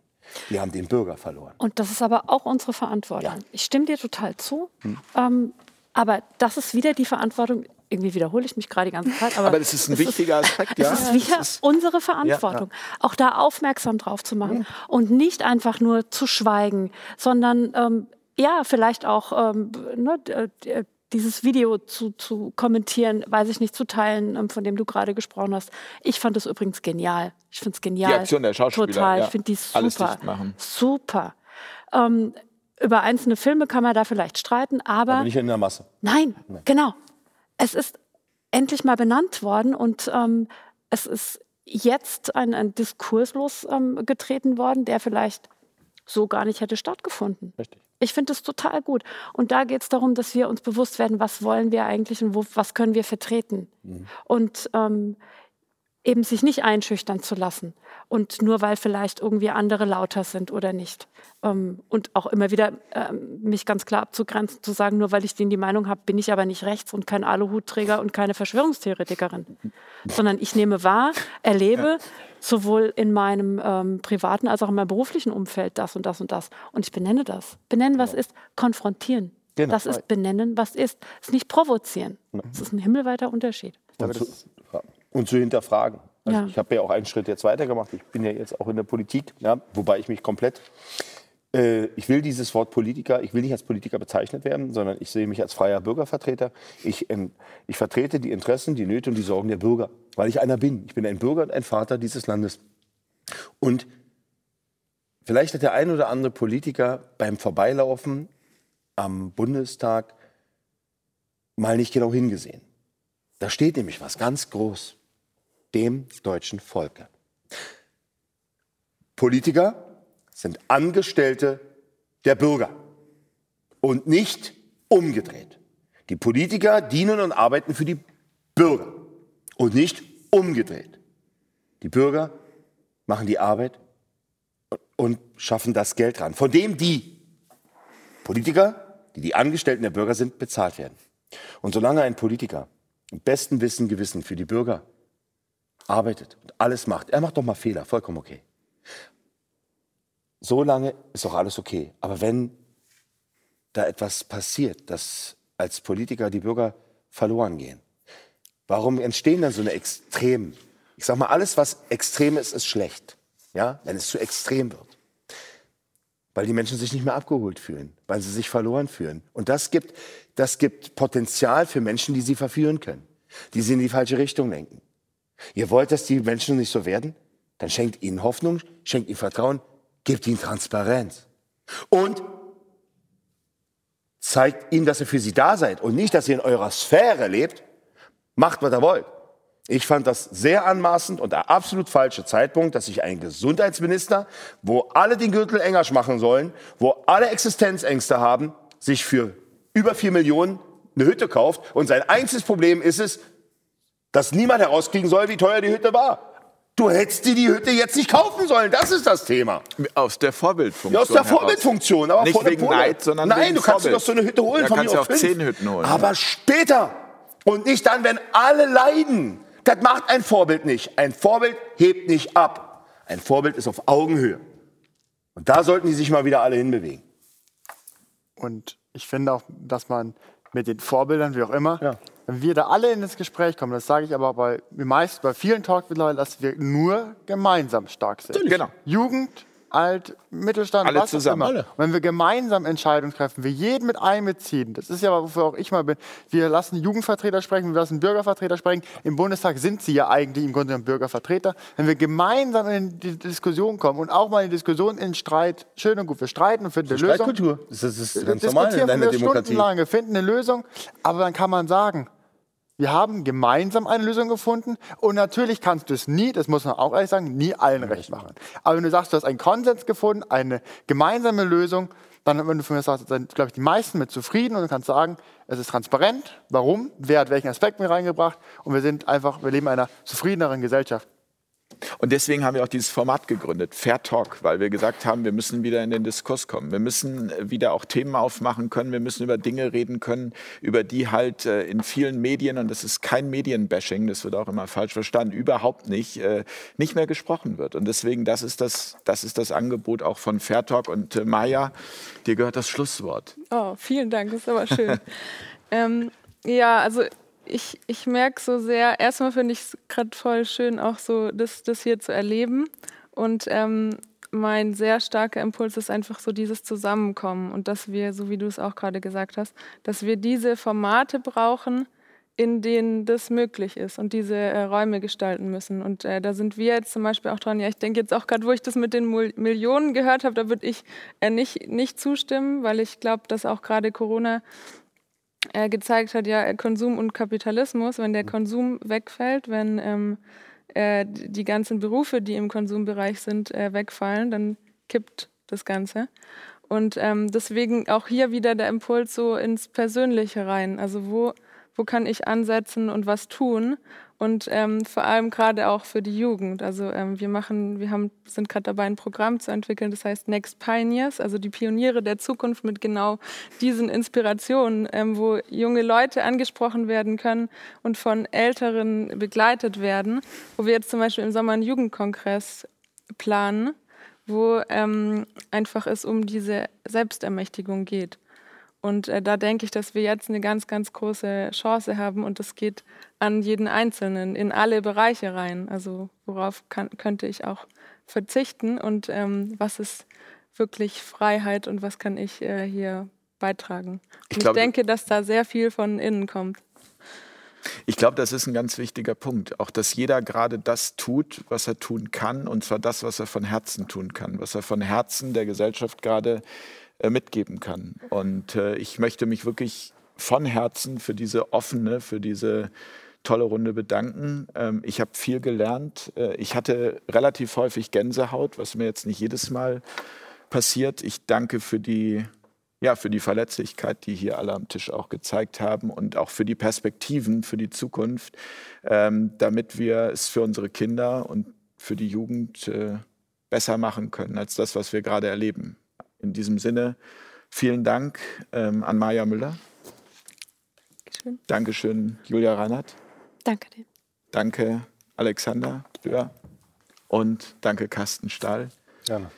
Speaker 6: Die haben den Bürger verloren.
Speaker 3: Und das ist aber auch unsere Verantwortung. Ja. Ich stimme dir total zu. Hm. Ähm, aber das ist wieder die Verantwortung irgendwie wiederhole ich mich gerade die ganze Zeit.
Speaker 2: Aber, aber das ist ein wichtiger ist, Aspekt,
Speaker 3: ja. Es ist wieder ist, unsere Verantwortung, ja, ja. auch da aufmerksam drauf zu machen mhm. und nicht einfach nur zu schweigen, sondern ähm, ja, vielleicht auch ähm, ne, äh, dieses Video zu, zu kommentieren, weiß ich nicht, zu teilen, ähm, von dem du gerade gesprochen hast. Ich fand es übrigens genial. Ich finde es genial.
Speaker 2: Die Aktion der Schauspieler.
Speaker 3: Total. Ich finde die super. Super. Ähm, über einzelne Filme kann man da vielleicht streiten, aber. Aber
Speaker 6: nicht in der Masse.
Speaker 3: Nein, Nein. genau es ist endlich mal benannt worden und ähm, es ist jetzt ein, ein Diskurs losgetreten ähm, worden, der vielleicht so gar nicht hätte stattgefunden. Richtig. Ich finde es total gut. Und da geht es darum, dass wir uns bewusst werden, was wollen wir eigentlich und wo, was können wir vertreten. Mhm. Und ähm, eben sich nicht einschüchtern zu lassen. Und nur weil vielleicht irgendwie andere lauter sind oder nicht. Ähm, und auch immer wieder ähm, mich ganz klar abzugrenzen, zu sagen, nur weil ich denen die Meinung habe, bin ich aber nicht rechts und kein Aluhutträger und keine Verschwörungstheoretikerin. Sondern ich nehme wahr, erlebe ja. sowohl in meinem ähm, privaten als auch in meinem beruflichen Umfeld das und das und das. Und ich benenne das. Benennen, was genau. ist, konfrontieren. Genau. Das ist benennen, was ist. Es ist nicht provozieren. Das ist ein himmelweiter Unterschied.
Speaker 6: Und zu, und zu hinterfragen. Also ja. Ich habe ja auch einen Schritt jetzt weitergemacht. Ich bin ja jetzt auch in der Politik, ja, wobei ich mich komplett äh, ich will dieses Wort Politiker, ich will nicht als Politiker bezeichnet werden, sondern ich sehe mich als freier Bürgervertreter. Ich, ähm, ich vertrete die Interessen, die Nöte und die Sorgen der Bürger, weil ich einer bin. Ich bin ein Bürger und ein Vater dieses Landes. Und vielleicht hat der ein oder andere Politiker beim Vorbeilaufen am Bundestag mal nicht genau hingesehen. Da steht nämlich was ganz groß dem deutschen Volke. Politiker sind Angestellte der Bürger und nicht umgedreht. Die Politiker dienen und arbeiten für die Bürger und nicht umgedreht. Die Bürger machen die Arbeit und schaffen das Geld ran, von dem die Politiker, die die Angestellten der Bürger sind, bezahlt werden. Und solange ein Politiker im besten Wissen, Gewissen für die Bürger arbeitet und alles macht, er macht doch mal Fehler, vollkommen okay. Solange ist auch alles okay. Aber wenn da etwas passiert, dass als Politiker die Bürger verloren gehen, warum entstehen dann so eine extrem? Ich sag mal, alles, was extrem ist, ist schlecht. Ja, wenn es zu extrem wird weil die Menschen sich nicht mehr abgeholt fühlen, weil sie sich verloren fühlen. Und das gibt, das gibt Potenzial für Menschen, die sie verführen können, die sie in die falsche Richtung lenken. Ihr wollt, dass die Menschen nicht so werden? Dann schenkt ihnen Hoffnung, schenkt ihnen Vertrauen, gebt ihnen Transparenz. Und zeigt ihnen, dass ihr für sie da seid und nicht, dass ihr in eurer Sphäre lebt. Macht, was ihr wollt. Ich fand das sehr anmaßend und der absolut falsche Zeitpunkt, dass sich ein Gesundheitsminister, wo alle den Gürtel enger machen sollen, wo alle Existenzängste haben, sich für über vier Millionen eine Hütte kauft und sein einziges Problem ist es, dass niemand herauskriegen soll, wie teuer die Hütte war. Du hättest dir die Hütte jetzt nicht kaufen sollen. Das ist das Thema.
Speaker 2: Aus der Vorbildfunktion.
Speaker 6: Ja, aus der Vorbildfunktion. Aber
Speaker 2: Nicht wegen Neid, sondern
Speaker 6: Nein,
Speaker 2: wegen
Speaker 6: du kannst dir
Speaker 2: Vorbild.
Speaker 6: doch so eine Hütte holen.
Speaker 2: Da
Speaker 6: von
Speaker 2: kannst
Speaker 6: mir
Speaker 2: du auch
Speaker 6: fünf.
Speaker 2: zehn Hütten holen.
Speaker 6: Aber später. Und nicht dann, wenn alle leiden. Das macht ein Vorbild nicht. Ein Vorbild hebt nicht ab. Ein Vorbild ist auf Augenhöhe. Und da sollten die sich mal wieder alle hinbewegen.
Speaker 5: Und ich finde auch, dass man mit den Vorbildern, wie auch immer,
Speaker 6: Ja.
Speaker 5: Wenn wir da alle in das Gespräch kommen, das sage ich aber bei, meist, bei vielen Talks mittlerweile, dass wir nur gemeinsam stark sind.
Speaker 2: Genau.
Speaker 5: Jugend, Alt, Mittelstand,
Speaker 2: Alle
Speaker 5: was
Speaker 2: zusammen.
Speaker 5: auch immer.
Speaker 2: Alle.
Speaker 5: Und wenn wir gemeinsam Entscheidungen treffen, wir jeden mit einbeziehen, das ist ja, wofür auch ich mal bin, wir lassen Jugendvertreter sprechen, wir lassen Bürgervertreter sprechen. Im Bundestag sind sie ja eigentlich im Grunde genommen Bürgervertreter. Wenn wir gemeinsam in die Diskussion kommen und auch mal in die Diskussion, in Streit, schön und gut, wir streiten und finden eine Lösung.
Speaker 6: Streitkultur. Das ist, ganz normal in deiner
Speaker 5: wir
Speaker 6: Demokratie.
Speaker 5: stundenlang, wir finden eine Lösung, aber dann kann man sagen, wir haben gemeinsam eine Lösung gefunden und natürlich kannst du es nie, das muss man auch ehrlich sagen, nie allen recht machen. Aber wenn du sagst, du hast einen Konsens gefunden, eine gemeinsame Lösung, dann, wenn du von mir sagst, sind, glaube ich, die meisten mit zufrieden und du kannst sagen, es ist transparent, warum, wer hat welchen Aspekt mit reingebracht und wir sind einfach, wir leben in einer zufriedeneren Gesellschaft.
Speaker 2: Und deswegen haben wir auch dieses Format gegründet, Fair Talk, weil wir gesagt haben, wir müssen wieder in den Diskurs kommen. Wir müssen äh, wieder auch Themen aufmachen können. Wir müssen über Dinge reden können, über die halt äh, in vielen Medien, und das ist kein Medienbashing, das wird auch immer falsch verstanden, überhaupt nicht, äh, nicht mehr gesprochen wird. Und deswegen, das ist das, das, ist das Angebot auch von Fair Talk. Und Maja, dir gehört das Schlusswort.
Speaker 4: Oh, vielen Dank, das ist aber schön. ähm, ja, also ich, ich merke so sehr, erstmal finde ich es gerade voll schön, auch so das, das hier zu erleben. Und ähm, mein sehr starker Impuls ist einfach so dieses Zusammenkommen und dass wir, so wie du es auch gerade gesagt hast, dass wir diese Formate brauchen, in denen das möglich ist und diese äh, Räume gestalten müssen. Und äh, da sind wir jetzt zum Beispiel auch dran. Ja, ich denke jetzt auch gerade, wo ich das mit den Mul Millionen gehört habe, da würde ich äh, nicht, nicht zustimmen, weil ich glaube, dass auch gerade Corona äh, gezeigt hat, ja, Konsum und Kapitalismus, wenn der Konsum wegfällt, wenn ähm, äh, die die ganzen Berufe, die im Konsumbereich sind, äh, wegfallen, dann kippt das Ganze. Und ähm, deswegen auch hier wieder der Impuls so ins Persönliche rein. Also wo, wo kann ich ansetzen und was tun? Und ähm, vor allem gerade auch für die Jugend. Also ähm, wir machen, wir haben, sind gerade dabei, ein Programm zu entwickeln, das heißt Next Pioneers, also die Pioniere der Zukunft mit genau diesen Inspirationen, ähm, wo junge Leute angesprochen werden können und von Älteren begleitet werden. Wo wir jetzt zum Beispiel im Sommer einen Jugendkongress planen, wo ähm, einfach es um diese Selbstermächtigung geht. Und äh, da denke ich, dass wir jetzt eine ganz, ganz große Chance haben und das geht an jeden Einzelnen in alle Bereiche rein. Also worauf kann, könnte ich auch verzichten und ähm, was ist wirklich Freiheit und was kann ich äh, hier beitragen.
Speaker 2: Ich
Speaker 4: Und ich denke, dass da sehr viel von innen kommt.
Speaker 2: Ich glaube, das ist ein ganz wichtiger Punkt. Auch, dass jeder gerade das tut, was er tun kann, und zwar das, was er von Herzen tun kann, was er von Herzen der Gesellschaft gerade mitgeben kann. Und äh, ich möchte mich wirklich von Herzen für diese offene, für diese tolle Runde bedanken. Ähm, ich habe viel gelernt. Äh, ich hatte relativ häufig Gänsehaut, was mir jetzt nicht jedes Mal passiert. Ich danke für die ja, für die Verletzlichkeit, die hier alle am Tisch auch gezeigt haben und auch für die Perspektiven für die Zukunft, ähm, damit wir es für unsere Kinder und für die Jugend äh, besser machen können als das, was wir gerade erleben. In diesem Sinne, Vielen Dank ähm, an Maja Müller.
Speaker 4: Dankeschön.
Speaker 2: Dankeschön, Julia Reinhardt.
Speaker 3: Danke dir.
Speaker 2: Danke, Alexander Dörr. Und danke, Carsten Stahl.
Speaker 6: Gerne.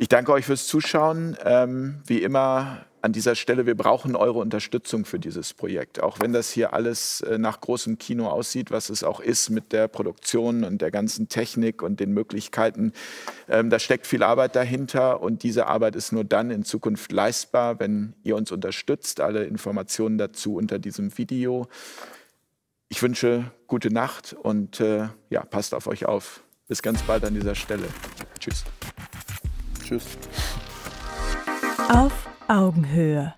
Speaker 2: Ich danke euch fürs Zuschauen. Ähm, wie immer an dieser Stelle, wir brauchen eure Unterstützung für dieses Projekt. Auch wenn das hier alles äh, nach großem Kino aussieht, was es auch ist mit der Produktion und der ganzen Technik und den Möglichkeiten. Ähm, da steckt viel Arbeit dahinter und diese Arbeit ist nur dann in Zukunft leistbar, wenn ihr uns unterstützt. Alle Informationen dazu unter diesem Video. Ich wünsche gute Nacht und äh, ja, passt auf euch auf. Bis ganz bald an dieser Stelle. Tschüss.
Speaker 6: Tschüss.
Speaker 1: Auf Augenhöhe.